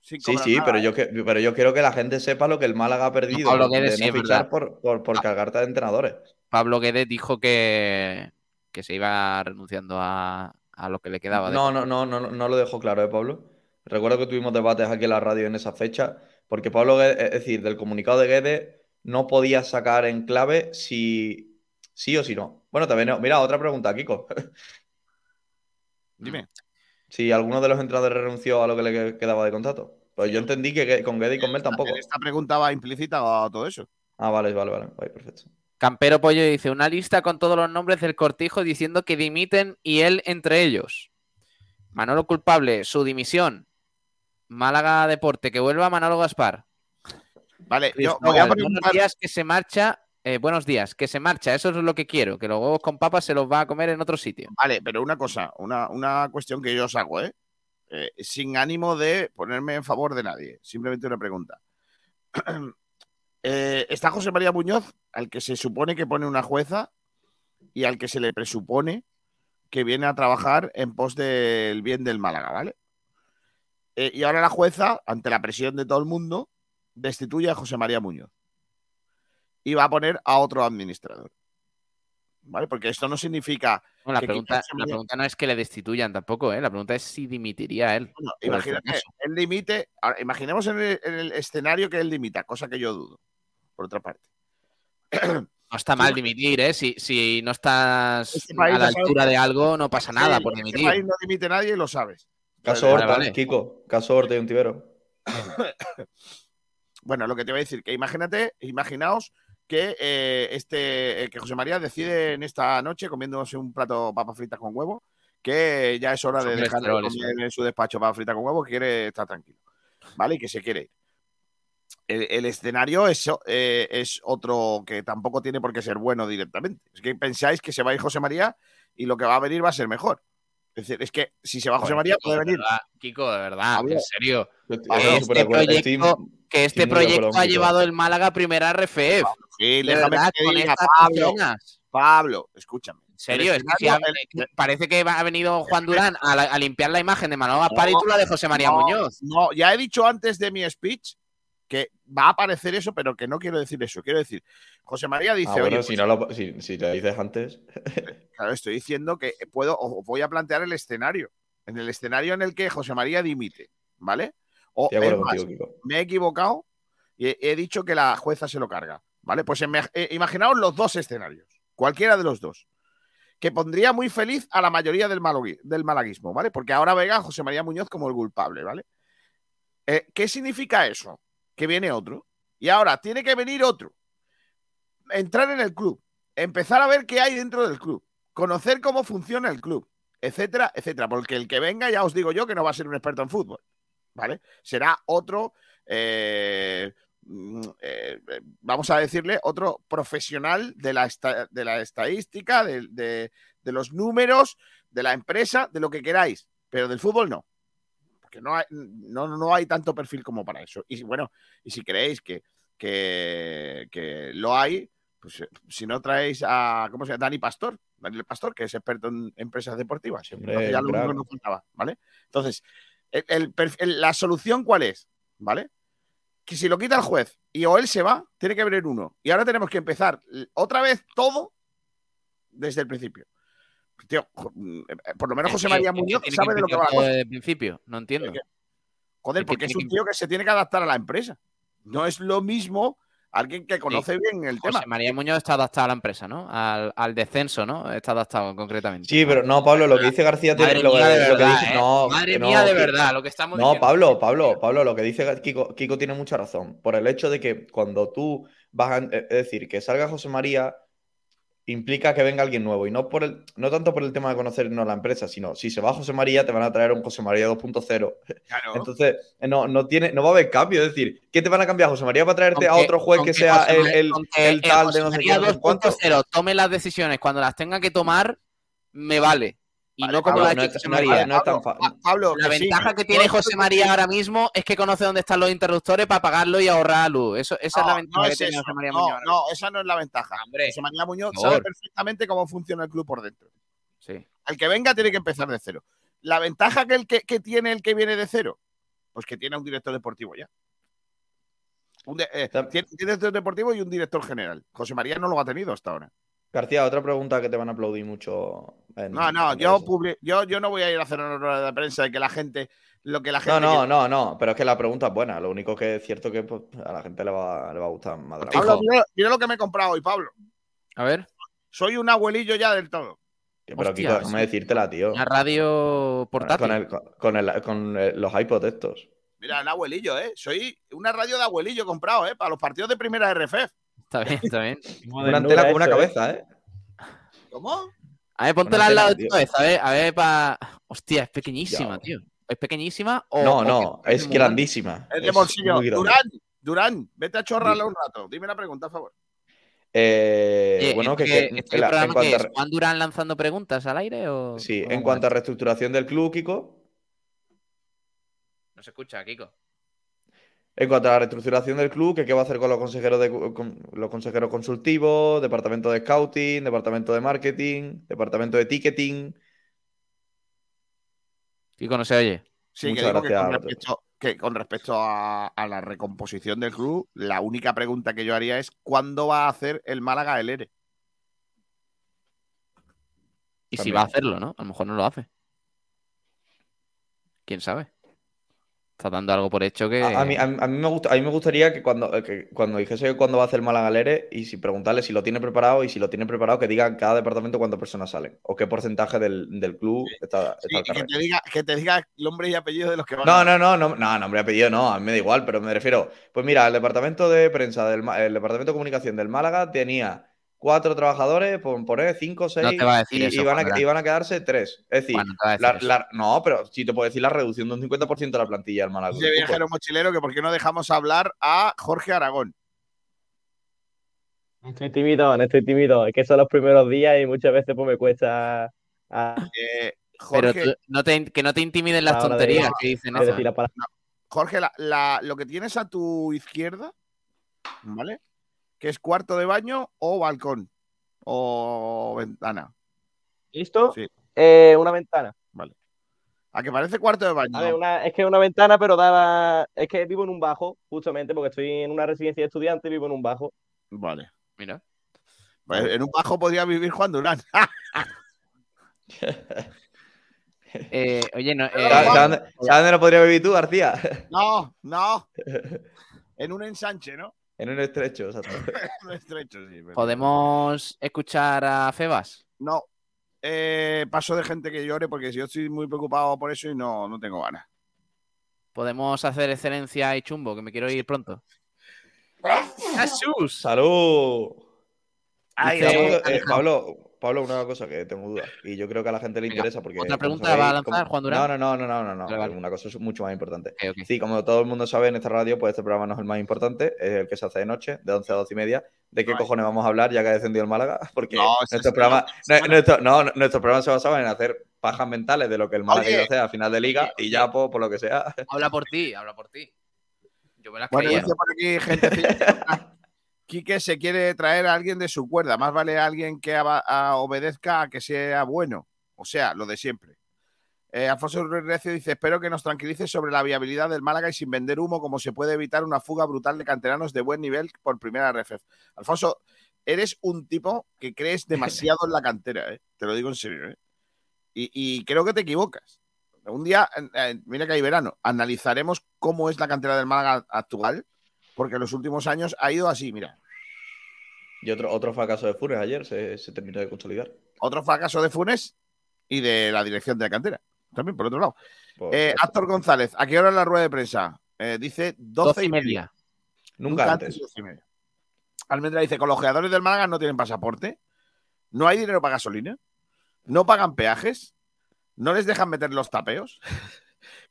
Sí, sí, nada, pero ¿eh? yo, que- pero yo quiero que la gente sepa lo que el Málaga ha perdido Pablo de Guedes, no fichar por, por, por cargarte de entrenadores. Pablo Guedes dijo que, que se iba renunciando a, a lo que le quedaba. de- No, no, no, no, no lo dejó claro, ¿eh, Pablo? Recuerdo que tuvimos debates aquí en la radio en esa fecha, porque Pablo es decir, del comunicado de Guedes no podía sacar en clave si sí o si no. Bueno, también, mira, otra pregunta, Kiko. (laughs) Dime. Si alguno de los entrenadores renunció a lo que le quedaba de contrato. Pues yo entendí que con Guedes y con Mel tampoco. Esta pregunta va implícita a todo eso. Ah, vale, vale, vale. Vale, perfecto. Campero Pollo dice una lista con todos los nombres del cortijo diciendo que dimiten y él entre ellos. Manolo culpable, su dimisión. Málaga Deporte, que vuelva Manolo Gaspar. Vale, yo voy a buenos días que se marcha eh, buenos días, que se marcha, eso es lo que quiero, que los huevos con papas se los va a comer en otro sitio. Vale, pero una cosa, una, una cuestión que yo os hago, ¿eh? Eh, sin ánimo de ponerme en favor de nadie, simplemente una pregunta. (clears throat) Eh, está José María Muñoz, al que se supone que pone una jueza y al que se le presupone que viene a trabajar en pos del bien del Málaga, ¿vale? Eh, y ahora la jueza, ante la presión de todo el mundo, destituye a José María Muñoz y va a poner a otro administrador. ¿Vale? Porque esto no significa. No, la, que pregunta, la no es que le destituyan tampoco, ¿eh? la pregunta es si dimitiría él. Bueno, imagínate, él dimite. ahora, imaginemos en el, en el escenario que él dimita, cosa que yo dudo, por otra parte. No está mal dimitir, ¿eh? Si, si no estás Este a la sabe- altura de algo, no pasa nada Sí, por este dimitir. país no dimite nadie y lo sabes. Caso Horta, vale. Kiko. Caso Horta y un tibero. (coughs) Bueno, lo que te voy a decir, que imagínate, imaginaos que eh, este eh, que José María decide en esta noche comiéndose un plato de papas fritas con huevo, que ya es hora Son de dejar de comer en su despacho papas fritas con huevo, que quiere estar tranquilo, ¿vale? Y que se quiere ir. El, el escenario es, eh, es otro que tampoco tiene por qué ser bueno directamente. Es que pensáis que se va a ir José María y lo que va a venir va a ser mejor. Es decir, es que si se va José María puede de venir. verdad, Kiko, de verdad, en serio. Este proyecto, que este proyecto ha llevado el Málaga a primera RFF. Sí, De déjame verdad, que te con diga, estas Pablo. Pablo, escúchame. En serio, es que el- parece que ha venido Juan Durán a, la- a limpiar la imagen de Manolo Gaspar y tú la de José María no, Muñoz. No, ya he dicho antes de mi speech que va a aparecer eso, pero que no quiero decir eso. Quiero decir, José María dice, Ah, bueno, oye, si, pues, no lo, si, si te dices antes. (laughs) claro, estoy diciendo que puedo, voy a plantear el escenario. En el escenario en el que José María dimite, ¿vale? O, más, contigo, me he equivocado y he, he dicho que la jueza se lo carga, ¿vale? Pues eh, imaginaos los dos escenarios, cualquiera de los dos, que pondría muy feliz a la mayoría del, malogui- del malaguismo, ¿vale? Porque ahora venga José María Muñoz como el culpable, ¿vale? Eh, ¿Qué significa eso? Que viene otro y ahora tiene que venir otro, entrar en el club, empezar a ver qué hay dentro del club, conocer cómo funciona el club, etcétera, etcétera. Porque el que venga, ya os digo yo, que no va a ser un experto en fútbol, ¿vale? Será otro, eh, mm, eh, eh, vamos a decirle, otro profesional de la, de la estadística, de- de los números, de la empresa, de lo que queráis, pero del fútbol no. Porque no hay, no, no hay tanto perfil como para eso. Y bueno, y si creéis que, que, que lo hay, pues eh, si no traéis a, ¿cómo se llama? Dani Pastor, Daniel Pastor, que es experto en empresas deportivas. Entonces ya lo crack. único que nos faltaba, ¿vale? Entonces, el- la solución cuál es, ¿vale? Que si lo quita el juez y o él se va, tiene que venir uno. Y ahora tenemos que empezar otra vez todo desde el principio. Tío, mm, eh, por lo menos José María Muñoz sabe de lo que va cosa. Desde el principio, no entiendo. Joder, porque es un tío que se tiene que adaptar a la empresa. No es lo mismo alguien que conoce bien el tema. José María Muñoz está adaptado a la empresa, ¿no? Al, al descenso, ¿no? Está adaptado concretamente. Sí, pero no, Pablo, lo que dice García tiene Madre lo, que- mía, de lo que verdad, dice. ¿eh? No, Madre no, mía, de verdad, lo que estamos No, diciendo. Pablo, Pablo, Pablo, lo que dice Kiko, Kiko tiene mucha razón. Por el hecho de que cuando tú vas a, es decir, que salga José María implica que venga alguien nuevo. Y no por el, no tanto por el tema de conocernos la empresa, sino si se va José María, te van a traer un José María 2.0. Claro. Entonces, no, no tiene, no va a haber cambio. Es decir, ¿qué te van a cambiar? José María para traerte a otro juez que sea José el, el- con que el tal José de no sé María qué, no sé cuánto. 2.0 tome las decisiones cuando las tenga que tomar, me vale. Y Vale, no como Pablo, no hecho es- José no María. no es tan fa- Pa- Pablo, La que sí, ventaja que tiene José María ahora mismo es que conoce dónde están los interruptores para pagarlo y ahorrar luz. Eso, esa es la No, ventaja no que es tiene. José María No, Muñoz. no, esa no es la ventaja. Hombre, José María Muñoz sabe perfectamente cómo funciona el club por dentro. Sí. El que venga tiene que empezar de cero. La ventaja que, el que, que tiene el que viene de cero, pues que tiene un director deportivo ya. Un de- eh, tiene un director deportivo y un director general. José María no lo ha tenido hasta ahora. García, otra pregunta que te van a aplaudir mucho. en- No, no, en yo, redes. publi- yo, yo no voy a ir a hacer una rueda de prensa de que la gente, lo que la No, gente. no, quiere. no, no, pero es que la pregunta es buena. Lo único que es cierto que pues, a la gente le va, le va a gustar más Pablo, mira, mira lo que me he comprado hoy, Pablo. A ver, Soy un abuelillo ya del todo. Pero Hostia, Kiko, déjame sí. decírtela, tío. una radio portátil. con el- con- con el- con, los iPods estos. Mira, un abuelillo, ¿eh? Soy una radio de abuelillo comprado, ¿eh? Para los partidos de primera RFF. Está bien, está bien. (laughs) Una antena con una cabeza, ¿eh? ¿Cómo? A ver, póntela al lado de tu cabeza, a ver, a ver, para. Hostia, es pequeñísima, Ya. tío. ¿Es pequeñísima o.? No, no, es grandísima. Es de bolsillo. Durán, Durán, vete a chorrarla un rato. Dime una pregunta, por favor. Eh, Oye, bueno, ¿esto que, qué- que- la- programa en cuanto a es? ¿Juan Durán lanzando preguntas al aire o...? sí, en cuanto a reestructuración del club, Kiko, No se escucha, Kiko. En cuanto a la reestructuración del club, que qué va a hacer con los consejeros de con los consejeros consultivos, departamento de scouting, departamento de marketing, departamento de ticketing. Kiko no se oye. Sí, Muchas que digo que gracias, con, Alberto. respecto, que con respecto a, a la recomposición del club, la única pregunta que yo haría es ¿cuándo va a hacer el Málaga el ERE? Y si va a hacerlo, ¿no? A lo mejor no lo hace. ¿Quién sabe? Está dando algo por hecho que... A, a mí, a mí- a mí me gusta, a mí me gustaría que cuando, eh, que cuando dijese cuándo va a hacer Málaga Lere y si preguntarle si lo tiene preparado y si lo tiene preparado que diga cada departamento cuántas personas salen o qué porcentaje del, del club está, está Sí, que te, diga, que te diga nombre y apellido de los que van No, a... no, no, no, no, nombre y apellido no, a mí me da igual, pero me refiero. Pues mira, el departamento de prensa, del, el departamento de comunicación del Málaga tenía cuatro trabajadores, por poner cinco, seis, te va a decir y, eso, y van a, y van a quedarse tres. Es decir, no la- la- no, pero sí te puedo decir la reducción de un 50% de la plantilla Málaga. Dice viajero mochilero que por qué no dejamos hablar a Jorge Aragón. Estoy tímido, estoy tímido. Es que son los primeros días y muchas veces pues me cuesta Eh, Pero Jorge, tú- no te, que no te intimiden las la de- tonterías que dicen decir palabra. Jorge la- la- lo que tienes a tu izquierda, ¿vale? Que es cuarto de baño o balcón o ventana. ¿Listo? Sí. Eh, una ventana. A que parece cuarto de baño. A ver, una- es que es una ventana, pero daba. Es que vivo en un bajo, justamente, porque estoy en una residencia de estudiantes y vivo en un bajo. Vale. Mira. Pues en un bajo podría vivir Juan Durán. (laughs) Eh, oye, no, eh, ¿Sabes sabes dónde, sabes dónde lo podría vivir tú, García? no, no. (laughs) En un ensanche, ¿no? En un estrecho, exacto. (laughs) En un estrecho, sí. pero- ¿podemos escuchar a Febas? No. Eh, paso de gente que llore porque yo estoy muy preocupado por eso y no, no tengo ganas. ¿Podemos hacer excelencia y chumbo? Que me quiero ir pronto. (laughs) ¡Jesús! ¡Salud! Ay, Dice, ay, eh, ay, Pablo, Pablo, una cosa que tengo dudas y yo creo que a la gente le Venga, interesa porque... ¿otra pregunta sabéis, va a lanzar como- Juan Durán? No, no, no, no, no, no, Vale, vale. Una cosa es mucho más importante. Ok, ok. Sí, como todo el mundo sabe en esta radio, pues este programa no es el más importante, es el que se hace de noche, de 11 a 12 y media. ¿De qué No, cojones vamos a hablar ya que ha descendido el Málaga? (laughs) Porque No, nuestro es- programa, no, no, nuestro, no, nuestro programa se basaba en hacer pajas mentales de lo que el Málaga Oye, iba a hacer a final de liga y ya, pues, por lo que sea. Habla por ti, habla por ti. Yo me las Bueno, creía. por aquí gente. (laughs) Quique se quiere traer a alguien de su cuerda. Más vale alguien que a- obedezca a que sea bueno. O sea, lo de siempre. Eh, Alfonso Recio dice: Espero que nos tranquilice sobre la viabilidad del Málaga y sin vender humo, como se puede evitar una fuga brutal de canteranos de buen nivel por primera RFF. Alfonso, eres un tipo que crees (laughs) demasiado en la cantera, ¿eh? te lo digo en serio. ¿eh? Y, y creo que te equivocas. Un día, mira que hay verano, analizaremos cómo es la cantera del Málaga actual, porque en los últimos años ha ido así, mira. Y otro, otro fracaso de Funes ayer se, se terminó de consolidar. Otro fracaso de Funes y de la dirección de la cantera. También, por otro lado. Por- Eh, Héctor González, ¿a qué hora es la rueda de prensa? Eh, dice 12, Doce y media. Nunca antes. de 12 y media. Almendra dice, con los jugadores del Málaga no tienen pasaporte, no hay dinero para gasolina, no pagan peajes, no les dejan meter los tapeos,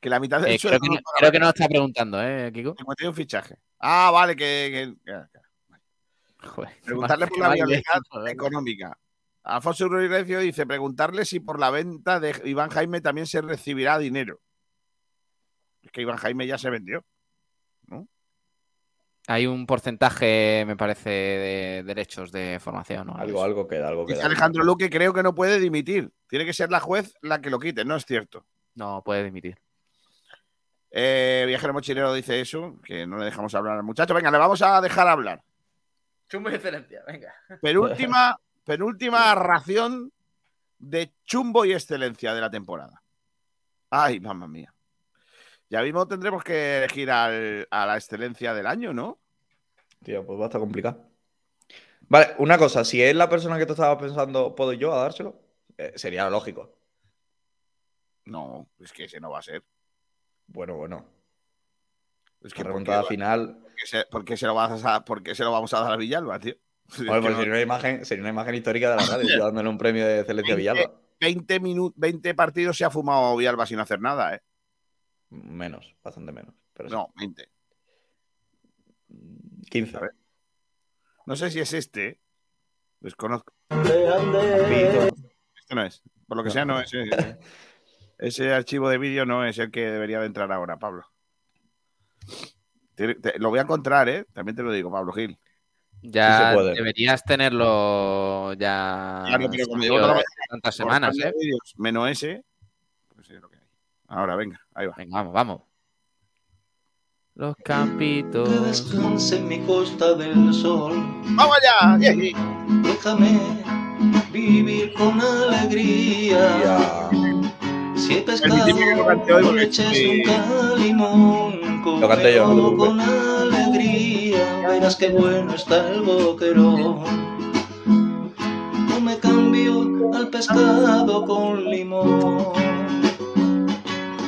que la mitad del Eh, sueldo creo, que, no no- paga creo que no está preguntando, ¿eh, Kiko? 51 fichaje. Ah, vale, que... Joder, Preguntarle por (laughs) la viabilidad (laughs) económica. Alfonso Ruiz Recio dice, preguntarle si por la venta de Iván Jaime también se recibirá dinero. Es que Iván Jaime ya se vendió. Hay un porcentaje, me parece, de derechos de formación. ¿no? Algo, algo queda, algo Dice queda. Alejandro Luque, creo que no puede dimitir. Tiene que ser la juez la que lo quite, no es cierto. No puede dimitir. Eh, Viajero Mochilero dice eso, que no le dejamos hablar al muchacho. Venga, le vamos a dejar hablar. Chumbo y excelencia, venga. Penúltima, penúltima ración de chumbo y excelencia de la temporada. Ay, mamá mía. Ya mismo tendremos que elegir al- a la excelencia del año, ¿no? Tío, pues va a estar complicado. Vale, una cosa, si es la persona que tú estabas pensando, ¿puedo yo a dárselo? Eh, sería lógico. No, es que ese no va a ser. Bueno, bueno. Es Que que ¿por qué, remontada final. por qué se, por qué se lo vas a, por qué se lo vamos a dar a Villalba, tío? (laughs) Que pues no- sería una imagen, sería una imagen histórica de la radio, yo dándole un premio de excelencia a Villalba. 20, minu- 20 partidos se ha fumado Villalba sin hacer nada, ¿eh? Menos, bastante menos. Pero sí. No, 20. 15. A ver. No sé si es este, Desconozco. Pito. Este no es. Por lo que sea, no es. (laughs) Ese archivo de vídeo no es el que debería de entrar ahora, Pablo. Te- te- lo voy a encontrar, ¿eh? También te lo digo, Pablo Gil. Ya deberías tenerlo ya Claro, pero como llevo toda tantas semanas, ¿eh? Menos ese. Pues es lo que hay. Ahora, venga, ahí va. Venga, vamos, vamos. Los Que campitos. descanse en mi costa del sol. ¡Vamos allá! Déjame vivir con alegría. Ya. Si he pescado con leches sí. nunca limón. Lo yo, no preocupes. con alegría. Verás qué bueno está el boquerón. No me cambio al pescado con limón.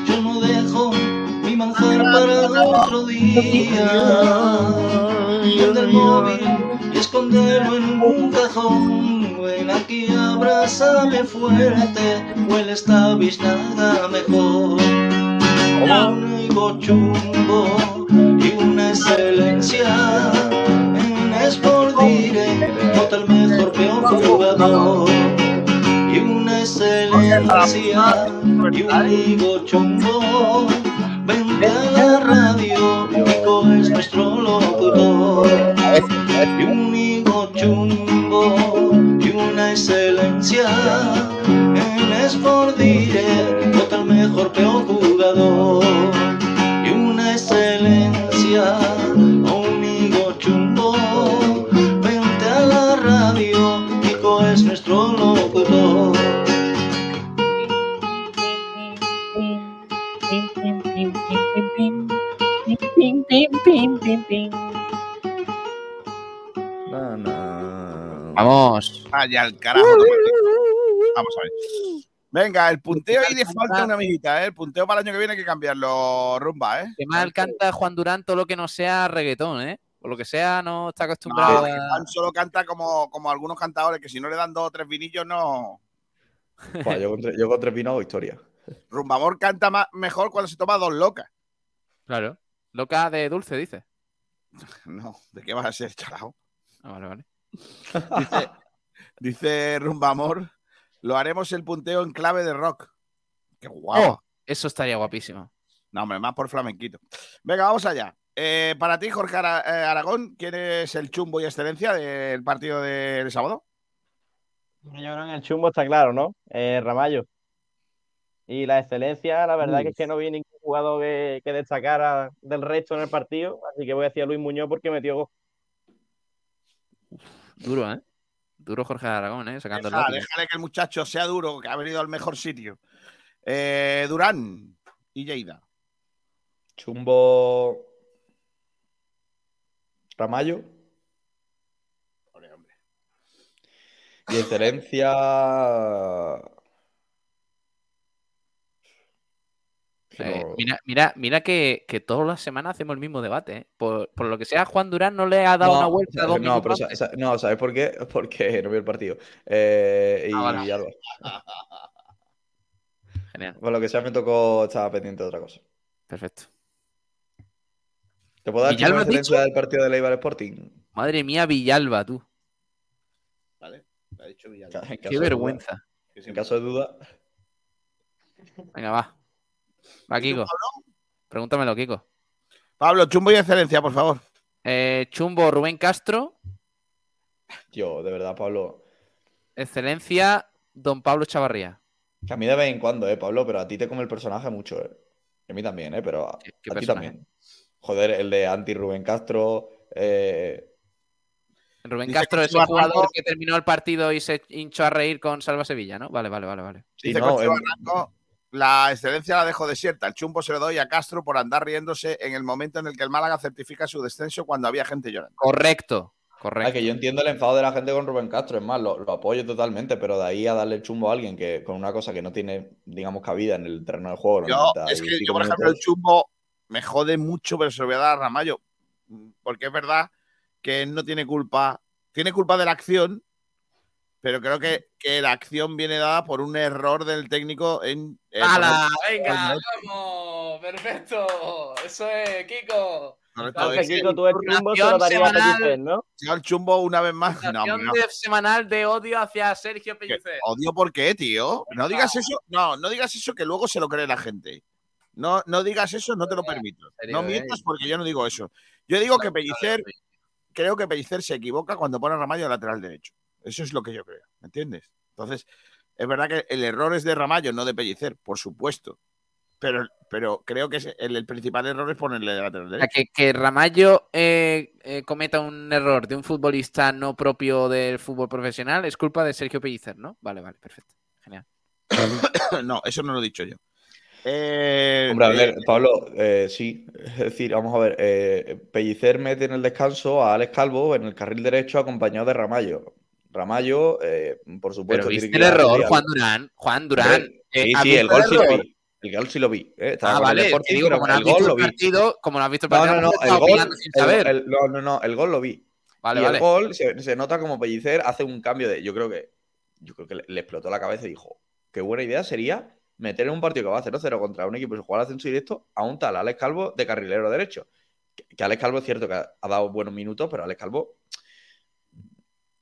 Yo no dejo mi manjar para otro día. Prende el móvil y esconderlo en un cajón. Ven aquí, abrázame fuerte, huele esta biznaga mejor. Un higo chumbo y una excelencia. En Sport Direct, el mejor, peor jugador. Y una excelencia y un higo chumbo. Vente a la radio, Nico es nuestro locutor. Y un higo chumbo y una excelencia. En Sport Direct, vota mejor, peor jugador. Y una excelencia, un higo chumbo. Vente a la radio, Nico es nuestro locutor. Vamos. Vaya al carajo. Vamos a ver. Venga, el punteo ahí le falta una amiguita, ¿eh? El punteo para el año que viene hay que cambiarlo, rumba, ¿eh? Que mal canta Juan Durán todo lo que no sea reggaetón, ¿eh? Por lo que sea, no está acostumbrado No, a... Juan solo canta como, como algunos cantadores que si no le dan dos o tres vinillos, no. (laughs) Buah, yo, con tres, yo con tres vinos historia. Rumbamor canta más, mejor cuando se toma dos locas. Claro. Loca de dulce, dice. (laughs) No, ¿de qué vas a ser, chalao? Ah, vale, vale. Dice, dice Rumbamor, lo haremos el punteo en clave de rock. Qué guapo. Oh, eso estaría guapísimo. No, hombre, más por flamenquito. Venga, vamos allá. Eh, para ti, Jorge Ara- eh, Aragón, ¿quién es el chumbo y excelencia del partido del sábado? Bueno, Yo creo que en el chumbo está claro, ¿no? Eh, Ramallo. Y la excelencia, la verdad que es que no vi ningún jugador que, que destacara del resto en el partido, así que voy a decir a Luis Muñoz porque metió gol. Duro, ¿eh? Duro Jorge Aragón, ¿eh? Sacando el Deja- déjale que el muchacho sea duro, que ha venido al mejor sitio. Eh, Durán y Lleida. Chumbo. Ramallo. Y excelencia. Eh, mira, mira, mira que, que todas las semanas hacemos el mismo debate. ¿eh? Por, por lo que sea, Juan Durán no le ha dado No, una vuelta a dos no, pero no, ¿sabes por qué? (laughs) Porque no vi el partido. Eh, y Ah, algo. (laughs) Genial. Por lo que sea, me tocó estar pendiente de otra cosa. Perfecto. ¿Te puedo dar ¿Villalba chumbo has excelencia del partido de Leibar Sporting? Madre mía, Villalba, tú. Vale, lo ha dicho Villalba. (laughs) Qué de duda. vergüenza. En caso de duda. Venga, va. Va, Kiko. Pregúntamelo, Kiko. Pablo, chumbo y excelencia, por favor. Eh, Chumbo, Rubén Castro. Tío, de verdad, Pablo. Excelencia, Don Pablo Chavarría. Que a mí de vez en cuando, eh, Pablo, pero a ti te come el personaje mucho, eh. Y a mí también, eh, pero a, ti también. Joder, el de anti Rubén Castro. eh, Rubén Dice Castro es el jugador Barranco- que terminó el partido y se hinchó a reír con Salva Sevilla, ¿no? Vale, vale, vale, vale. sí, no, Barranco, la excelencia la dejo desierta. El chumbo se lo doy a Castro por andar riéndose en el momento en el que el Málaga certifica su descenso cuando había gente llorando. Correcto, ah, correcto. que yo entiendo el enfado de la gente con Rubén Castro, es más, lo, lo apoyo totalmente, pero de ahí a darle el chumbo a alguien que con una cosa que no tiene, digamos, cabida en el terreno del juego. Yo, 90 es que yo, por ejemplo, el chumbo me jode mucho, pero se lo voy a dar a Ramallo. Porque es verdad que él no tiene culpa. Tiene culpa de la acción, pero creo que, que la acción viene dada por un error del técnico en. eh, ¡Hala! ¡Venga! poner- ¡Vamos! ¡Perfecto! Eso es, Kiko. Correcto. Es que Kiko, tú el chumbo se lo darías a semanal. Pellicer, ¿no? yo el chumbo una vez más. No, de semanal de odio hacia Sergio. Pellicer. ¿Odio por qué, tío? No digas eso, no, no digas eso que luego se lo cree la gente. No, no digas eso, no te lo permito. No mientas porque yo no digo eso. Yo digo que Pellicer, creo que Pellicer se equivoca cuando pone a Ramallo lateral derecho. Eso es lo que yo creo, ¿me entiendes? Entonces, es verdad que el error es de Ramallo, no de Pellicer, por supuesto. Pero, pero creo que es- el, el principal error es ponerle de lateral derecho. que, que Ramallo eh, eh, cometa un error de un futbolista no propio del fútbol profesional es culpa de Sergio Pellicer, ¿no? Vale, vale, perfecto. Genial. (coughs) no, eso no lo he dicho yo. Eh, Hombre, a ver, eh, Pablo, eh, sí. Es decir, vamos a ver. eh, Pellicer mete en el descanso a Alex Calvo en el carril derecho acompañado de Ramallo. Ramallo, eh, por supuesto. Pero viste el error, Juan Durán. Juan Durán. Eh, sí, ¿has sí, el gol sí lo vi. El gol sí lo vi. eh, Ah, el vale, Sporting, digo, como no has visto el partido, como no has visto el No, partido, no, no, el gol, opinando sin el- saber. el- no, no, no, el gol lo vi. Vale, y vale. el gol se, se nota como Pellicer hace un cambio de. Yo creo que. Yo creo que le, le explotó la cabeza y dijo: Qué buena idea sería meter en un partido que va a 0-0 contra un equipo que juega al ascenso directo a un tal Alex Calvo de carrilero derecho. Que, que Alex Calvo es cierto que ha, ha dado buenos minutos, pero Alex Calvo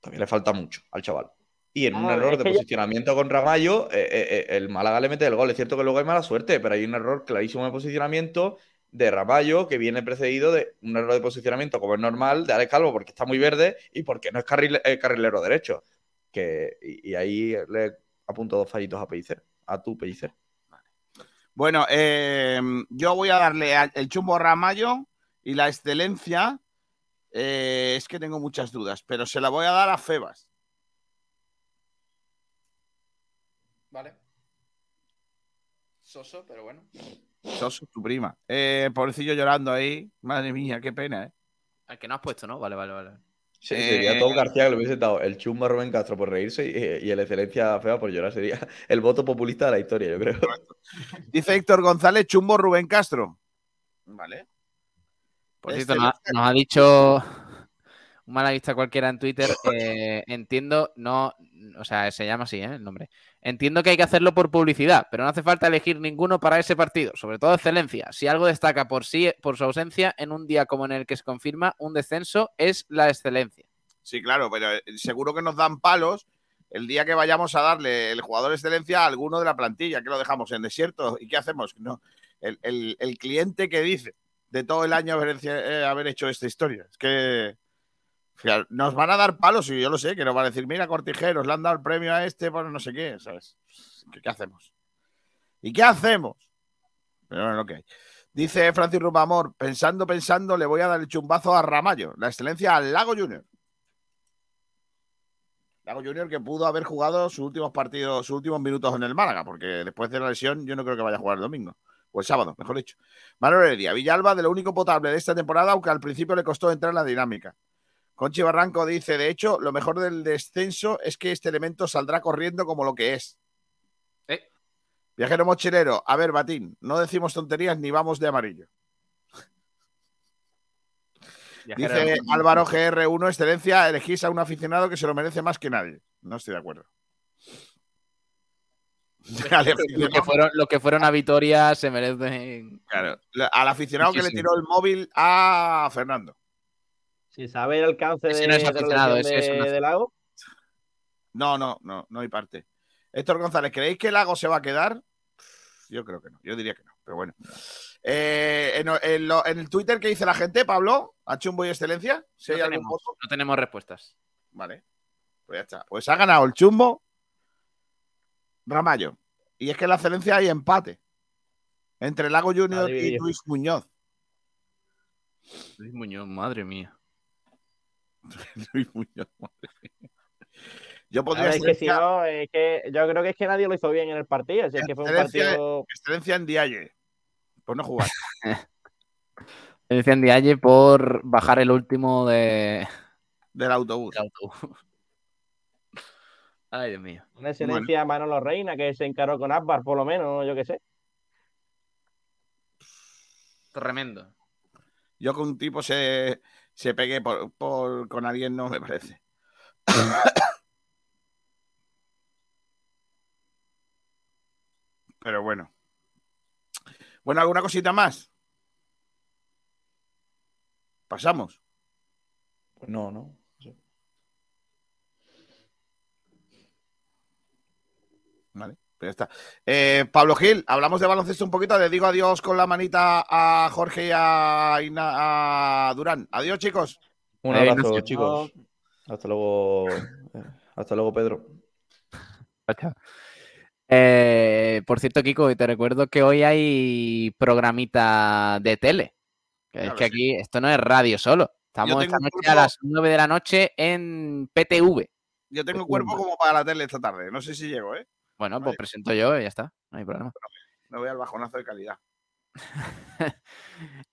todavía le falta mucho al chaval. Y en un Ah, error es de yo- posicionamiento con Ramallo, eh, eh, eh, el Málaga le mete el gol. Es cierto que luego hay mala suerte, pero hay un error clarísimo de posicionamiento de Ramallo que viene precedido de un error de posicionamiento, como es normal, de Alex Calvo, porque está muy verde y porque no es carril- eh, carrilero derecho. Que, y, y ahí le apunto dos fallitos a Pellicer, a tu Pellicer. Bueno, eh, yo voy a darle el chumbo a Ramallo y la excelencia. Eh, es que tengo muchas dudas, pero se la voy a dar a Febas. Vale. Soso, pero bueno. Soso, tu prima. Eh, pobrecillo llorando ahí. Madre mía, qué pena, ¿eh? Al que no has puesto, ¿no? Vale, vale, vale. Sí, Eh, Sería todo García que le hubiese dado el chumbo a Rubén Castro por reírse y, y el excelencia fea por llorar. Sería el voto populista de la historia, yo creo. Dice Héctor González, chumbo Rubén Castro. Vale. Por cierto, nos, ha- nos ha dicho un malaguista cualquiera en Twitter. eh, entiendo, no, o sea, se llama así, ¿eh? El nombre. Entiendo que hay que hacerlo por publicidad, pero no hace falta elegir ninguno para ese partido, sobre todo excelencia. Si algo destaca por sí, por su ausencia en un día como en el que se confirma un descenso, es la excelencia. Sí, claro, pero eh, seguro que nos dan palos el día que vayamos a darle el jugador excelencia a alguno de la plantilla, que lo dejamos en desierto. ¿Y qué hacemos? No, el, el- el cliente que dice de todo el año haber, eh, haber hecho esta historia. Es que nos van a dar palos, y yo lo sé, que nos van a decir, mira, Cortijeros, le han dado el premio a este por no sé qué, ¿sabes? ¿Qué, hacemos? ¿Y qué hacemos? Pero bueno. Dice Francis Rubamor, pensando, pensando, le voy a dar el chumbazo a Ramallo, la excelencia al Lago Junior. Lago Junior que pudo haber jugado sus últimos partidos, sus últimos minutos en el Málaga, porque después de la lesión yo no creo que vaya a jugar el domingo. O el sábado, mejor dicho. Manuel Heredia, Villalba de lo único potable de esta temporada, aunque al principio le costó entrar en la dinámica. Conchi Barranco dice, de hecho, lo mejor del descenso es que este elemento saldrá corriendo como lo que es. Eh. Viajero mochilero, a ver, Batín, no decimos tonterías ni vamos de amarillo. Dice Álvaro GR1, excelencia, elegís a un aficionado que se lo merece más que nadie. No estoy de acuerdo. (laughs) Lo que fueron, lo que fueron a Vitoria se merecen. claro, al aficionado que le tiró el móvil a Fernando. Si sabe el alcance Ese de, no es aficionado, ese es de, un de Lago. No, no, no, no hay parte. Héctor González, ¿creéis que el Lago se va a quedar? Yo creo que no, yo diría que no, pero bueno. Eh, en, en lo- en el Twitter, ¿qué dice la gente, Pablo? ¿A Chumbo y Excelencia? Si hay No algún tenemos, voto. no tenemos respuestas. Vale. Pues ya está. Pues ha ganado el Chumbo Ramallo. Y es que en la excelencia hay empate entre Lago Junior y. Luis Muñoz. Luis Muñoz, madre mía. (laughs) Luis Muñoz, madre mía. Yo podría ver, es que si excelencia, no, es que yo creo que es que nadie lo hizo bien en el partido. Si es que fue un excelencia, partido. excelencia en Dialle. Pues no jugar. (laughs) Decían Dialle por bajar el último de... del autobús. del autobús. Ay, Dios mío. Una excelencia a Manolo Reina que se encaró con Akbar, por lo menos, yo qué sé. Tremendo. Yo con un tipo se, se pegué por, por- con alguien, no me parece. (coughs) Pero bueno. Bueno, ¿alguna cosita más? Pasamos. Pues no, no. Vale, pues ya está. Eh, Pablo Gil, hablamos de baloncesto un poquito. Le digo adiós con la manita a Jorge y a, Ina- a Durán. Adiós, chicos. Un abrazo, chicos. Hasta luego. eh, Hasta luego, Pedro. Eh, por cierto, Kiko, te recuerdo que hoy hay programita de tele. Que es que sí. aquí esto no es radio solo. Estamos esta noche cuerpo- a las 9 de la noche en PTV. Yo tengo Pues, cuerpo como para la tele esta tarde. No sé si llego, ¿eh? Bueno, Vale. pues presento yo y ya está. No hay problema. Me voy al bajonazo de calidad. (laughs)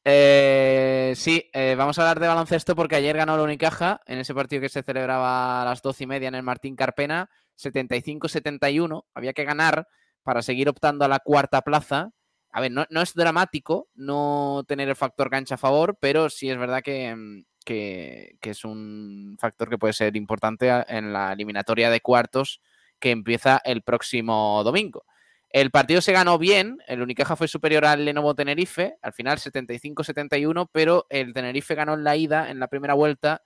Eh, sí, eh, vamos a hablar de baloncesto porque ayer ganó la Unicaja en ese partido que se celebraba a las doce y media en el Martín Carpena, 75-71. Había que ganar para seguir optando a la cuarta plaza. A ver, no, no es dramático no tener el factor cancha a favor, pero sí es verdad que, mm, que- que es un factor que puede ser importante en la eliminatoria de cuartos que empieza el próximo domingo. El partido se ganó bien, el Unicaja fue superior al Lenovo Tenerife, al final 75-71, pero el Tenerife ganó en la ida, en la primera vuelta,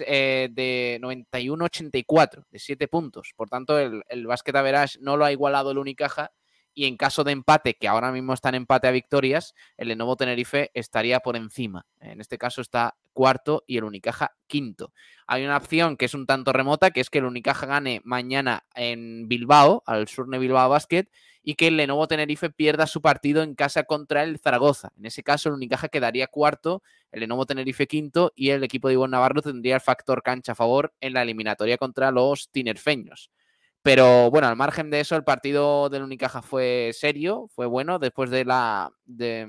eh, de 91-84, de 7 puntos. Por tanto, el, el Basket Average no lo ha igualado el Unicaja y en caso de empate, que ahora mismo está en empate a victorias, el Lenovo Tenerife estaría por encima. En este caso está cuarto y el Unicaja quinto. Hay una opción que es un tanto remota, que es que el Unicaja gane mañana en Bilbao, al Surne Bilbao Basket, y que el Lenovo Tenerife pierda su partido en casa contra el Zaragoza. En ese caso, el Unicaja quedaría cuarto, el Lenovo Tenerife quinto y el equipo de Ivonne Navarro tendría el factor cancha a favor en la eliminatoria contra los tinerfeños. Pero bueno, al margen de eso, el partido del Unicaja fue serio, fue bueno, después de la, de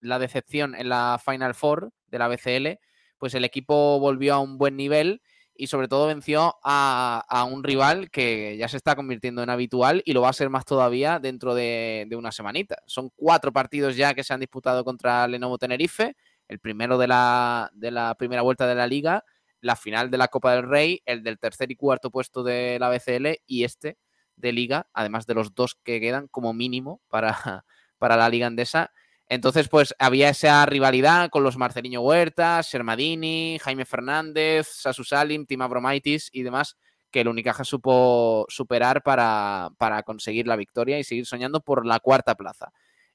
la decepción en la Final Four de la BCL, pues el equipo volvió a un buen nivel y sobre todo venció a, a un rival que ya se está convirtiendo en habitual y lo va a ser más todavía dentro de, de una semanita. Son cuatro partidos ya que se han disputado contra Lenovo Tenerife, el primero de la, de la primera vuelta de la liga, la final de la Copa del Rey, el del tercer y cuarto puesto de la BCL y este de liga, además de los dos que quedan como mínimo para, (laughs) para la liga andesa. Entonces, pues había esa rivalidad con los Marcelino Huerta, Sermadini, Jaime Fernández, Sasu Salim, Tim Abromaitis y demás, que el Unicaja supo superar para, para conseguir la victoria y seguir soñando por la cuarta plaza.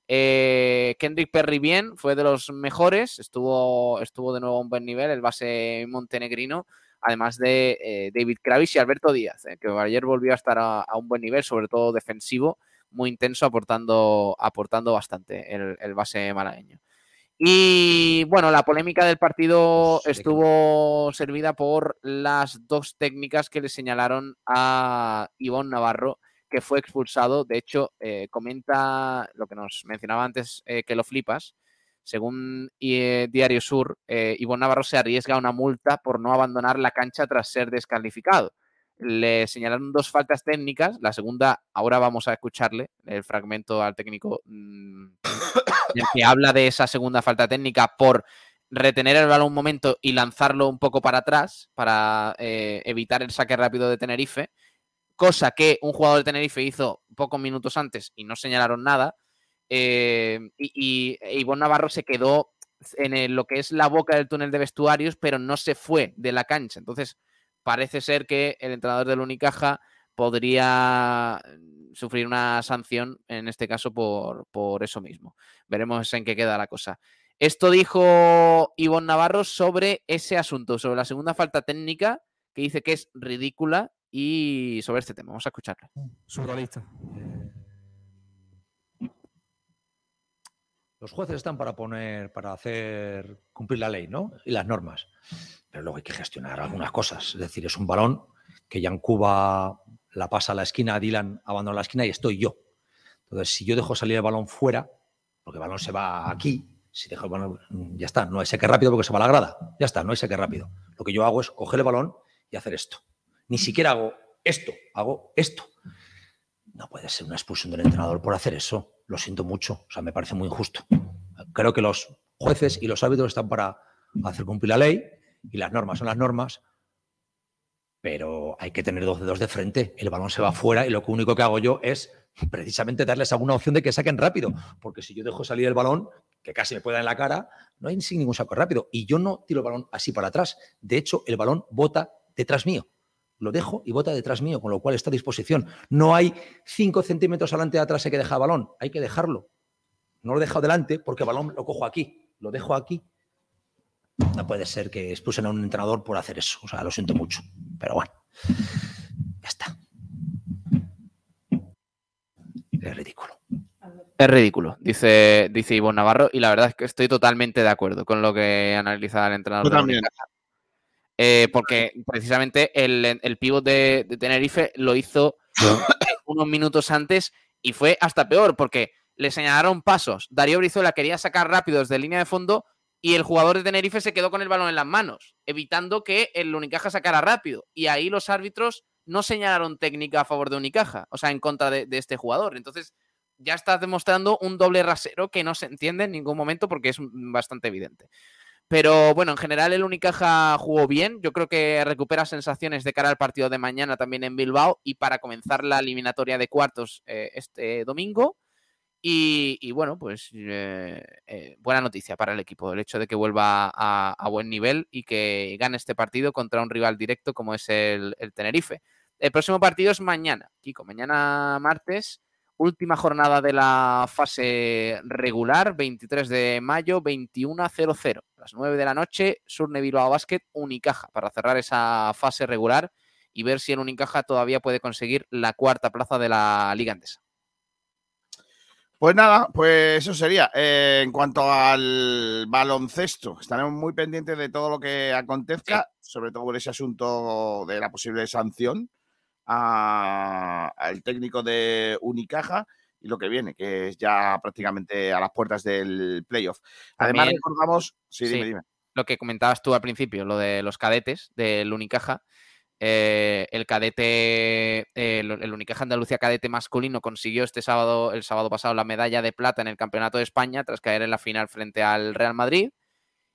Eh, Kendrick Perry bien, fue de los mejores, estuvo, estuvo de nuevo a un buen nivel, el base montenegrino, además de eh, David Kravis y Alberto Díaz, eh, que ayer volvió a estar a, a, un buen nivel, sobre todo defensivo, muy intenso, aportando, aportando bastante el, el base malagueño. Y bueno, la polémica del partido estuvo servida por las dos técnicas que le señalaron a Ivonne Navarro, que fue expulsado. De hecho, eh, comenta lo que nos mencionaba antes, eh, que lo flipas. Según eh, Diario Sur, Ivonne Navarro se arriesga a una multa por no abandonar la cancha tras ser descalificado. Le señalaron dos faltas técnicas. La segunda, ahora vamos a escucharle el fragmento al técnico mmm, (coughs) en el que habla de esa segunda falta técnica por retener el balón un momento y lanzarlo un poco para atrás para eh, evitar el saque rápido de Tenerife, cosa que un jugador de Tenerife hizo pocos minutos antes y no señalaron nada. Eh, y, y Ivonne Navarro se quedó en lo que es la boca del túnel de vestuarios, pero no se fue de la cancha. Entonces, parece ser que el entrenador del Unicaja podría sufrir una sanción, en este caso por, por, eso mismo. Veremos en qué queda la cosa. Esto dijo Ivonne Navarro sobre ese asunto, sobre la segunda falta técnica, que dice que es ridícula, y sobre este tema. Vamos a escucharla. Surrealista. Los jueces están para poner, para hacer cumplir la ley, ¿no? Y las normas. Pero luego hay que gestionar algunas cosas. Es decir, es un balón que ya en Cuba la pasa a la esquina, Dylan abandona la esquina y estoy yo. Entonces, si yo dejo salir el balón fuera, porque el balón se va aquí, si dejo el balón, ya está, no hay seque rápido porque se va a la grada. Ya está, no hay seque rápido. Lo que yo hago es coger el balón y hacer esto. Ni siquiera hago esto, hago esto. No puede ser una expulsión del entrenador por hacer eso. Lo siento mucho. O sea, me parece muy injusto. Creo que los jueces y los árbitros están para hacer cumplir la ley y las normas son las normas, pero hay que tener dos dedos de frente. El balón se va fuera y lo único que hago yo es precisamente darles alguna opción de que saquen rápido, porque si yo dejo salir el balón, que casi me puede dar en la cara, no hay sin ningún saco rápido. Y yo no tiro el balón así para atrás. De hecho, el balón bota detrás mío. Lo dejo y bota detrás mío, con lo cual está a disposición. No hay cinco centímetros adelante de atrás hay que dejar el balón. Hay que dejarlo. No lo dejo delante porque el balón lo cojo aquí. Lo dejo aquí. No puede ser que expulsen a un entrenador por hacer eso. O sea, lo siento mucho. Pero bueno, ya está. Es ridículo. Es ridículo, dice, dice Ivonne Navarro, y la verdad es que estoy totalmente de acuerdo con lo que analiza el entrenador. Yo también. Eh, porque precisamente el, el pívot de, de Tenerife lo hizo (coughs) unos minutos antes y fue hasta peor, porque le señalaron pasos. Darío Brizuela quería sacar rápido desde línea de fondo y el jugador de Tenerife se quedó con el balón en las manos, evitando que el Unicaja sacara rápido. Y ahí los árbitros no señalaron técnica a favor de Unicaja, o sea, en contra de, de este jugador. Entonces, ya estás demostrando un doble rasero que no se entiende en ningún momento porque es bastante evidente. Pero bueno, en general el Unicaja jugó bien. Yo creo que recupera sensaciones de cara al partido de mañana también en Bilbao y para comenzar la eliminatoria de cuartos eh, este domingo. Y, bueno, pues eh, eh, buena noticia para el equipo, el hecho de que vuelva a, buen nivel y que gane este partido contra un rival directo como es el Tenerife. El próximo partido es mañana, Kiko, mañana martes, última jornada de la fase regular, 23 de mayo, 21.00, a las 9 de la noche, Surne Bilbao Basket, Unicaja, para cerrar esa fase regular y ver si el Unicaja todavía puede conseguir la cuarta plaza de la Liga Andesa. Pues nada, pues eso sería. Eh, en cuanto al baloncesto, estaremos muy pendientes de todo lo que acontezca, sobre todo por ese asunto de la posible sanción al técnico de Unicaja y lo que viene, que es ya prácticamente a las puertas del playoff. Además, También- recordamos. Sí, Sí, dime, dime. Lo que comentabas tú al principio, lo de los cadetes del Unicaja. eh, el cadete, eh, el, el Unicaja Andalucía cadete masculino consiguió este sábado, el sábado pasado, la medalla de plata en el Campeonato de España tras caer en la final frente al Real Madrid.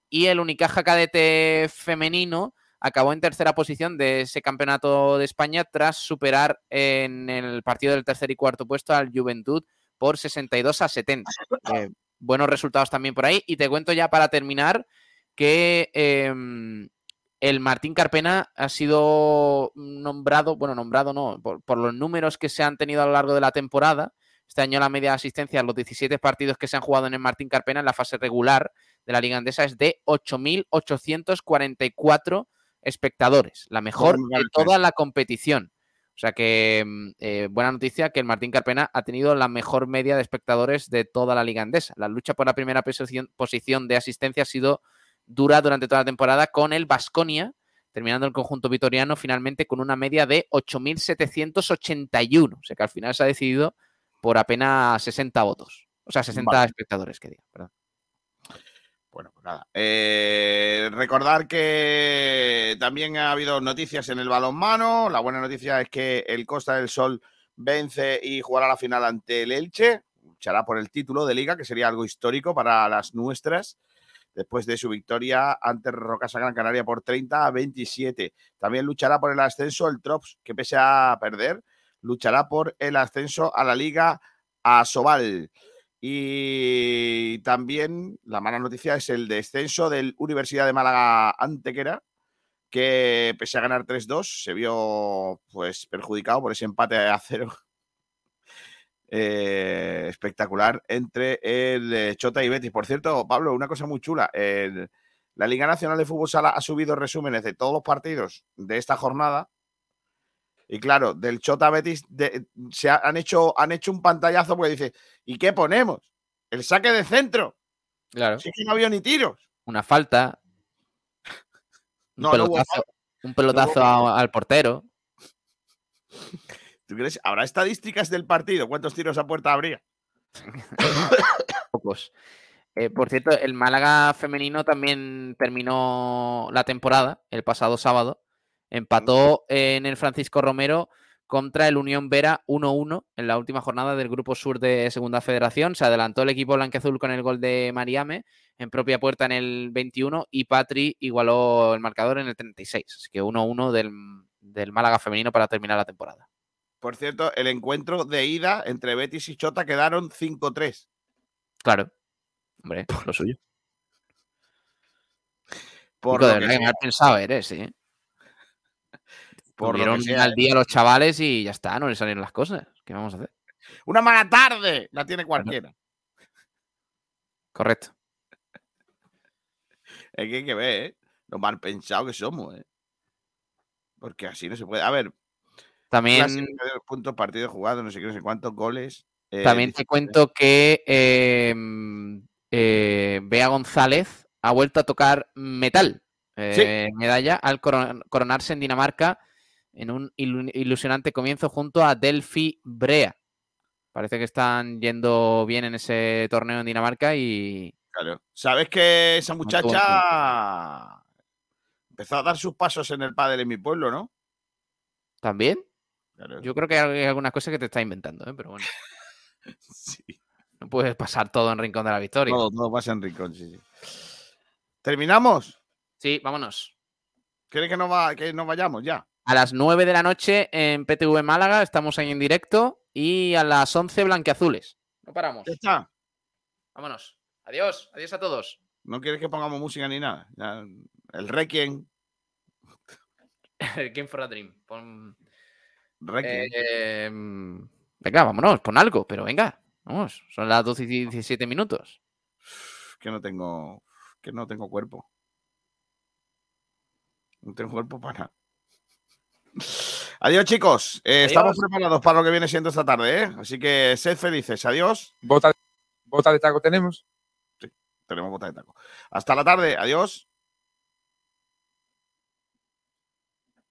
Y el Unicaja cadete femenino acabó en tercera posición de ese Campeonato de España tras superar en el partido del tercer y cuarto puesto al Juventud por 62 a 70. Eh, buenos resultados también por ahí. Y te cuento ya para terminar que em, el Martín Carpena ha sido nombrado, bueno, nombrado no, por, los números que se han tenido a lo largo de la temporada. Este año la media de asistencia a los 17 partidos que se han jugado en el Martín Carpena en la fase regular de la Liga Andesa es de 8.844 espectadores, la mejor me de toda la competición. O sea que mm, eh, buena noticia que el Martín Carpena ha tenido la mejor media de espectadores de toda la Liga Andesa. La lucha por la primera posición, de asistencia ha sido dura durante toda la temporada con el Basconia, terminando el conjunto vitoriano finalmente con una media de 8.781. O sea que al final se ha decidido por apenas 60 votos. O sea, 60 Vale. espectadores, que diga, perdón. Bueno, pues nada. Eh, recordar que también ha habido noticias en el balonmano. La buena noticia es que el Costa del Sol vence y jugará la final ante el Elche. Luchará por el título de liga, que sería algo histórico para las nuestras, después de su victoria ante Rocasa Gran Canaria por 30 a 27. También luchará por el ascenso el Trops, que pese a perder, luchará por el ascenso a la Liga Asobal. Y también la mala noticia es el descenso del Universidad de Málaga Antequera, que pese a ganar 3-2 se vio pues perjudicado por ese empate a cero (laughs) eh, espectacular entre el eh, Chota y Betis. Por cierto, Pablo, una cosa muy chula. la Liga Nacional de Fútbol Sala ha subido resúmenes de todos los partidos de esta jornada. Y claro, del Chota Betis de- se ha- han, hecho, han hecho un pantallazo porque dice, ¿y qué ponemos? El saque de centro. Claro. Es que no había ni tiros. Una falta. Un No, no pelotazo, falta. un pelotazo a- al portero. (laughs) ¿Tú crees? ¿Habrá estadísticas del partido? ¿Cuántos tiros a puerta habría? (coughs) Pocos. Eh, por cierto, el Málaga femenino también terminó la temporada el pasado sábado. Empató en el Francisco Romero contra el Unión Vera 1-1 en la última jornada del Grupo Sur de Segunda Federación. Se adelantó el equipo blanqueazul con el gol de Mariame en propia puerta en el 21 y Patri igualó el marcador en el 36. Así que 1-1 del, del Málaga femenino para terminar la temporada. Por cierto, el encuentro de ida entre Betis y Chota quedaron 5-3. Claro. Hombre, lo suyo. Por lo que que mal pensado eres, ¿eh? Por lo que Tuvieron sea, al día los chavales y ya está, no les salieron las cosas. ¿Qué vamos a hacer? Una mala tarde la tiene cualquiera. Correcto. (laughs) Es que hay que ver, ¿eh? Lo mal pensado que somos, ¿eh? Porque así no se puede. A ver, También, de puntos, partidos jugados, no sé qué, no sé cuántos goles. eh, también te 17. cuento que eh, eh, Bea González ha vuelto a tocar metal. eh, Medalla al coron- coronarse en Dinamarca en un ilu- ilusionante comienzo junto a Delphi Brea. Parece que están yendo bien en ese torneo en Dinamarca y Claro. ¿Sabes que esa muchacha empezó a dar sus pasos en el pádel en mi pueblo, no? también. Claro. Yo creo que hay algunas cosas que te está inventando, ¿eh? pero bueno. (laughs) No puedes pasar todo en Rincón de la Victoria. Todo, todo pasa en Rincón, sí, sí. ¿Terminamos? Sí, vámonos. ¿Quieres que nos, va, que nos vayamos ya? A las 9 de la noche en PTV Málaga, estamos ahí en directo. Y a las 11 Blanqueazules. No paramos. Ya está. Vámonos. Adiós. Adiós a todos. ¿No quieres que pongamos música ni nada? Ya, el Requiem. (laughs) Game for a Dream. Pon- Requiem. Eh, venga, vámonos, pon algo, pero venga. Vamos, son las 12 y 17 minutos. que no tengo que no tengo cuerpo. No tengo cuerpo para nada. Adiós, chicos. Eh, Estamos preparados para lo que viene siendo esta tarde, ¿eh? Así que sed felices. Adiós. Bota, bota de taco tenemos. Tenemos bota de taco. Hasta la tarde. Adiós.